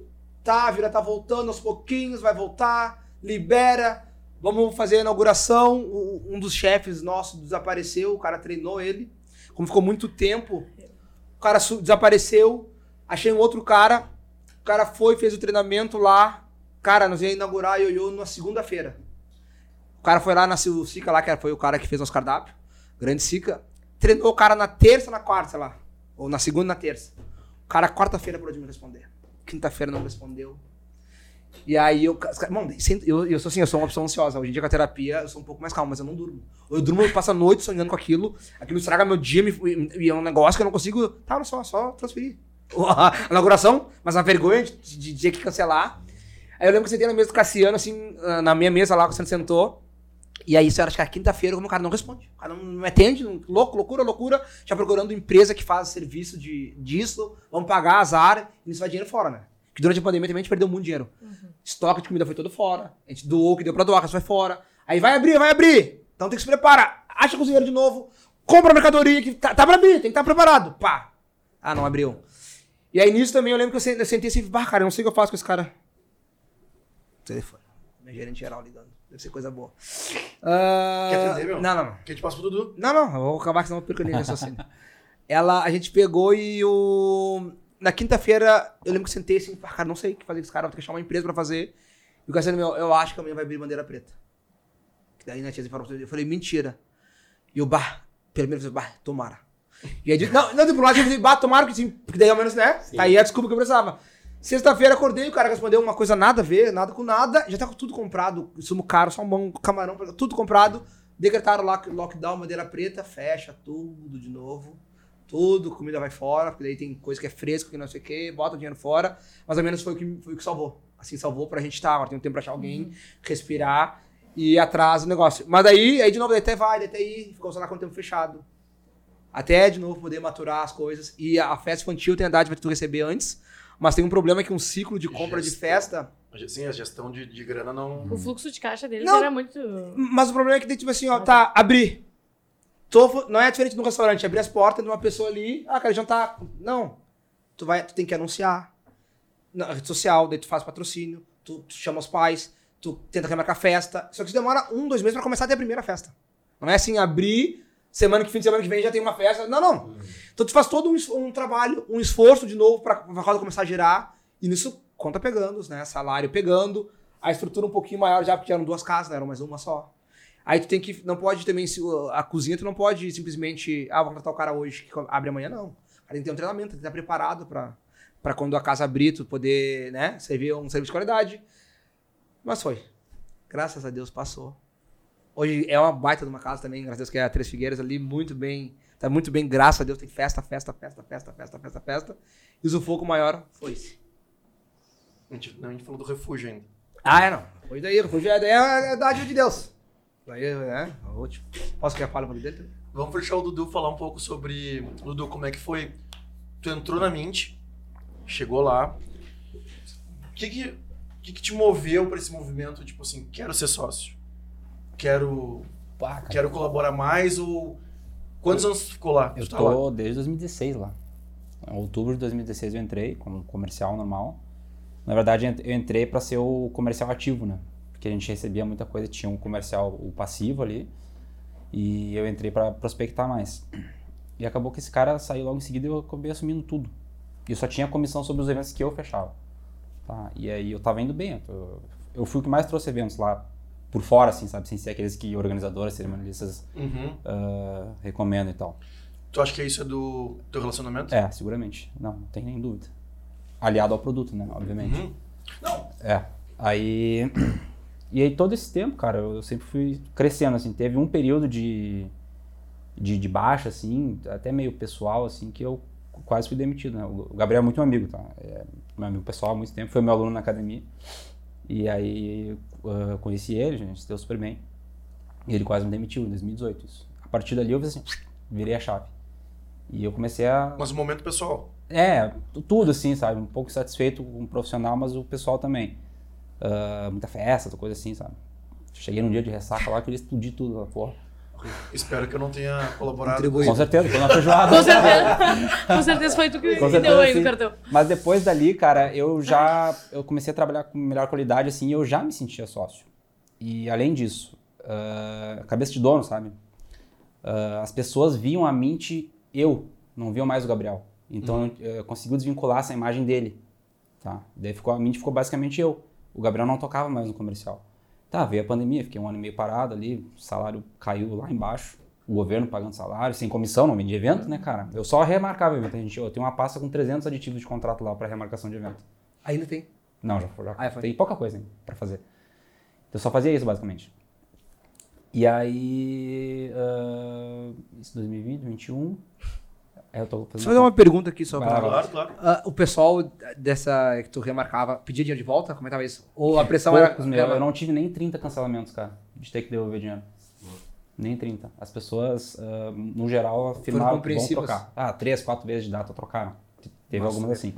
Tá, a vira tá voltando aos pouquinhos, vai voltar, libera. Vamos fazer a inauguração. O- Um dos chefes nossos desapareceu, o cara treinou ele. Como ficou muito tempo, o cara desapareceu. Achei um outro cara. O cara foi, fez o treinamento lá. Cara, nós ia inaugurar a Yoyo na segunda-feira. O cara foi lá na o Sica lá, que foi o cara que fez nosso cardápio. Grande Sica. Treinou o cara na terça, na quarta, sei lá. Ou na segunda na terça. O cara, quarta-feira, parou de me responder. Quinta-feira não respondeu. E aí eu. sem- eu, eu sou assim, eu sou uma pessoa ansiosa. Hoje em dia com a terapia eu sou um pouco mais calmo, mas eu não durmo. Eu durmo, eu passo a noite sonhando com aquilo. Aquilo estraga meu dia e é um negócio que eu não consigo. Tá, olha só, só transferir. A inauguração, mas a vergonha de, de, de ter que cancelar. Aí eu lembro que eu sentei na mesa do Cassiano, assim, na minha mesa lá, o Cassiano sentou. E aí, isso era acho que era quinta-feira, como o cara não responde. O cara não me atende, não- louco, loucura, loucura. Já procurando empresa que faz serviço de, disso, vamos pagar azar, e isso vai dinheiro fora, né? Que durante a pandemia também a gente perdeu muito dinheiro. Estoque de comida foi todo fora. A gente doou o que deu pra doar, que foi fora. Aí vai abrir, vai abrir. Então tem que se preparar. Acha cozinheiro de novo. Compra a mercadoria que tá, tá pra abrir, tem que estar preparado. Pá. Ah, não abriu. E aí nisso também eu lembro que eu sen- eu sentei assim, bah, cara, eu não sei o que eu faço com esse cara. Telefone. Meu gerente geral ligando. Deve ser coisa boa. Ah, Quer atender, meu? Não, não, não. Que a gente passa pro Dudu. Não, não, eu vou acabar, senão eu perco nem raciocínio. Ela, a gente pegou e o. Na quinta-feira, eu lembro que eu sentei assim, ah, cara, não sei o que fazer com esse cara, vou ter que chamar uma empresa pra fazer. E o Cassiano, meu, eu acho que amanhã vai abrir bandeira preta. Que daí, né, tinha. Eu falei, mentira. E o bah, primeiro eu falei, bah, tomara. E aí, disse, não, não, pro lado, eu falei, bah, tomara que sim, porque daí ao menos, né? Tá aí a desculpa que eu precisava. Sexta-feira acordei, o cara respondeu uma coisa nada a ver, nada com nada, já tá com tudo comprado, sumo caro, salmão, camarão, tudo comprado. Decretaram lock, lockdown, bandeira preta, fecha tudo de novo. Tudo, comida vai fora, porque daí tem coisa que é fresca, que não sei o quê, bota o dinheiro fora. Mais ou menos foi o que, foi o que salvou. Assim, salvou pra gente estar, agora tem um tempo pra achar alguém, respirar e ir atrás do negócio. Mas daí, aí de novo, daí até vai, daí até ir, ficou sei lá quanto tempo fechado. Até de novo poder maturar as coisas. E a, a festa infantil tem a idade pra tu receber antes, Mas tem um problema que um ciclo de compra de Gestão. festa. Sim, a gestão de, de grana não. O fluxo de caixa deles Não. era muito. Mas o problema é que tem tipo assim, ó, tá, abri. Tô, não é diferente de um restaurante, abrir as portas de uma pessoa ali, ah, quero jantar. Não. Tu vai, tu tem que anunciar na rede social, daí tu faz patrocínio, tu, tu chama os pais, tu tenta remarcar festa. Só que isso demora um, dois meses pra começar a ter a primeira festa. Não é assim, abrir, semana que fim de semana que vem já tem uma festa. Não, não. Então tu faz todo um, um trabalho, um esforço de novo pra a roda começar a girar. E nisso, conta pegando, né? Salário pegando, a estrutura um pouquinho maior já, porque eram duas casas, não eram mais uma só. Aí tu tem que. Não pode também. A cozinha, tu não pode simplesmente. Ah, vou contratar o cara hoje que abre amanhã, não. Cara tem que ter um treinamento, tem que estar preparado pra, pra quando a casa abrir, tu poder, né? Servir um serviço de qualidade. Mas foi. Graças a Deus passou. Hoje é uma baita de uma casa também, graças a Deus, que é a Três Figueiras ali, muito bem. Tá muito bem, graças a Deus. Tem festa, festa, festa, festa, festa, festa, festa. E o sufoco maior foi esse. A gente, não, a gente falou do refúgio ainda. Ah, é não. Foi daí, foi daí é a dádiva de Deus. Daí, né? o último. Posso que a para dentro? Vamos deixar o Dudu falar um pouco sobre. Dudu, como é que foi? Tu entrou na Mint, chegou lá. O que que, que, que te moveu para esse movimento? Tipo assim, quero ser sócio. Quero, Pá, quero colaborar mais ou. Quantos anos tu ficou lá? eu Tu tá desde 2016 lá. Em outubro de 2016 eu entrei como comercial normal. Na verdade, eu entrei para ser o comercial ativo, né? Porque a gente recebia muita coisa, tinha um comercial, o passivo ali. E eu entrei para prospectar mais. E acabou que esse cara saiu logo em seguida e eu acabei assumindo tudo. E eu só tinha comissão sobre os eventos que eu fechava. Tá? E aí eu tava indo bem. Eu, eu fui o que mais trouxe eventos lá por fora, assim, sabe? Sem ser aqueles que organizadoras, cerimonialistas Uhum. ah, recomendam e tal. Tu acha que isso é do teu relacionamento? É, seguramente. Não, não tem nem dúvida. Aliado ao produto, né? Obviamente. Uhum. Não. É. Aí. E aí todo esse tempo, cara, eu sempre fui crescendo, assim. Teve um período de, de, de baixa, assim, até meio pessoal, assim, que eu quase fui demitido, né? O Gabriel é muito meu amigo, tá? É meu amigo pessoal há muito tempo, foi meu aluno na academia. E aí eu conheci ele, gente deu super bem. E ele quase me demitiu em 2018. Isso. A partir dali eu fiz assim, virei a chave. E eu comecei a Mas o momento pessoal. é, tu- tudo assim, sabe? Um pouco satisfeito com o profissional, mas o pessoal também. Ah, muita festa, coisa assim, sabe? Cheguei num dia de ressaca lá, queria explodir tudo lá, porra. Espero que eu não tenha colaborado. Contribuí. Com certeza, foi uma feijoada. Com certeza. Com certeza foi tu que Com que certeza, deu aí no cartão. Mas depois dali, cara, eu já eu comecei a trabalhar com melhor qualidade, assim, e eu já me sentia sócio. E além disso, ah, cabeça de dono, sabe? Ah, as pessoas viam a Mint eu, não viam mais o Gabriel. Então eu, eu consegui desvincular essa imagem dele, tá? Daí ficou, a Mint ficou basicamente eu. O Gabriel não tocava mais no comercial. Tá, veio a pandemia, fiquei um ano e meio parado ali, o salário caiu lá embaixo. O governo pagando salário, sem comissão, não vendia evento, né, cara? Eu só remarcava evento. A gente, eu tenho uma pasta com 300 aditivos de contrato lá para remarcação de evento. Ainda tem. Não, já, já Ah, foi. tem pouca coisa ainda pra fazer. Então eu só fazia isso, basicamente. E aí, ah, isso 2020, 2021, aí eu tô Deixa eu fazendo... fazer uma pergunta aqui só lá, Claro, claro. Ah, o pessoal dessa que tu remarcava pedia dinheiro de volta? Como é que tava isso? Ou a pressão era. Poucos, meu, eu não tive nem 30 cancelamentos, cara, de ter que devolver dinheiro. Nem 30. As pessoas, ah, no geral, afirmavam que vão trocar. Ah, três, quatro vezes de data trocaram. Teve algumas assim.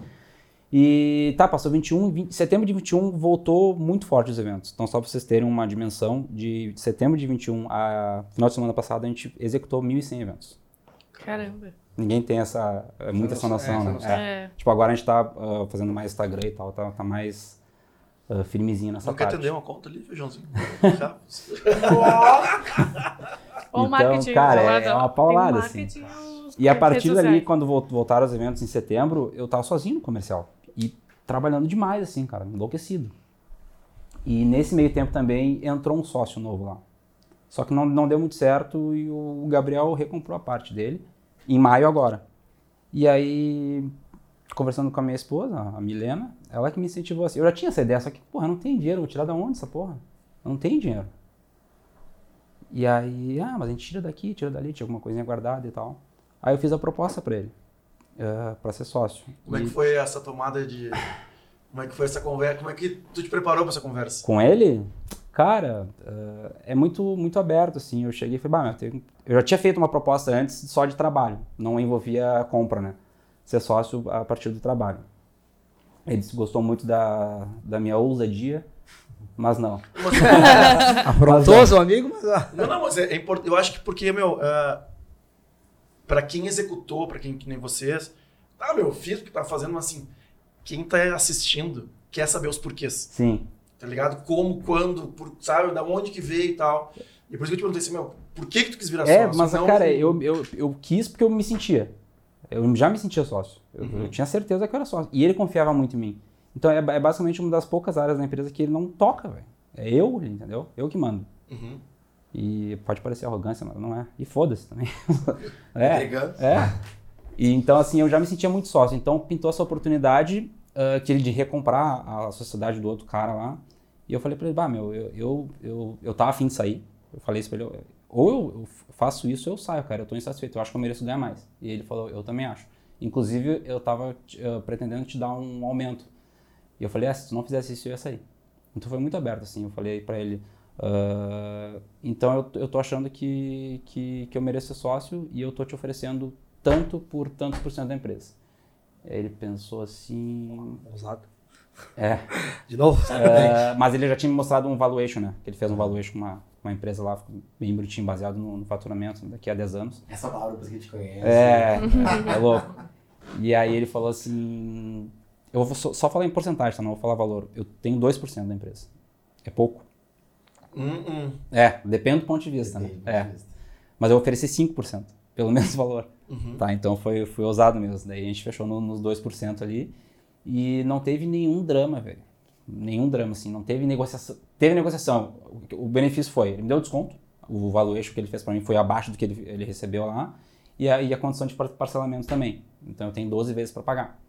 E tá, passou 21, 20, setembro de 21 voltou muito forte os eventos. Então, só pra vocês terem uma dimensão, de setembro de 21 a final de semana passada, a gente executou 1.100 eventos. Caramba. Ninguém tem essa, é, muita essa noção, noção, é, né? essa noção. É. É. Tipo, agora a gente tá ah, fazendo mais Instagram e tal, tá, tá mais ah, firmezinho nessa Não quer parte. atender uma conta ali, feijãozinho? Então, marketing. cara, é- é uma paulada, os- E a partir dali, quando vol- voltaram os eventos em setembro, eu tava sozinho no comercial. E trabalhando demais, assim, cara, enlouquecido. E nesse meio tempo também entrou um sócio novo lá. Só que não, não deu muito certo e o Gabriel recomprou a parte dele, em maio agora. E aí, conversando com a minha esposa, a Milena, ela que me incentivou assim. Eu já tinha essa ideia, só que, porra, não tem dinheiro, vou tirar da onde essa porra? Não tem dinheiro. E aí, ah, mas a gente tira daqui, tira dali, tinha alguma coisinha guardada e tal. Aí eu fiz a proposta pra ele, eh, pra ser sócio. Como é E que foi essa tomada de. Como é que foi essa conversa? Como é que tu te preparou pra essa conversa? Com ele, cara, eh, é muito, muito aberto, assim. Eu cheguei e falei, bah, meu, tem- eu já tinha feito uma proposta antes só de trabalho, não envolvia compra, né? Ser sócio a partir do trabalho. Ele gostou muito da, da minha ousadia, mas não. Afrontoso, amigo, mas. Não, não, mas é, é importante. Eu acho que porque, meu, ah, pra quem executou, pra quem que nem vocês, tá, meu, eu fiz o que tá fazendo, mas assim, quem tá assistindo quer saber os porquês, Sim. Tá ligado? Como, quando, por, sabe, da onde que veio e tal. E por isso que eu te perguntei assim, meu, por que que tu quis virar É, sócio? mas, Não- cara, eu, eu, eu quis porque eu me sentia. Eu já me sentia sócio. Eu, eu tinha certeza que eu era sócio. E ele confiava muito em mim. Então é, é basicamente uma das poucas áreas da empresa que ele não toca, velho. É eu, entendeu? Eu que mando. Uhum. E pode parecer arrogância, mas não é. E foda-se também. é. É. E então, assim, eu já me sentia muito sócio. Então, pintou essa oportunidade ah, que ele de recomprar a sociedade do outro cara lá. E eu falei pra ele, bah, meu, eu, eu, eu, eu tava afim de sair. Eu falei isso pra ele, ou eu, faço isso ou eu saio, cara. Eu tô insatisfeito, eu acho que eu mereço ganhar mais. E ele falou, eu também acho. Inclusive, eu tava ah, pretendendo te dar um aumento. E eu falei, ah, se tu não fizesse isso, eu ia sair. Então foi muito aberto, assim. Eu falei pra ele, ah, então eu, eu tô achando que, que, que eu mereço ser sócio e eu tô te oferecendo tanto por tantos por cento da empresa. Aí ele pensou assim. Ousado. É. De novo? é, mas ele já tinha me mostrado um valuation, né? Que ele fez um valuation com uma, uma empresa lá, bem bonitinho, baseado no, no faturamento daqui a 10 anos. Essa palavra que a gente conhece. É, é, é louco. E aí ele falou assim. Eu vou só, só falar em porcentagem, tá? Não vou falar valor. Eu tenho 2% da empresa. É pouco. Hum, hum. É, depende do ponto de vista, né? É. Mas eu ofereci 5%, pelo mesmo valor. Tá, então foi, foi ousado mesmo. Daí a gente fechou no- nos 2% ali e não teve nenhum drama, velho. Nenhum drama, assim. Não teve negociação. Teve negociação. O, benefício foi, ele me deu desconto. O valuation que ele fez pra mim foi abaixo do que ele, ele recebeu lá. E a, e a condição de par- parcelamento também. Então eu tenho 12 vezes para pagar.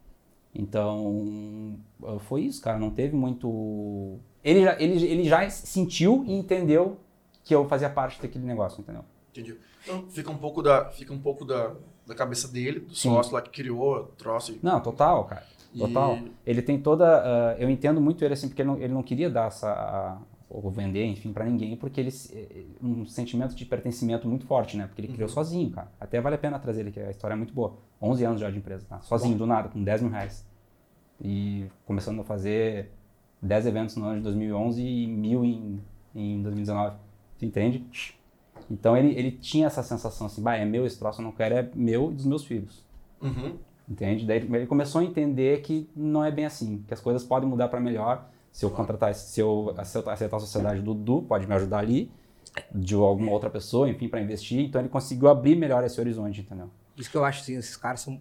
Então, foi isso, cara. Não teve muito. Ele já, ele, ele já sentiu e entendeu que eu fazia parte daquele negócio, entendeu? Entendi. Então fica um pouco da, fica um pouco da, da cabeça dele, do Sim. sócio lá que criou, o troço. e- Não, total, cara. Total. E- Ele tem toda. ah, eu entendo muito ele assim, porque ele não, ele não queria dar essa. ah, ou vender, enfim, pra ninguém, porque ele. se- eh, um sentimento de pertencimento muito forte, né? Porque ele criou sozinho, cara. Até vale a pena trazer ele, que a história é muito boa. 11 anos já de empresa, tá? Sozinho, do nada, com 10 mil reais. E começando a fazer 10 eventos no ano de 2011 e mil em, em 2019. Tu entende? Então ele, ele tinha essa sensação assim, bah, é meu esse troço, eu não quero, é meu e dos meus filhos. Uhum. Entende? Daí ele começou a entender que não é bem assim, que as coisas podem mudar para melhor. Se eu contratar, se eu aceitar a sociedade do Du, pode me ajudar ali, de alguma outra pessoa, enfim, para investir. Então ele conseguiu abrir melhor esse horizonte, entendeu? Isso que eu acho, assim, esses caras são.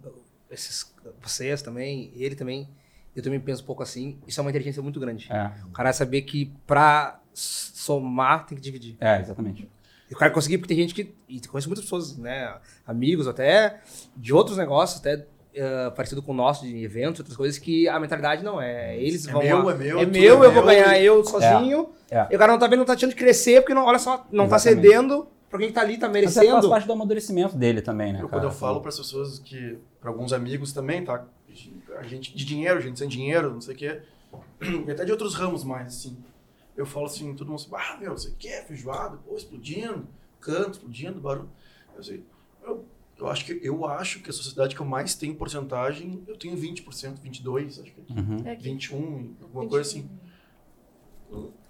Esses, vocês também, ele também, eu também penso um pouco assim. Isso é uma inteligência muito grande. É, O cara saber que pra s- somar tem que dividir. é exatamente. E o cara conseguir, porque tem gente que. E conheço muitas pessoas, né? Amigos até, de outros negócios, até eh, parecido com o nosso, de eventos, outras coisas, que a mentalidade não é. Eles É vão. meu, lá, é meu, É meu, é eu vou meu. ganhar eu sozinho. É. E o cara não tá vendo, não tá achando de crescer, porque não, olha só, não tá Exatamente. cedendo pra quem tá ali, tá Mas é, faz merecendo. parte do amadurecimento dele também, né, Eu, cara? quando eu falo para as pessoas que, para alguns amigos também, tá? A gente de dinheiro, gente sem dinheiro, não sei o quê. E até de outros ramos mais, assim. Eu falo assim, todo mundo assim, ah, meu, você quer feijoada? Pô, explodindo, canto, explodindo, barulho. Eu sei. Eu, eu acho que eu acho que a sociedade que eu mais tenho porcentagem, eu tenho 20%, 22, acho que Uhum. É que- 21, alguma coisa assim.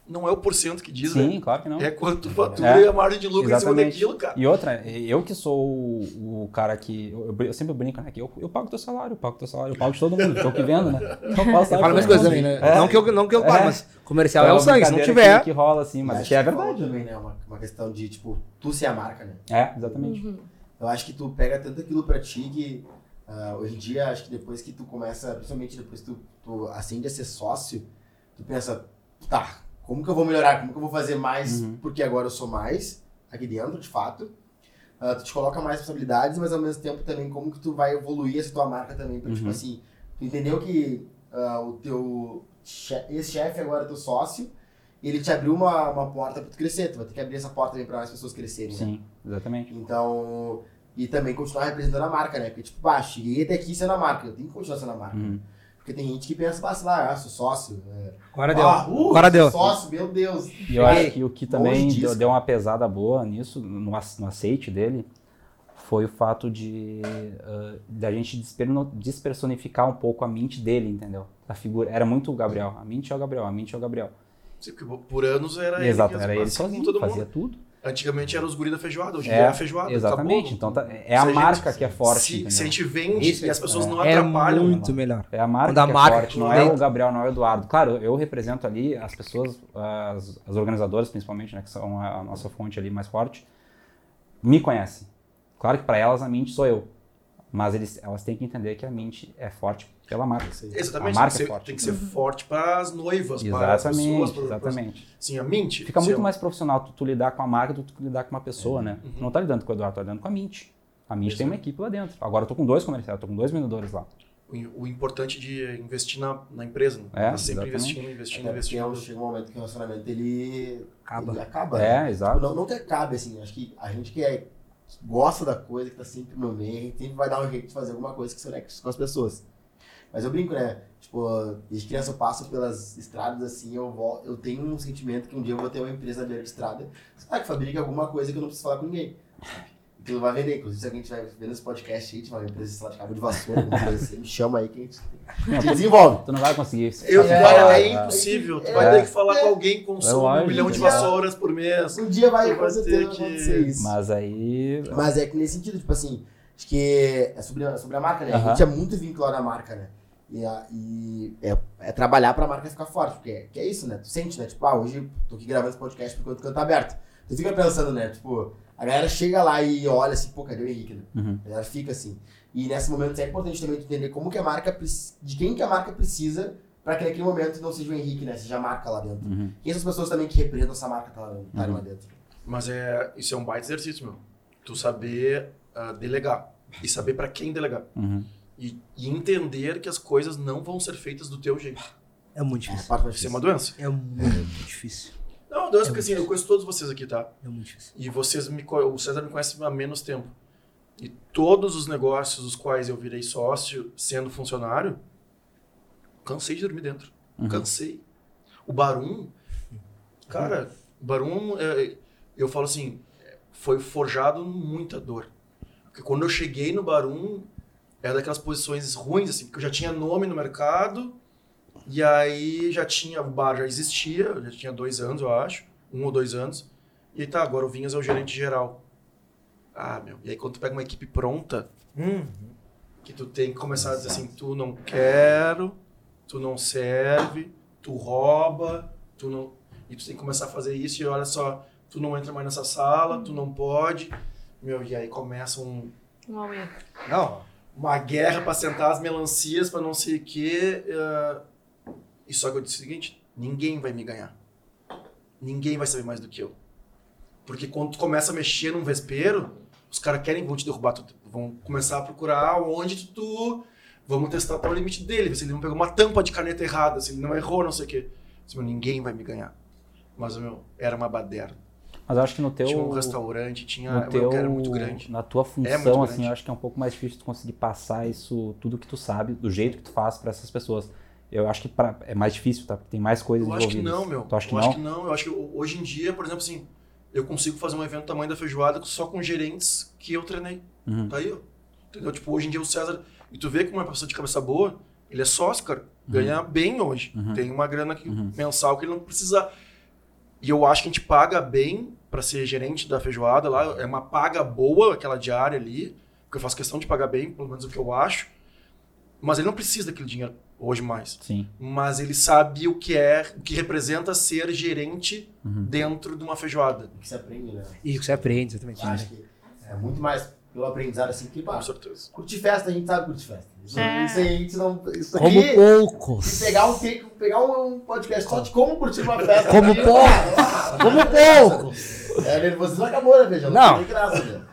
Não é o porcento que diz, Sim, né? claro que não. É quanto fatura É, e a margem de lucro em cima exatamente. daquilo, cara. E outra, eu que sou o, o cara que. Eu, eu sempre brinco, né? Que eu, eu pago teu salário, eu pago teu salário, eu pago de todo mundo, tô aqui vendo, né? Então, Eu posso Eu falo mais coisas também, né? É. Não que eu, não que eu É. falo, mas comercial é, Então, o sangue. Se não tiver. Que, que rola assim, mas Acho que é verdade. também, né? Uma, uma questão de, tipo, tu ser a marca, né? É, exatamente. Eu acho que tu pega tanto aquilo pra ti que ah, hoje em dia, acho que depois que tu começa, principalmente depois que tu, tu acende a ser sócio, tu pensa, tá, como que eu vou melhorar? Como que eu vou fazer mais? Uhum. Porque agora eu sou mais aqui dentro, de fato. Ah, tu te coloca mais responsabilidades, mas ao mesmo tempo também como que tu vai evoluir essa tua marca também. Pra, tipo Uhum. assim, tu entendeu que ah, o teu che- ex-chefe agora é teu sócio, ele te abriu uma, uma porta pra tu crescer. Tu vai ter que abrir essa porta também pra mais pessoas crescerem, né? Sim, exatamente. Então, e também continuar representando a marca, né? Porque, tipo, pá, cheguei até aqui sendo a marca, eu tenho que continuar sendo a marca. Uhum. Porque tem gente que pensa, pá, sei lá, ah, sou sócio. É, Agora deu. ah, uh, Agora sou deu. Sócio, meu Deus. E eu acho que o que também disso, deu, deu uma pesada boa nisso, no, no aceite dele, foi o fato de uh, da gente desperno- despersonificar um pouco a mente dele, entendeu? A figura era muito o Gabriel. A mente é o Gabriel, a mente é o Gabriel. Sim, porque por anos era ele. Exato, que era ele sozinho, todo mundo. fazia tudo. Antigamente era os guri da feijoada, hoje É, é a feijoada. Exatamente. acabou. Então tá- é a Se gente- marca que é forte. Se, entendeu? se a gente vende Isso e as pessoas não É atrapalham. muito melhor. É a marca Quando a que marca é forte, não é conecta. o Gabriel, não é o Eduardo. Claro, eu represento ali as pessoas, as, as organizadoras principalmente, né, que são a, a nossa fonte ali mais forte, me conhecem. Claro que para elas a mente sou eu, mas eles, elas têm que entender que a mente é forte pela marca. Exatamente, A marca tem, que é ser, forte. tem que ser forte para as noivas, para as Exatamente, pessoas. Para, exatamente. Sim, a mente. Fica muito eu- mais profissional tu, tu lidar com a marca do que tu lidar com uma pessoa, né? Uhum. Tu não tá lidando com o Eduardo, tá lidando com a mente. A mente tem uma equipe lá dentro. Agora eu tô com dois comerciais, tô com dois vendedores lá. O, importante de investir na, na empresa. Né? É, tá sempre exatamente. investindo, investindo, Até é investindo. chega um momento que o relacionamento ele Acaba. Ele acaba né? É, exato. Não, não que acabe, assim, acho que a gente que, é, gosta da coisa, que tá sempre no meio, sempre vai dar um jeito de fazer alguma coisa que se conecte com as pessoas. Mas eu brinco, né? Tipo, desde criança eu passo pelas estradas assim, eu, vol- eu tenho um sentimento que um dia eu vou ter uma empresa de estrada sabe, que fabrica alguma coisa que eu não preciso falar com ninguém. sabe? Que não vai vender. Inclusive, se alguém estiver vendo esse podcast aí, tiver uma empresa, sei lá, de cabo de vassoura, alguma coisa assim, me chama aí que a gente, a gente desenvolve. Tu não vai conseguir. Eu, É, cara, é, é, impossível. Tu é, vai ter que falar é. com alguém que consome um lógico. milhão de É. vassouras por mês. Um dia vai, Tu com vai ter que- acontecer isso. Mas aí. Mas é que nesse sentido, tipo assim, acho que é sobre, a- sobre a marca, né? A Aham. gente é muito vinculado à marca, né? E, a- e é, é trabalhar pra marca ficar forte, porque é, que é isso, né? Tu sente, né? Tipo, ah, hoje tô aqui gravando esse podcast por enquanto o canto tá aberto. Tu fica pensando, né? Tipo, a galera chega lá e olha assim, pô, cadê o Henrique? Né? Uhum. A galera fica assim. E nesse momento é importante também tu entender como que a marca, de quem que a marca precisa pra que naquele momento não seja o Henrique, né? Seja a marca lá dentro. Uhum. Quem são as pessoas também que representam essa marca tá lá, tá lá dentro? Mas é, isso é um baita exercício, meu. Tu saber ah, delegar. E saber pra quem delegar. Uhum. E, e entender que as coisas não vão ser feitas do teu jeito. É muito É a difícil. parte mais Isso é uma doença. É muito difícil. Não, doença porque assim, eu conheço todos vocês aqui, tá? É muito difícil. E vocês me o César me conhece há menos tempo. E todos os negócios dos quais eu virei sócio sendo funcionário, cansei de dormir dentro. Uhum. Cansei. O Barum, cara, o Barum, é, eu falo assim, foi forjado muita dor. Porque quando eu cheguei no Barum, era daquelas posições ruins, assim, porque eu já tinha nome no mercado, e aí já tinha, o bar já existia, já tinha dois anos, eu acho, um ou dois anos. E aí tá, agora o Vinhas é o gerente geral. Ah, meu. E aí quando tu pega uma equipe pronta, que tu tem que começar a dizer assim, tu não quero, tu não serve, tu rouba, tu não. E tu tem que começar a fazer isso e olha só, tu não entra mais nessa sala, tu não pode. Meu, e aí começa um, Um auê. não, uma guerra pra sentar as melancias pra não sei o quê. eh, E só que eu disse o seguinte: ninguém vai me ganhar. Ninguém vai saber mais do que eu. Porque quando tu começa a mexer num vespeiro, os caras querem, vão te derrubar, tu- vão começar a procurar onde tu. tu vamos testar até o limite dele, ver se ele não pegou uma tampa de caneta errada, se ele não errou, não sei o quê. Disse, meu, ninguém vai me ganhar. Mas, meu, era uma baderna. Mas eu acho que no teu. Tinha um restaurante, tinha. no eu teu, era muito grande. Na tua função, muito assim, eu acho que é um pouco mais difícil tu conseguir passar isso, tudo que tu sabe, do jeito que tu faz pra essas pessoas. Eu acho que pra- é mais difícil, tá? Porque tem mais coisas Eu acho que envolvidas. não, meu. Tu acha que eu não? acho que não. Eu acho que hoje em dia, por exemplo, assim, eu consigo fazer um evento tamanho da feijoada só com gerentes que eu treinei. Uhum. Tá aí, ó. Entendeu? Tipo, hoje em dia o César. E tu vê como é uma pessoa de cabeça boa, ele é sócio, cara. Ganha bem hoje. Uhum. Tem uma grana que- Uhum. mensal que ele não precisa. E eu acho que a gente paga bem pra ser gerente da feijoada lá. É uma paga boa aquela diária ali. Porque eu faço questão de pagar bem, pelo menos o que eu acho. Mas ele não precisa daquele dinheiro hoje mais Sim. mas ele sabe o que é, o que representa ser gerente Uhum. dentro de uma feijoada. O que você aprende, né? E o que você aprende, exatamente. Acho que é muito mais pelo aprendizado assim que, pá, Com certeza. curtir festa, a gente sabe curtir festa. Isso, É. isso aí a gente não. Isso Como aqui, poucos. se pegar um, take- pegar um podcast só de como curtir uma festa. Como aqui, pouco. ah, Como poucos. É, nervosismo acabou, né, Veja? Não. tem graça, né?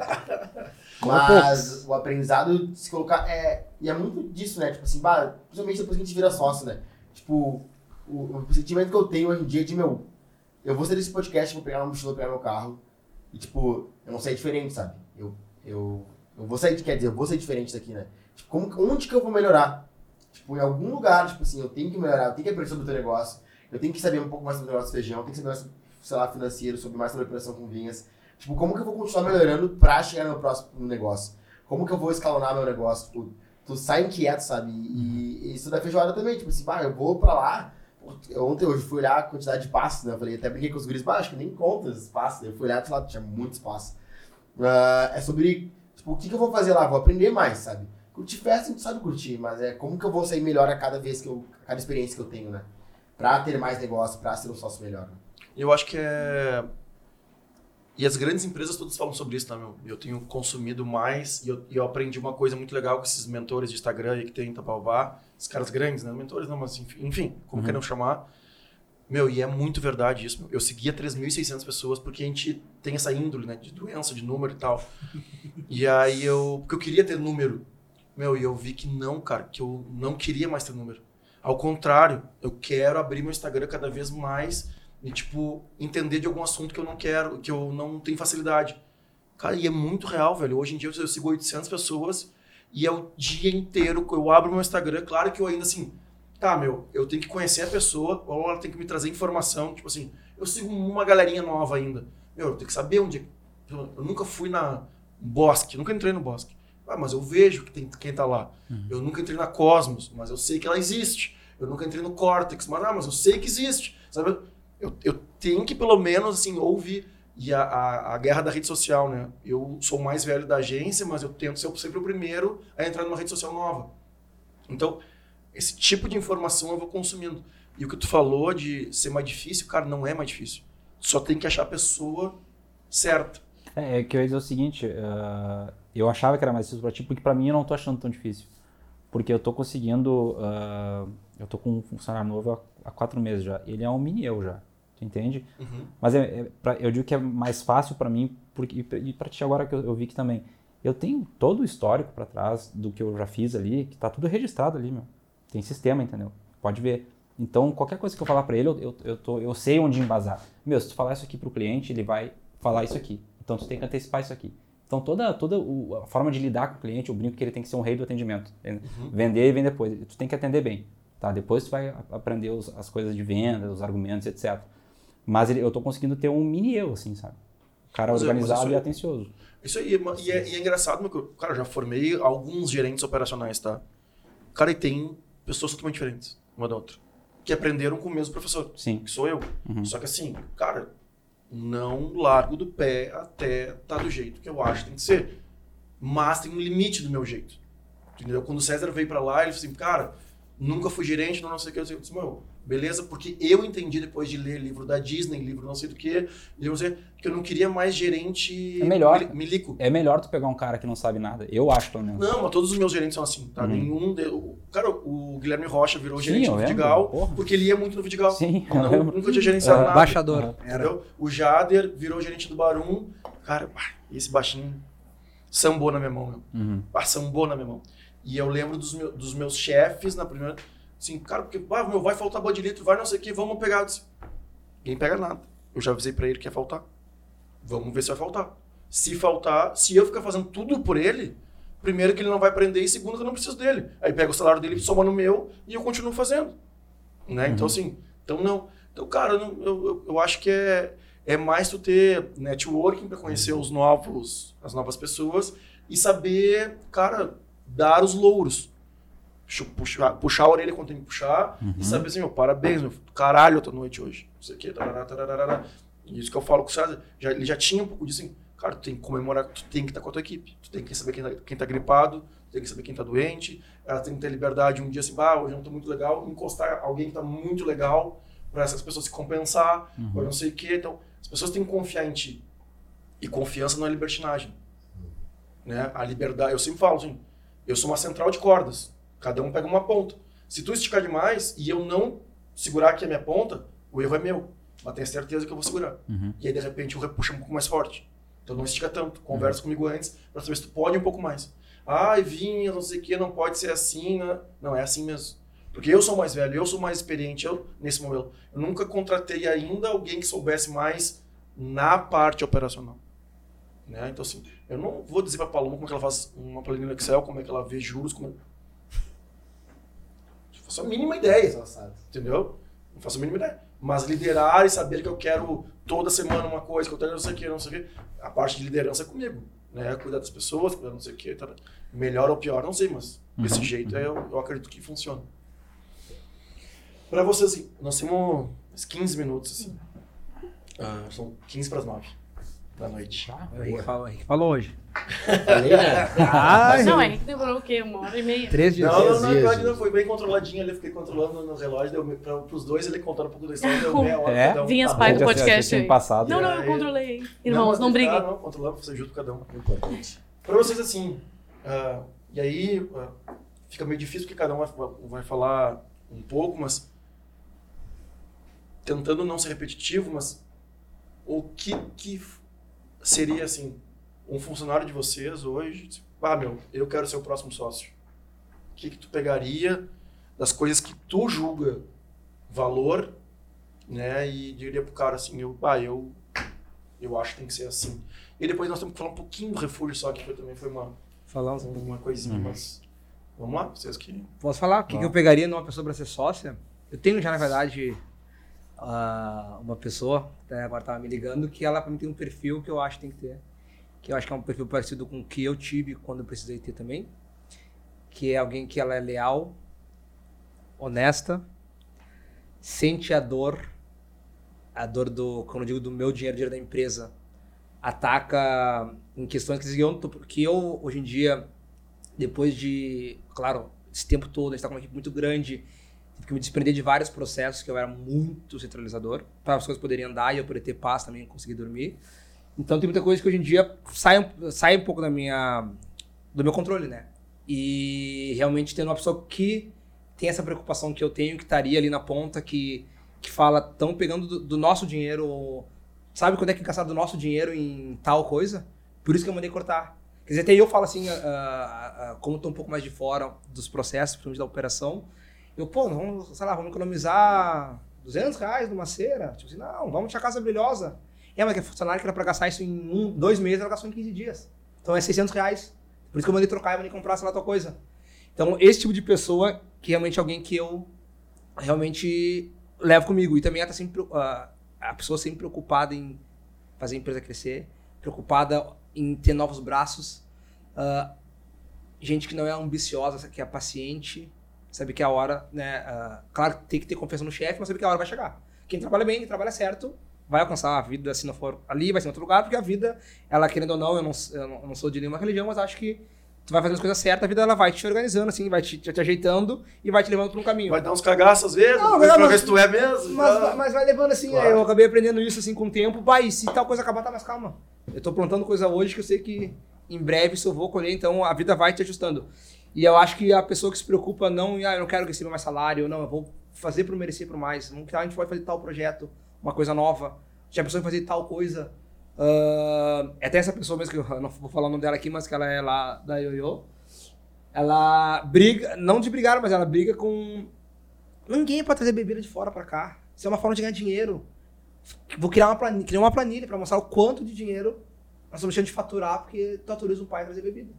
Mas o aprendizado de se colocar. É, e é muito disso, né? Tipo assim, bah, principalmente depois que a gente vira sócio, né? Tipo, o, o sentimento que eu tenho hoje em dia é de, meu, eu vou sair desse podcast, vou pegar uma mochila, pegar meu carro. E, tipo, eu não sair diferente, sabe? Eu, eu, eu vou sair, quer dizer, eu vou sair diferente daqui, né? Tipo, como, onde que eu vou melhorar? Tipo, em algum lugar, tipo assim, eu tenho que melhorar, eu tenho que aprender sobre o teu negócio, eu tenho que saber um pouco mais sobre o negócio do feijão, eu tenho que saber mais, sei lá, financeiro, sobre mais sobre a operação com vinhas. Tipo, como que eu vou continuar melhorando pra chegar no próximo negócio? Como que eu vou escalonar meu negócio? Tipo, tu sai inquieto, sabe? E, e isso da feijoada também, tipo assim, pá, eu vou pra lá. Ontem, hoje, fui olhar a quantidade de passos, né? Eu falei, até brinquei com os guris, pá, acho que nem conta esses passos. Eu fui olhar, sei lá, tinha muitos passos. Ah, é sobre, tipo, o que, que eu vou fazer lá? Vou aprender mais, sabe? Curtir festa, a gente sabe curtir, mas é como que eu vou sair melhor a cada vez que eu, a cada experiência que eu tenho, né? Pra ter mais negócio, pra ser um sócio melhor. Né? Eu acho que é. E as grandes empresas todas falam sobre isso, tá, meu? Eu tenho consumido mais e eu, eu aprendi uma coisa muito legal com esses mentores de Instagram aí que tem em Itapaubá. Os caras grandes, né? Mentores não, mas enfim, enfim como Uhum. queiram chamar. Meu, e é muito verdade isso. meu. Eu seguia 3.600 pessoas porque a gente tem essa índole, né? De doença, de número e tal. E aí eu... Porque eu queria ter número. Meu, e eu vi que não, cara. Que eu não queria mais ter número. Ao contrário, eu quero abrir meu Instagram cada vez mais e, tipo, entender de algum assunto que eu não quero, que eu não tenho facilidade. Cara, e é muito real, velho. Hoje em dia eu sigo 800 pessoas e é o dia inteiro que eu abro meu Instagram. Claro que eu ainda, assim, tá, meu, eu tenho que conhecer a pessoa ou ela tem que me trazer informação. Tipo assim, eu sigo uma galerinha nova ainda. Meu, eu tenho que saber onde... Eu, eu nunca fui na Bosque, nunca entrei no Bosque. Ah, mas eu vejo que tem quem tá lá. Eu nunca entrei na Cosmos, mas eu sei que ela existe. Eu nunca entrei no Cortex, mas, ah, mas eu sei que existe. Sabe? Eu, eu tenho que, pelo menos, assim, ouvir. E a, a, a guerra da rede social, né? Eu sou o mais velho da agência, mas eu tento ser sempre o primeiro a entrar numa rede social nova. Então, esse tipo de informação eu vou consumindo. E o que tu falou de ser mais difícil, cara, não é mais difícil. Só tem que achar a pessoa certa. É, é que eu ia dizer o seguinte, ah, eu achava que era mais difícil pra ti, porque pra mim eu não tô achando tão difícil. Porque eu tô conseguindo, ah, eu tô com um funcionário novo há, há quatro meses já. Ele é um mini eu já, tu entende? Mas é, é pra- eu digo que é mais fácil pra mim, porque, e pra ti agora que eu, eu vi que também, eu tenho todo o histórico pra trás do que eu já fiz ali, que tá tudo registrado ali, meu. Tem sistema, entendeu? Pode ver. Então, qualquer coisa que eu falar pra ele, eu, eu, eu, tô, eu sei onde embasar. Meu, se tu falar isso aqui pro cliente, ele vai falar isso aqui. Então, tu tem que antecipar isso aqui. Então, toda, toda a forma de lidar com o cliente, eu brinco que ele tem que ser um rei do atendimento. entende? Vender e vem depois. Tu tem que atender bem. Tá? Depois tu vai aprender os- as coisas de venda, os argumentos, etc. Mas ele- eu tô conseguindo ter um mini eu, assim, sabe? O cara Mas é- organizado e atencioso. Isso aí, e é, e é engraçado, meu, cara, eu já formei alguns gerentes operacionais, tá? Cara, e tem pessoas totalmente diferentes, uma da outra, que aprenderam com o mesmo professor, Sim. que sou eu. Uhum. Só que assim, cara, não largo do pé até tá do jeito que eu acho que tem que ser. Mas tem um limite do meu jeito. Entendeu? Quando o César veio pra lá, ele falou assim, cara, nunca fui gerente, não, não sei o que. Eu disse, meu, beleza, porque eu entendi depois de ler livro da Disney, livro não sei do que, livro não sei, que eu não queria mais gerente É melhor. mili- milico. É melhor tu pegar um cara que não sabe nada. Eu acho, pelo menos. Não, mas todos os meus gerentes são assim, tá? Uhum. Nenhum. De... Cara, o Guilherme Rocha virou Sim, gerente eu do lembro, Vidigal porra. porque ele ia muito no Vidigal. Sim, eu Não, lembro. nunca tinha gerenciado Ah, nada. Embaixador. Aham. Era. Entendeu? O Jader virou gerente do Barum. Cara, esse baixinho sambou na minha mão, meu. Uhum. Ah, sambou na minha mão. E eu lembro dos, meu- dos meus chefes na primeira. Assim, cara, porque ah, meu, vai faltar bode de litro, vai não sei o que, vamos pegar. Disse, Ninguém pega nada. Eu já avisei pra ele que ia faltar. Vamos ver se vai faltar. Se faltar, se eu ficar fazendo tudo por ele, primeiro que ele não vai aprender e segundo que eu não preciso dele. Aí pega o salário dele, soma no meu e eu continuo fazendo. Né? Então, assim, então não. Então, cara, eu, eu, eu acho que é, é mais tu ter networking para conhecer os novos, as novas pessoas e saber, cara, dar os louros. Puxa- Puxar, puxar a orelha quando tem que puxar e saber assim, meu, parabéns, meu, caralho, outra noite hoje. Não sei o que, tarará, tarará. Isso que eu falo com o César. Já, ele já tinha um pouco disso assim, cara, tu tem que comemorar, tu tem que estar com a tua equipe. Tu tem que saber quem tá, quem tá gripado, tu tem que saber quem tá doente. Ela tem que ter liberdade um dia assim, bah, hoje eu não tô muito legal, encostar alguém que tá muito legal para essas pessoas se compensar, ou não sei o que. Então, as pessoas têm que confiar em ti. E confiança não é libertinagem. Né? A liberdade, eu sempre falo assim, eu sou uma central de cordas. Cada um pega uma ponta. Se tu esticar demais e eu não segurar aqui a minha ponta, o erro é meu. Mas tenha certeza que eu vou segurar. Uhum. E aí, de repente, eu repuxo um pouco mais forte. Então não estica tanto. Conversa comigo antes para saber se tu pode um pouco mais. Ai, vinha, não sei o que, não pode ser assim. Né? Não, é assim mesmo. Porque eu sou mais velho, eu sou mais experiente eu, nesse momento. Eu nunca contratei ainda alguém que soubesse mais na parte operacional. Né? Então, assim, eu não vou dizer para a Paloma como é que ela faz uma planilha no Excel, como é que ela vê juros, como é... faço a mínima ideia sabe. entendeu? Não faço a mínima ideia. Mas liderar e saber que eu quero toda semana uma coisa, que eu quero não sei o que, não sei o que. A parte de liderança é comigo. Né? Cuidar das pessoas, cuidar não sei o que. Tá? Melhor ou pior, não sei, mas desse jeito é, eu, eu acredito que funciona. Pra vocês, assim, nós temos uns 15 minutos, assim. Ah, são 15 para as 9 da noite. O Henrique falou, o Henrique falou hoje. Falei, né? Ah, Não, Henrique demorou o quê? Uma hora e meia. Três dias. Não, não, não, que dias. não, foi bem controladinho ali, fiquei controlando no relógio, deu, pra, pros dois ele contando um pouco da história, deu meia hora É? um. Vinhas Tá pai do podcast aí. passado. Não, não, eu controlei. Irmãos, não, mas- briguem. Ah, não, controlamos, você junto cada um. Importante. Pra vocês assim, ah, e aí ah, fica meio difícil porque cada um vai, vai falar um pouco, mas tentando não ser repetitivo, mas o que que seria assim um funcionário de vocês hoje? tipo, Ah, meu, eu quero ser o próximo sócio. O que que tu pegaria das coisas que tu julga valor, né? E diria pro cara assim, eu, ah, eu eu acho que tem que ser assim. E depois nós temos que falar um pouquinho do refúgio só, que foi, também foi uma, Falamos. uma coisinha, Uhum. mas vamos lá, vocês que... Posso falar? O que, que eu pegaria numa pessoa para ser sócia? Eu tenho já, na verdade, uma pessoa, até agora tava me ligando, que ela pra mim tem um perfil que eu acho que tem que ter. Que eu acho que é um perfil parecido com o que eu tive quando eu precisei ter também. Que é alguém que ela é leal, honesta, sente a dor, a dor do, quando eu digo do meu dinheiro, dinheiro da empresa, ataca em questões que eu, que eu hoje em dia depois de, claro, esse tempo todo, a gente tá com uma equipe muito grande, que me desprender de vários processos que eu era muito centralizador, para as coisas poderem andar e eu poder ter paz também, conseguir dormir. Então tem muita coisa que hoje em dia sai, sai um pouco da minha, do meu controle, né? E realmente tendo uma pessoa que tem essa preocupação que eu tenho, que estaria ali na ponta, que, que fala, estão pegando do, do nosso dinheiro, sabe quando é que gastaram do nosso dinheiro em tal coisa? Por isso que eu mandei cortar. Quer dizer, até eu falo assim, ah, ah, ah, como estou um pouco mais de fora dos processos, principalmente da operação, eu, pô, vamos, sei lá, vamos economizar 200 reais numa cera? Tipo assim, não, vamos deixar a casa brilhosa. É, mas que funcionário que era pra gastar isso em um, dois meses, ela gastou em 15 dias. Então é 600 reais. Por isso que eu mandei trocar e mandei comprar, sei lá, tal coisa. Então, esse tipo de pessoa, que realmente é alguém que eu realmente levo comigo. E também ela tá sempre, ah, a pessoa sempre preocupada em fazer a empresa crescer, preocupada em ter novos braços. Ah, gente que não é ambiciosa, que é paciente, sabe que a hora, né? ah, claro, tem que ter confiança no chefe, mas sabe que a hora vai chegar. Quem trabalha bem, quem trabalha certo, vai alcançar a vida, se não for ali, vai ser em outro lugar, porque a vida, ela querendo ou não, eu não, eu não, sou de nenhuma religião, mas acho que tu vai fazendo as coisas certas, a vida ela vai te organizando, assim, vai te, te, te ajeitando e vai te levando por um caminho. Vai dar uns cagaços às vezes, Não, pra não, ver mas- se tu é mesmo. Mas, já. mas vai levando assim, Claro. aí eu acabei aprendendo isso assim com o tempo. Pai, se tal coisa acabar, tá mais calma. Eu tô plantando coisa hoje que eu sei que em breve isso eu vou colher, então a vida vai te ajustando. E eu acho que a pessoa que se preocupa não, ah, eu não quero receber mais salário, não, eu vou fazer por merecer por mais. Vamos que a gente pode fazer tal projeto, uma coisa nova. Já pensou em fazer tal coisa? É até essa pessoa mesmo, que eu não vou falar o nome dela aqui, mas que ela é lá da Yoyo. Ela briga, não de brigar, mas ela briga com Ninguém pode trazer bebida de fora pra cá. Isso é uma forma de ganhar dinheiro. Vou criar uma planilha, criar uma planilha pra mostrar o quanto de dinheiro nós estamos deixando de faturar porque tu autoriza o pai a trazer bebida.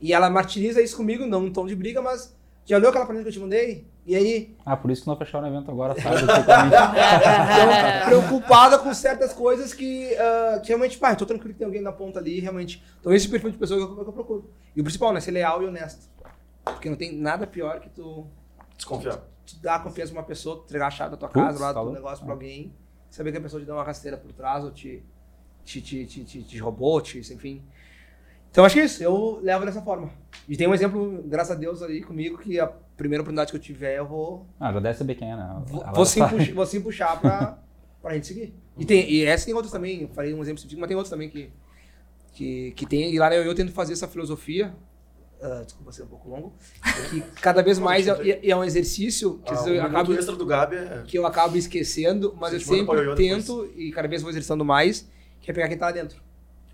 E ela martiriza isso comigo, não em tom de briga, mas já leu aquela planilha que eu te mandei? E aí, Ah, por isso que não fecharam o evento agora, sabe? Então, preocupada com certas coisas que, ah, que realmente, pá, tô tranquilo que tem alguém na ponta ali, realmente. Então esse perfil de pessoa que eu, que eu procuro. E o principal, né, ser leal e honesto. Porque não tem nada pior que tu Desconfiar. tu dar confiança pra uma pessoa, tu entregar a chave da tua Putz, casa, lá do negócio pra alguém, saber que a pessoa te deu uma rasteira por trás ou te, te, te, te, te, te roubou, te, enfim. Então acho que é isso, eu levo dessa forma. E tem um exemplo, graças a Deus, aí comigo, que a primeira oportunidade que eu tiver, eu vou, Ah, já deve saber quem é, né? vou, vou, sim, sabe. puxar, vou sim puxar pra, pra gente seguir. E, tem, e essa tem outros também, eu falei um exemplo específico, mas tem outros também que, que, que tem. E lá eu, eu tento fazer essa filosofia. ah, desculpa ser um pouco longo. Que cada vez mais é, é- é um exercício que Ah, eu o acabo, extra do Gabi é... que eu acabo esquecendo, mas eu sempre tento e cada vez vou exercitando mais, que é pegar quem tá lá dentro.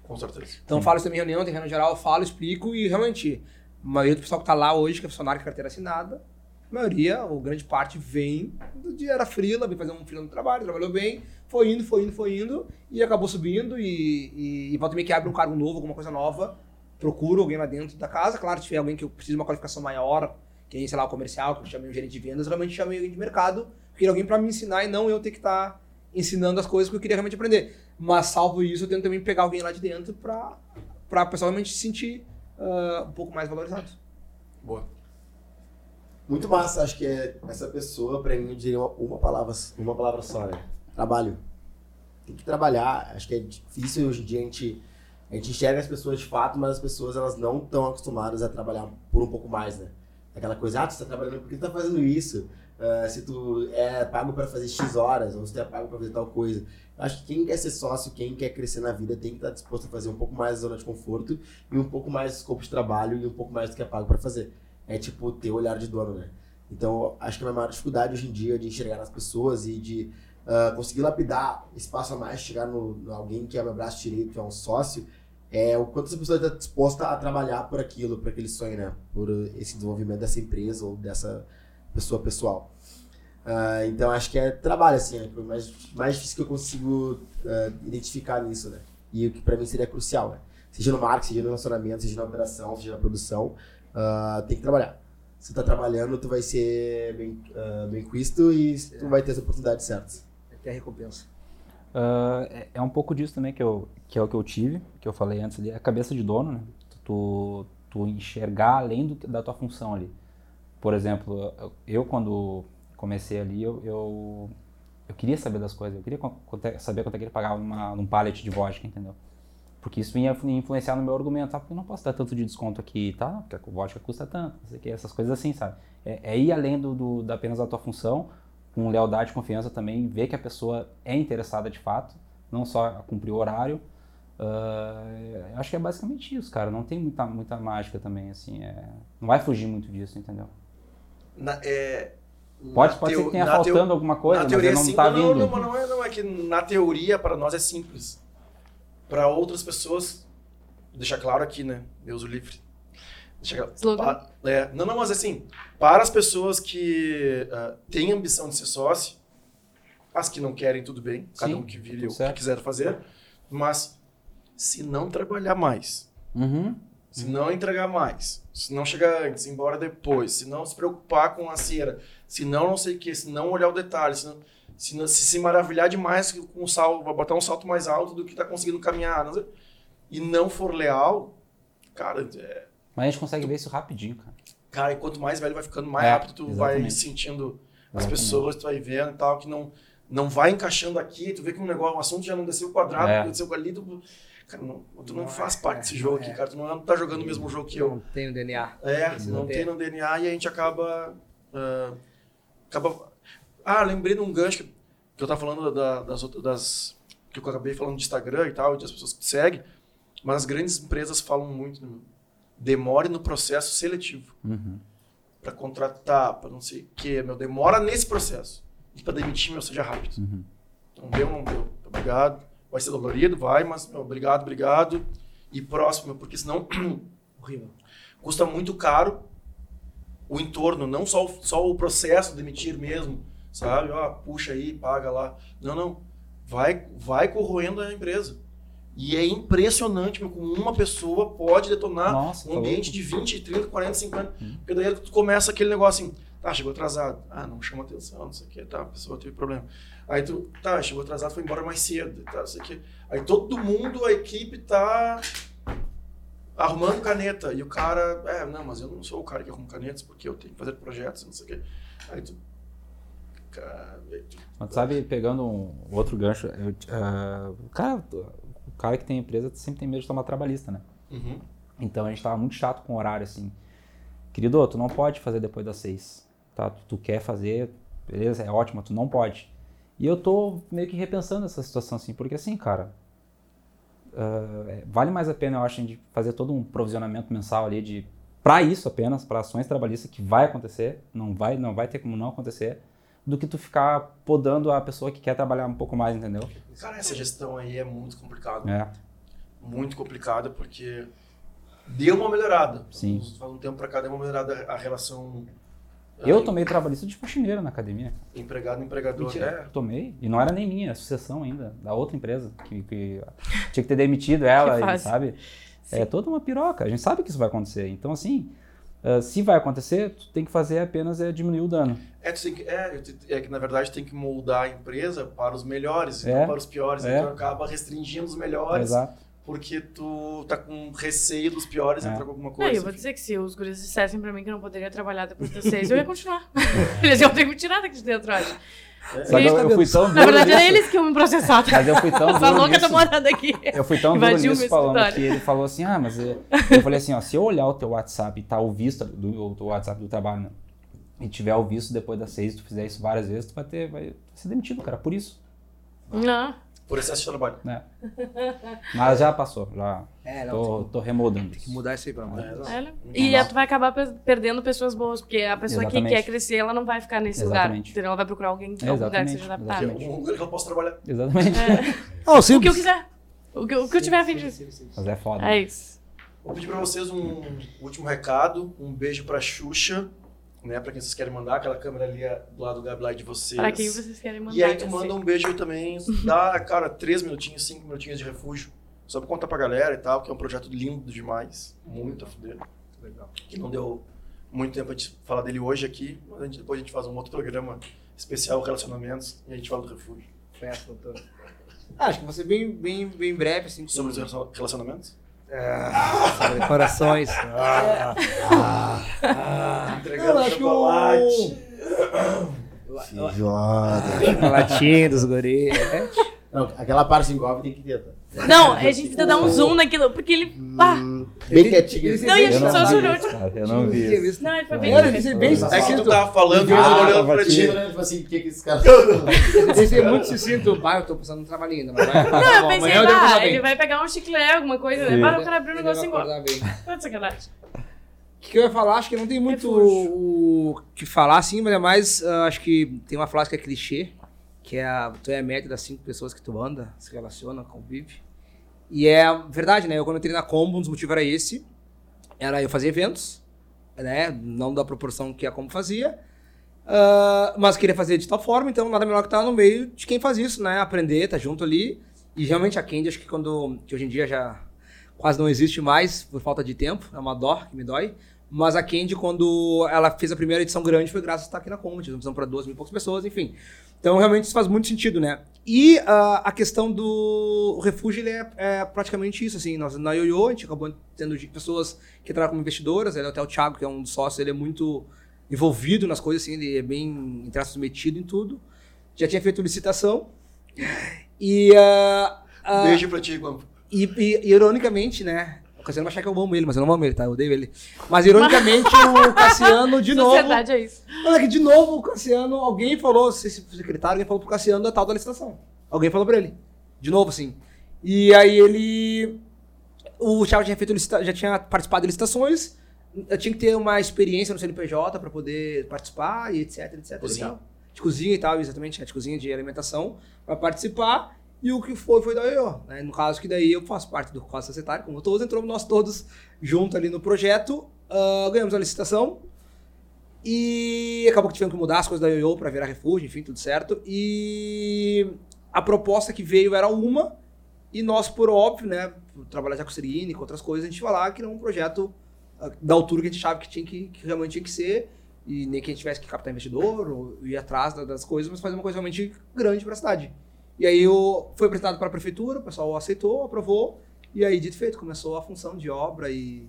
Com certeza. Então falo isso também em reunião, tem reunião geral, falo, explico e realmente, a maioria do pessoal que tá lá hoje, que é funcionário de carteira assinada, a maioria, ou grande parte, vem do dia era frila, vem fazer um freela no trabalho, trabalhou bem, foi indo, foi indo, foi indo, e acabou subindo e, e, e volta meia que abre um cargo novo, alguma coisa nova, procuro alguém lá dentro da casa, claro, se tiver alguém que eu preciso de uma qualificação maior, que aí, sei lá, o comercial, que eu chamei um gerente de vendas, realmente chamei alguém de mercado, Eu queria alguém pra me ensinar e não eu ter que estar ensinando as coisas que eu queria realmente aprender. Mas, salvo isso, eu tento também pegar alguém lá de dentro pra, pra o pessoal realmente se sentir ah, um pouco mais valorizado. Boa. Muito massa, acho que é essa pessoa, pra mim, eu diria uma, uma palavra, uma palavra só, né? Trabalho. Tem que trabalhar. Acho que é difícil hoje em dia a gente, a gente enxerga as pessoas de fato, mas as pessoas elas não estão acostumadas a trabalhar por um pouco mais, né? Aquela coisa, ah, tu tá trabalhando, por que tu tá fazendo isso? Ah, se tu é pago pra fazer X horas, ou se tu é pago pra fazer tal coisa. Acho que quem quer ser sócio, quem quer crescer na vida, tem que estar disposto a fazer um pouco mais da zona de conforto e um pouco mais de escopo de trabalho e um pouco mais do que é pago pra fazer. É tipo ter olhar de dono, né? Então, acho que a minha maior dificuldade hoje em dia é de enxergar nas pessoas e de ah, conseguir lapidar espaço a mais, chegar no, no alguém que é meu braço direito, é um sócio, é o quanto essa pessoa está disposta a trabalhar por aquilo, por aquele sonho, né? Por esse desenvolvimento dessa empresa ou dessa pessoa pessoal. Ah, então, acho que é trabalho, assim, é o mais, mais difícil que eu consigo ah, identificar nisso, né? E o que pra mim seria crucial, né? Seja no marketing, seja no relacionamento, seja na operação, seja na produção, ah, tem que trabalhar. Se tu tá trabalhando, tu vai ser bem, bem quisto e tu vai ter as oportunidades certas. Até a recompensa. É, é um pouco disso também que, eu, que é o que eu tive, que eu falei antes ali, é a cabeça de dono, né? Tu, tu enxergar além do, da tua função ali. Por exemplo, eu quando comecei ali, eu, eu, eu queria saber das coisas, eu queria saber quanto é que ele pagava numa, num pallet de vodka, entendeu? Porque isso ia influenciar no meu argumento, ah, porque eu não posso dar tanto de desconto aqui, tá? Porque a vodka custa tanto, que, essas coisas assim, sabe? É, é ir além do, do, da apenas da tua função, com lealdade e confiança também, ver que a pessoa é interessada de fato, não só cumprir o horário. Eu acho que é basicamente isso, cara. Não tem muita, muita mágica também, assim. é- não vai fugir muito disso, entendeu? Na- é, Pode, na pode ser teo- que tenha faltando teo- alguma coisa, na mas teoria é não sim- tá não, vindo. Não, não, não é, não é que na teoria para nós é simples. Para outras pessoas, deixar claro aqui, né? Deus o livre. Deixa claro. Pa- é, não, não, mas assim, para as pessoas que ah, têm ambição de ser sócio, as que não querem, tudo bem, cada Sim, um que vire tudo o que quiser fazer, mas se não trabalhar mais, Uhum. Se não entregar mais, se não chegar antes, embora depois, se não se preocupar com a cera, se não não sei o que, se não olhar o detalhe, se não, se, não- se se maravilhar demais com o salto, vai botar um salto mais alto do que tá conseguindo caminhar, não sei, e não for leal, cara, é- Mas a gente consegue ver isso rapidinho, cara. cara, e quanto mais velho vai ficando, mais É, rápido tu vai exatamente. sentindo as Exatamente. pessoas, tu vai vendo e tal, que não, não vai encaixando aqui, tu vê que um negócio, um assunto já não desceu o quadrado, É. desceu ali, tu, cara, não, tu não, Não faz é, parte é, desse jogo não aqui, é. cara, tu não tá jogando o mesmo jogo que eu. Não tem o DNA. É, não ter. tem no DNA e a gente acaba. ah, acaba. Ah, lembrei de um gancho que, que eu tava falando da- das outras. Das, que eu acabei falando de Instagram e tal, e das pessoas que te seguem, mas as grandes empresas falam muito. né? Demore no processo seletivo. Uhum. Pra contratar, pra não sei o quê, meu. Demora nesse processo. E pra demitir, meu, seja rápido. Uhum. Não deu, não deu. Obrigado. Vai ser dolorido, vai, mas meu, obrigado, obrigado. E próximo, porque senão Horrível. custa muito caro o entorno, não só só o processo de demitir mesmo, sabe? Ó, puxa aí, paga lá. Não, não. Vai, vai corroendo a empresa. E é impressionante meu, como uma pessoa pode detonar Nossa, um tá ambiente de 20, 30, 40, 50. Porque daí tu começa aquele negócio assim, tá, chegou atrasado. Ah, não chama atenção, não sei o que, tá, a pessoa teve problema. Aí tu, tá, chegou atrasado, foi embora mais cedo, tá, não sei que. Aí todo mundo, a equipe tá arrumando caneta. E o cara, é, não, mas eu não sou o cara que arruma canetas, porque eu tenho que fazer projetos, não sei o quê. Aí tu. Cara, aí tu- Mas sabe, pegando um outro gancho, eu, o, cara, o cara que tem empresa sempre tem medo de tomar trabalhista, né? Uhum. Então a gente tava muito chato com o horário, assim. Querido, tu não pode fazer depois das seis, tá? Tu, tu quer fazer, beleza, é ótimo, tu não pode. E eu tô meio que repensando essa situação, assim, porque assim, cara, é, vale mais a pena, eu acho, gente fazer todo um provisionamento mensal ali de para isso apenas, para ações trabalhistas que vai acontecer, não vai, não vai ter como não acontecer, do que tu ficar podando a pessoa que quer trabalhar um pouco mais, entendeu? Cara, essa gestão aí é muito complicada. É, Muito complicada, porque deu uma melhorada. Sim. Faz um tempo pra cá deu uma melhorada a relação. Eu tomei trabalhista de faxineira na academia. Empregado, empregador. Mentira, É, tomei. E não era nem minha, era sucessão ainda, da outra empresa, que, que tinha que ter demitido ela, e, sabe? É toda uma piroca. A gente sabe que isso vai acontecer. Então, assim, Ah, se vai acontecer, tu tem que fazer apenas é diminuir o dano. É, tu tem que, é, é que na verdade tem que moldar a empresa para os melhores e É. não para os piores. É. Então acaba restringindo os melhores Exato. Porque tu tá com receio dos piores É. entrar com alguma Não, coisa. eu vou dizer que se os guris dissessem pra mim que eu não poderia trabalhar depois das seis, eu ia continuar. Eles iam ter que me tirar daqui de dentro, acho. Só que eu, eu fui tão duro Na verdade, era nisso, eles que iam me processar. Tá? Mas eu fui tão Essa duro louca tá nisso. morando aqui. Eu fui tão duro nisso falando escritório. que ele falou assim, ah, mas é... eu falei assim, ó, se eu olhar o teu WhatsApp e tá o visto do o teu WhatsApp do trabalho, né? E tiver o visto depois das seis, tu fizer isso várias vezes, tu vai ter, vai ser demitido, cara, por isso, Não. Por excesso de trabalho. né? Mas já passou, já É, não, tô, tô remoldando tem que isso. mudar isso aí, de Deus. É? E tu vai acabar per- perdendo pessoas boas, porque a pessoa Exatamente. que quer crescer, ela não vai ficar nesse lugar. Exatamente. Entendeu? Ela vai procurar alguém em algum lugar que seja adaptado. exatamente. Um lugar que eu posso trabalhar. Exatamente. Não, O sim. que eu quiser. O que, eu- o que eu tiver a fim de. Mas é foda. É isso. Vou pedir pra vocês um último recado, um beijo pra Xuxa, né? Pra quem vocês querem mandar, aquela câmera ali do lado do Gabriel de vocês. Pra quem vocês querem mandar. E aí tu manda um beijo também, dá, cara, três minutinhos, cinco minutinhos de refúgio. Só pra contar pra galera e tal, que é um projeto lindo demais. Muito a fuder. Legal. Que não deu muito tempo a gente falar dele hoje aqui, mas a gente, depois a gente faz um outro programa especial relacionamentos e a gente fala do refúgio. Festa, doutor. Ah, acho que você bem, bem, bem breve, assim. Sobre os relacion- relacionamentos? Sobre corações. Ah, ah, Entregando Não, acho que o- chocolate. Se joga. Chocolatinho dos guris. Não, aquela parte em golpe tem que ter, tá? Não, a gente precisa dar um zoom naquilo, porque ele. Pá! Hum, bem quietinho. Ele- Não, e a gente só isso, cara, Eu não vi isso. Não, ele foi bem. Olha, ele disse bem. É que É tu tava falando eu Ah, olhando pra ti. né? Tipo assim, o que que esses caras Eu pensei muito sucinto. Bah, eu tô pensando no trabalhinho ainda, mas vai. Não, eu pensei, ah, ele vai pegar um chiclete, alguma coisa, né? Para o cara abrir um Ele negócio bem. Tá de sacanagem. O que, eu ia falar? Acho que não tem muito Refúgio. o que falar, assim, mas é mais. ah, acho que tem uma frase que é clichê, que é a, tu é a média das cinco pessoas que tu anda, se relaciona, convive. E é verdade, né? Eu quando entrei na Combo, um dos motivos era esse. Era eu fazer eventos, né? Não da proporção que a Combo fazia. ah, mas queria fazer de tal forma, então nada melhor que estar no meio de quem faz isso, né? Aprender, tá junto ali. E realmente a Candy, acho que quando. que hoje em dia já quase não existe mais por falta de tempo, é uma dó que me dói. Mas a Candy, quando ela fez a primeira edição grande, foi graças a estar aqui na Comedy. Nós para duas mil e poucas pessoas, enfim. Então, realmente, isso faz muito sentido, né? E ah, a questão do refúgio, ele é, é praticamente isso, assim. Nós, na Yoyo, a gente acabou tendo de- pessoas que entraram como investidoras. Ele, até o Thiago, que é um dos sócios, ele é muito envolvido nas coisas, assim. Ele é bem, entre aspas, metido em tudo. Já tinha feito licitação. E... ah, ah, Beijo pra ti, Guampo. e, e- ironicamente, né? O Cassiano vai achar que eu amo ele, mas eu não amo ele, tá? Eu odeio ele. Mas ironicamente, o Cassiano, de novo. Sociedade é isso. Olha que de novo o Cassiano, alguém falou, se secretário, alguém falou pro Cassiano da tal da licitação. Alguém falou pra ele. De novo, assim. E aí ele. O Thiago tinha feito licita- já tinha participado de licitações. Eu tinha que ter uma experiência no CNPJ pra poder participar e etc, etc. e Cozinha. tal. De cozinha e tal, exatamente, de cozinha de alimentação, pra participar. E o que foi, foi da IO. Né? No caso que daí eu faço parte do quadro societário, como todos, entramos nós todos junto ali no projeto, ah, ganhamos a licitação. E acabou que tivemos que mudar as coisas da Yoyo pra virar refúgio, enfim, tudo certo. E a proposta que veio era uma, e nós, por óbvio, né, trabalhar já com Serine, com outras coisas, a gente falar que é um projeto ah, da altura que a gente achava que, tinha que, que realmente tinha que ser, e nem que a gente tivesse que captar investidor, ou ir atrás da- das coisas, mas fazer uma coisa realmente grande para a cidade. E aí eu, foi apresentado para a prefeitura, o pessoal aceitou, aprovou, e aí, dito feito, começou a função de obra e,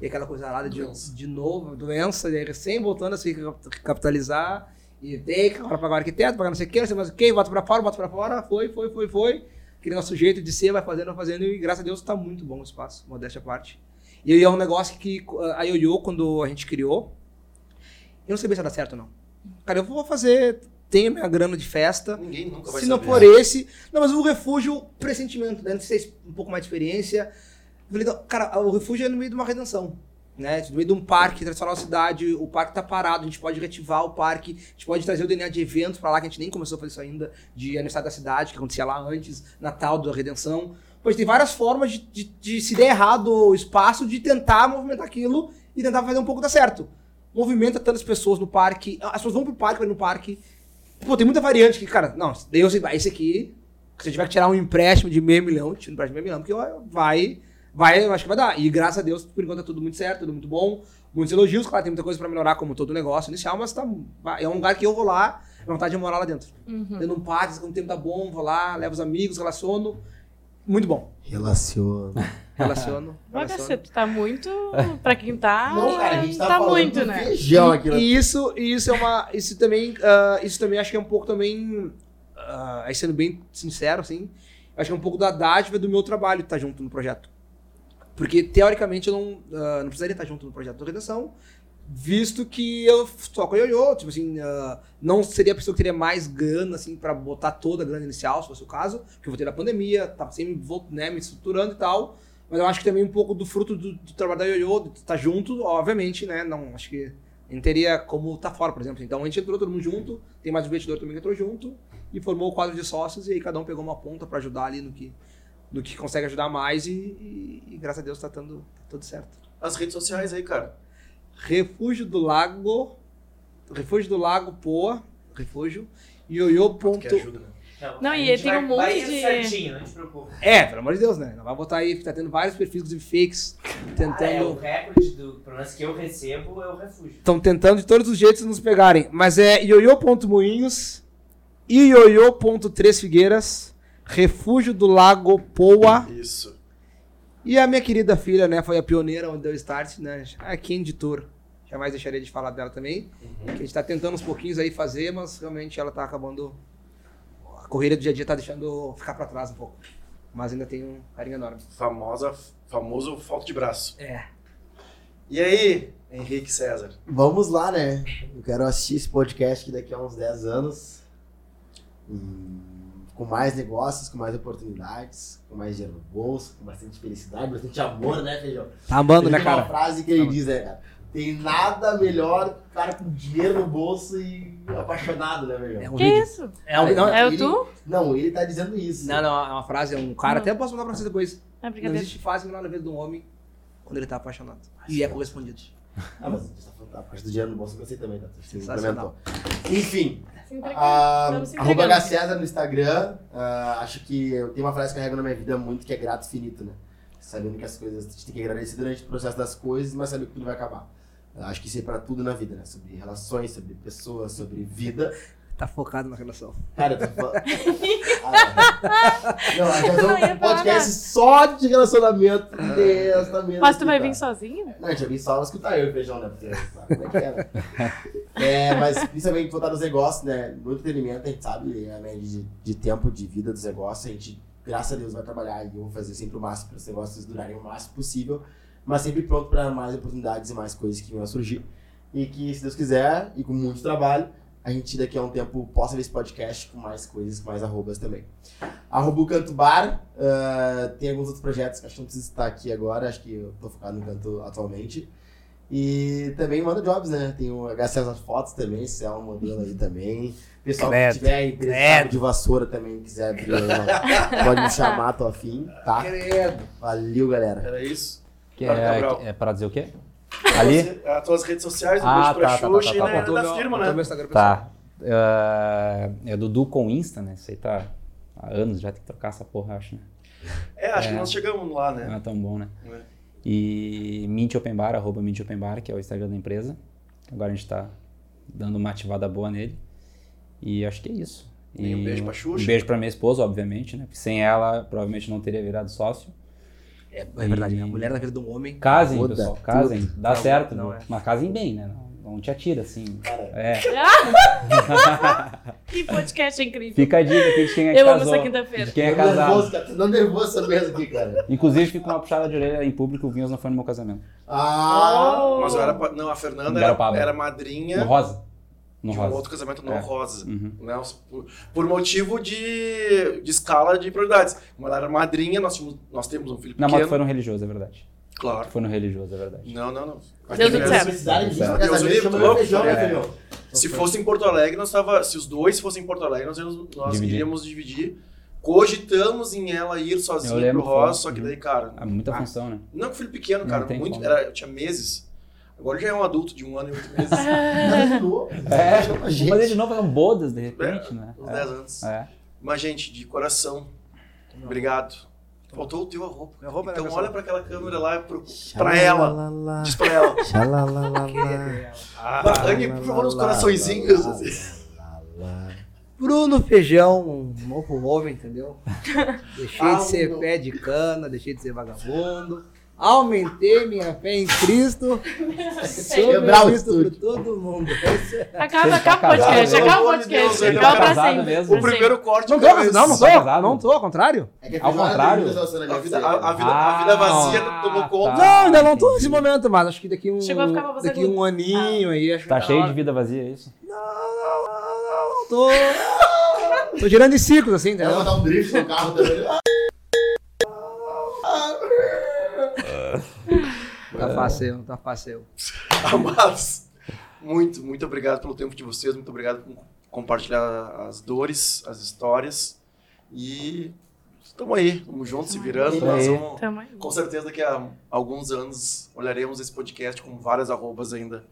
e aquela coisa arada de, de novo, doença, e aí recém voltando a se cap- capitalizar, e tem que agora pagar o arquiteto, pagar não sei o que, não sei mais o que, bota para fora, bota para fora, foi, foi, foi, foi. Aquele nosso jeito de ser, vai fazendo, vai fazendo, e graças a Deus está muito bom o espaço, modéstia à parte. E aí é um negócio que a Yoyo, quando a gente criou, eu não sabia se ia dar certo ou não. Cara, eu vou fazer, tenho minha grana de festa, Ninguém nunca vai se não saber. for esse. Não, mas o refúgio, pressentimento, né? Não sei se um pouco mais de experiência. Eu falei, cara, o refúgio é no meio de uma redenção. Né? No meio de um parque, a cidade, o parque tá parado, a gente pode reativar o parque, a gente pode trazer o DNA de eventos pra lá, que a gente nem começou a fazer isso ainda, de aniversário da cidade, que acontecia lá antes, Natal da Redenção. Pois tem várias formas de, de, de se der errado o espaço, de tentar movimentar aquilo e tentar fazer um pouco dar certo. Movimenta tantas pessoas no parque, as pessoas vão pro parque, vai no parque, Pô, tem muita variante que, cara, não, daí eu sei, vai, esse aqui, se eu tiver que tirar um empréstimo de meio milhão, tira um empréstimo de meio milhão, porque vai vai, eu acho que vai dar. E graças a Deus, por enquanto, tá tudo muito certo, tudo muito bom. Muitos elogios, claro, tem muita coisa pra melhorar, como todo negócio inicial, mas tá, é um lugar que eu vou lá, é vontade de morar lá dentro. Uhum. Tendo um parque, quando o tempo tá bom, vou lá, levo os amigos, relaciono. Muito bom. Relaciona. Relaciono. Relaciono. você tá muito. Pra quem tá. Não, cara, a gente tá, tá muito, né? feijão aqui. né? E isso, isso é uma. Isso também, ah, isso também acho que é um pouco também. aí sendo bem sincero, assim, acho que é um pouco da dádiva do meu trabalho estar junto no projeto. Porque, teoricamente, eu não, ah, não precisaria estar junto no projeto da redação, visto que eu toco ioiô, tipo assim, ah, não seria a pessoa que teria mais grana, assim, pra botar toda a grana inicial, se fosse o caso, porque eu vou ter a pandemia, tava sempre né, me estruturando e tal. Mas eu acho que também um pouco do fruto do, do trabalho da ioiô, de estar junto, obviamente, né, não, acho que gente teria como estar fora, por exemplo. Então a gente entrou todo mundo junto, tem mais um investidor também que entrou junto, e formou o quadro de sócios, e aí cada um pegou uma ponta pra ajudar ali no que, no que consegue ajudar mais, e, e- e graças a Deus tá, dando, tá tudo certo. As redes sociais aí, cara. Refúgio do Lago, Refúgio do Lago Poa, refúgio, ioiô. Ponto... ajuda, né? Não, a e gente tem vai- um monte de- certinho, não te preocupa. É, pelo amor de Deus, né? Não vai botar aí, tá tendo vários perfis, inclusive fakes, Ah, é, o tentando. recorde do pelo menos que eu recebo é o refúgio. Estão tentando de todos os jeitos nos pegarem. Mas é ioiô.moinhos, ioiô.três figueiras, Refúgio do Lago Poa. Isso. E a minha querida filha, né, foi a pioneira onde deu start, né? A Candy Tour. Jamais deixaria de falar dela também. Que a gente tá tentando uns pouquinhos aí fazer, mas realmente ela tá acabando. A correria do dia a dia tá deixando ficar pra trás um pouco. Mas ainda tem um carinho enorme. Famosa, famoso falta de braço. É. E aí, Henrique César? Vamos lá, né? Eu quero assistir esse podcast aqui daqui a uns 10 anos. Hum, com mais negócios, com mais oportunidades, com mais dinheiro no bolso, com bastante felicidade, bastante amor, né, Feijão? Tá amando, né, Tem uma cara? frase que ele diz, né, cara? Tem nada melhor que o cara com dinheiro no bolso e apaixonado, né, Feijão? É um Que vídeo. isso? É, um, não, É o ele- tu? Não, ele tá dizendo isso. não, não, é uma frase, é um cara. Não. Até posso mandar pra você depois. É Não brincadeira. existe fase melhor na vida de um homem quando ele tá apaixonado. E é correspondido. Ah, mas a tá falando da parte do dinheiro no bolso que eu sei também, tá? Você Sensacional. Enfim, Se arroba César no Instagram. Ah, acho que eu tenho uma frase que eu carrego na minha vida muito que é grato infinito, né? Sabendo que as coisas, a gente tem que agradecer durante o processo das coisas, mas saber que tudo vai acabar. Eu acho que isso é pra tudo na vida, né? Sobre relações, sobre pessoas, sobre vida. Tá focado na relação. Cara, eu tô falando. Ah, não, a gente vai Não um falar podcast só de relacionamento. Desta mesa Mas tu vai tá? vir sozinho? Não, a gente vai vir só pra escutar eu e o feijão, né? Porque sabe como é que é, né? É, mas principalmente voltar nos negócios, né? No entretenimento, a gente sabe a média de, de tempo de vida dos negócios. A gente, graças a Deus, vai trabalhar e eu vou fazer sempre o máximo para os negócios durarem o máximo possível, mas sempre pronto para mais oportunidades e mais coisas que a surgir. E que, se Deus quiser, e com muito trabalho, a gente daqui a um tempo possa ver esse podcast com mais coisas, com mais arrobas também. Arroba o Canto Bar, ah, tem alguns outros projetos que acho que não precisa estar aqui agora, acho que eu tô focado no canto atualmente. E também manda jobs, né? Tem o HC as fotos também, se é um modelo aí também. Pessoal que tiver empresa credo. de vassoura também, quiser abrir, pode me chamar, tô afim, tá? Credo. Valeu, galera. Era isso? Que é, que é para dizer o quê? Ali? As tuas redes sociais, um Ah, beijo pra tá, tá, tá, Xuxa tá, e tá, né, Botou da meu- firma, né? meu Instagram pessoal. Tá. É, é Dudu com Insta, né? Isso aí tá há anos, já tem que trocar essa porra, acho, né? É, acho que É. nós chegamos lá, Não né? é tão bom, né? É. E Mint Open Bar, arroba Mint Open Bar, que é o Instagram da empresa. Agora a gente tá dando uma ativada boa nele. E acho que é isso. E um beijo pra Xuxa. Um beijo pra minha esposa, obviamente, né? Porque sem ela, provavelmente não teria virado sócio. É, é verdade, né? A mulher na vida de um homem. Casem, Muda pessoal, tudo. casem. Dá Não, certo, não é. mas casem bem, né? Não, não te atira, assim. Cara, É. Que podcast incrível. Fica a dica aqui de quem é que Eu amo casou. essa quinta-feira. De quem é tô nervoso, casado. cara. Tô nervoso essa mesa aqui, cara. Inclusive, fica uma puxada de orelha em público, o Vinhas não foi no meu casamento. Ah! Mas eu era. Não, a Fernanda era, era No madrinha rosa. No de um rosa. outro casamento não É. rosa. Uhum. Né? Por, por motivo de, de escala de prioridades. Como ela era madrinha, nós, tínhamos, nós temos um filho Não, pequeno. mas foi no religioso, é verdade. Claro. Foi no religioso, é verdade. Não, não, não. Pra Deus livre, chama tô meu louco. feijão, né, É. Se fosse em Porto Alegre, nós tava, se os dois fossem em Porto Alegre, nós, íamos- nós Dividir. iríamos dividir. Cogitamos em ela ir sozinha pro Rosa, só que Uhum. daí, cara. Ah, muita ah, função, né? Não, com filho pequeno, Não cara. muito, como. era, eu tinha meses. Agora já é um adulto de um ano e oito meses. Nada de novo. É, fazer de novo, fazer um bodas, de repente, né? Uns É. 10 anos. É. Mas, gente, de coração, obrigado. Faltou o teu arroba. Meu arroba, então olha pra aquela câmera lá pro, pra ela. Diz pra ela. Ah, Anne, por favor, uns coraçõezinhos. assim. Bruno Feijão, um novo homem, entendeu? Deixei Ah, de ser não. pé de cana, deixei de ser vagabundo. Aumentei minha fé em Cristo. O Cristo por estúdio. todo mundo. É- Acaba, tá acaba o podcast, acaba o podcast. ele Acaba tá pra casado sempre. mesmo. O primeiro corte Não que tô, não, não tô, casado? não tô, ao contrário. É que Ao contrário. A vida, a, a vida, a vida Ah, vazia tomou tá. conta. Não, ainda não tô nesse momento, mas acho que daqui um, Chegou a ficar pra você daqui um aninho aí. Acho que Tá tá cheio de vida vazia, é isso? Não, não, não, não, tô. Tô girando em ciclos, assim, entendeu? vai dar um drift no carro também. Tá fácil, tá fácil. Amados, muito, muito obrigado pelo tempo de vocês, muito obrigado por compartilhar as dores, as histórias. E estamos aí, estamos juntos, se virando. Nós vamos, Tamo aí. com certeza, daqui a alguns anos, olharemos esse podcast com várias arrobas ainda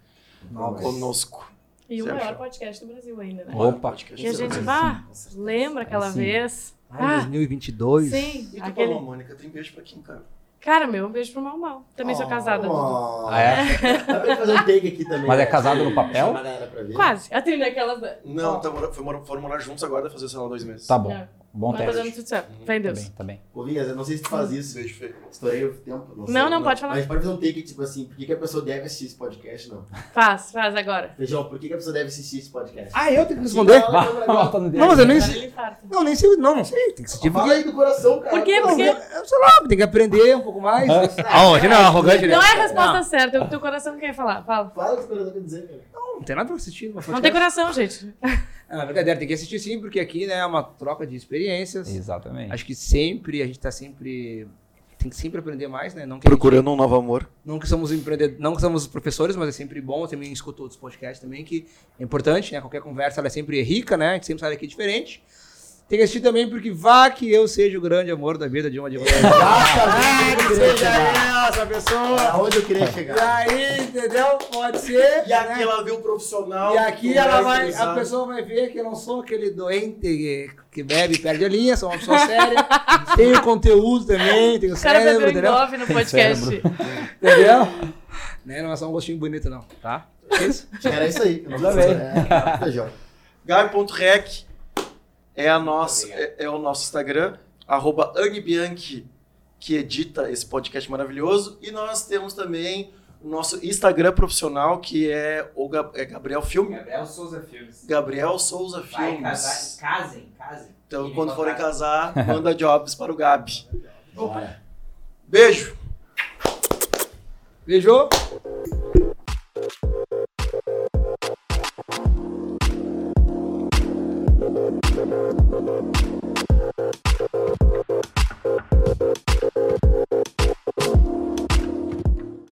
conosco. E o maior podcast do Brasil ainda, né? Opa. Podcast E a gente, vá, lembra aquela Sim. vez? Ai, Ah, 2022. sim. E tu, Aquele... Paloma, Mônica, tem beijo pra quem, cara? Cara, meu, um beijo pro Mal Mal. Também sou casada. Oh. Ah, é? Dá pra ele fazer um take aqui também. Mas é né? casado no papel? A. Quase. Atende aquelas. da- Não, tá, mora- foi mora- foram morar juntos agora, fazer, sei lá, dois meses. Tá bom. É. Bom Mas tá teste. dando tudo certo. Fé em Tá Deus. bem, tá bem. Ô, Vinhas, eu não sei se tu faz isso. Beijo. Estourei o tempo. Não, sei, Não, não, pode falar. Mas pode fazer um take, tipo assim, por que, que a pessoa deve assistir esse podcast, não? Faz, faz agora. Feijão, por que, que a pessoa deve assistir esse podcast? Ah, eu tenho que responder? No Não, mas eu nem sei. Não, nem sei. Não, não sei. Tem que assistir Fala porque. aí do coração, cara. Por quê? Não, Por quê? Eu sei lá, tem que aprender um pouco mais. Ah, hoje não, arrogante, né? Não é a resposta certa, é o que teu coração quer falar. Fala. Fala o que o coração quer dizer, cara. Não, tem nada pra assistir. Não podcast. tem coração, gente. Ah, brincadeira, tem que assistir sim, porque aqui né, é uma troca de experiências. Exatamente. Acho que sempre, a gente tá sempre. Tem que sempre aprender mais, né? Não que, a gente- Procurando um novo amor. não que somos empreendedores, não que somos professores, mas é sempre bom. Eu também escuto outros podcasts também, que é importante, né? Qualquer conversa ela é sempre rica, né? A gente sempre sai daqui diferente. Tem que assistir também, porque vá que eu seja o grande amor da vida de uma de vocês. Exatamente. eu queria chegar. essa pessoa. Aonde eu queria E chegar. aí, entendeu? Pode ser. E aqui né? ela vê o profissional. E aqui que ela vai, utilizar. a pessoa vai ver que eu não sou aquele doente que, que bebe e perde a linha, sou uma pessoa séria. tenho conteúdo também, tenho O cara cérebro, entendeu? engove no podcast. Entendeu? Né? Não é só um gostinho bonito, não, tá? Isso? Acho que Era isso aí. Tudo bem. É, feijão. É, a nossa, é, é o nosso Instagram, arroba Bianchi, que edita esse podcast maravilhoso. E nós temos também o nosso Instagram profissional, que é o Ga- é Gabriel Filme. Gabriel Souza Filmes. Gabriel Souza Vai Filmes. casar, casem, casem. Então, Ele quando forem casar, manda jobs para o Gabi. Beijo! Beijo.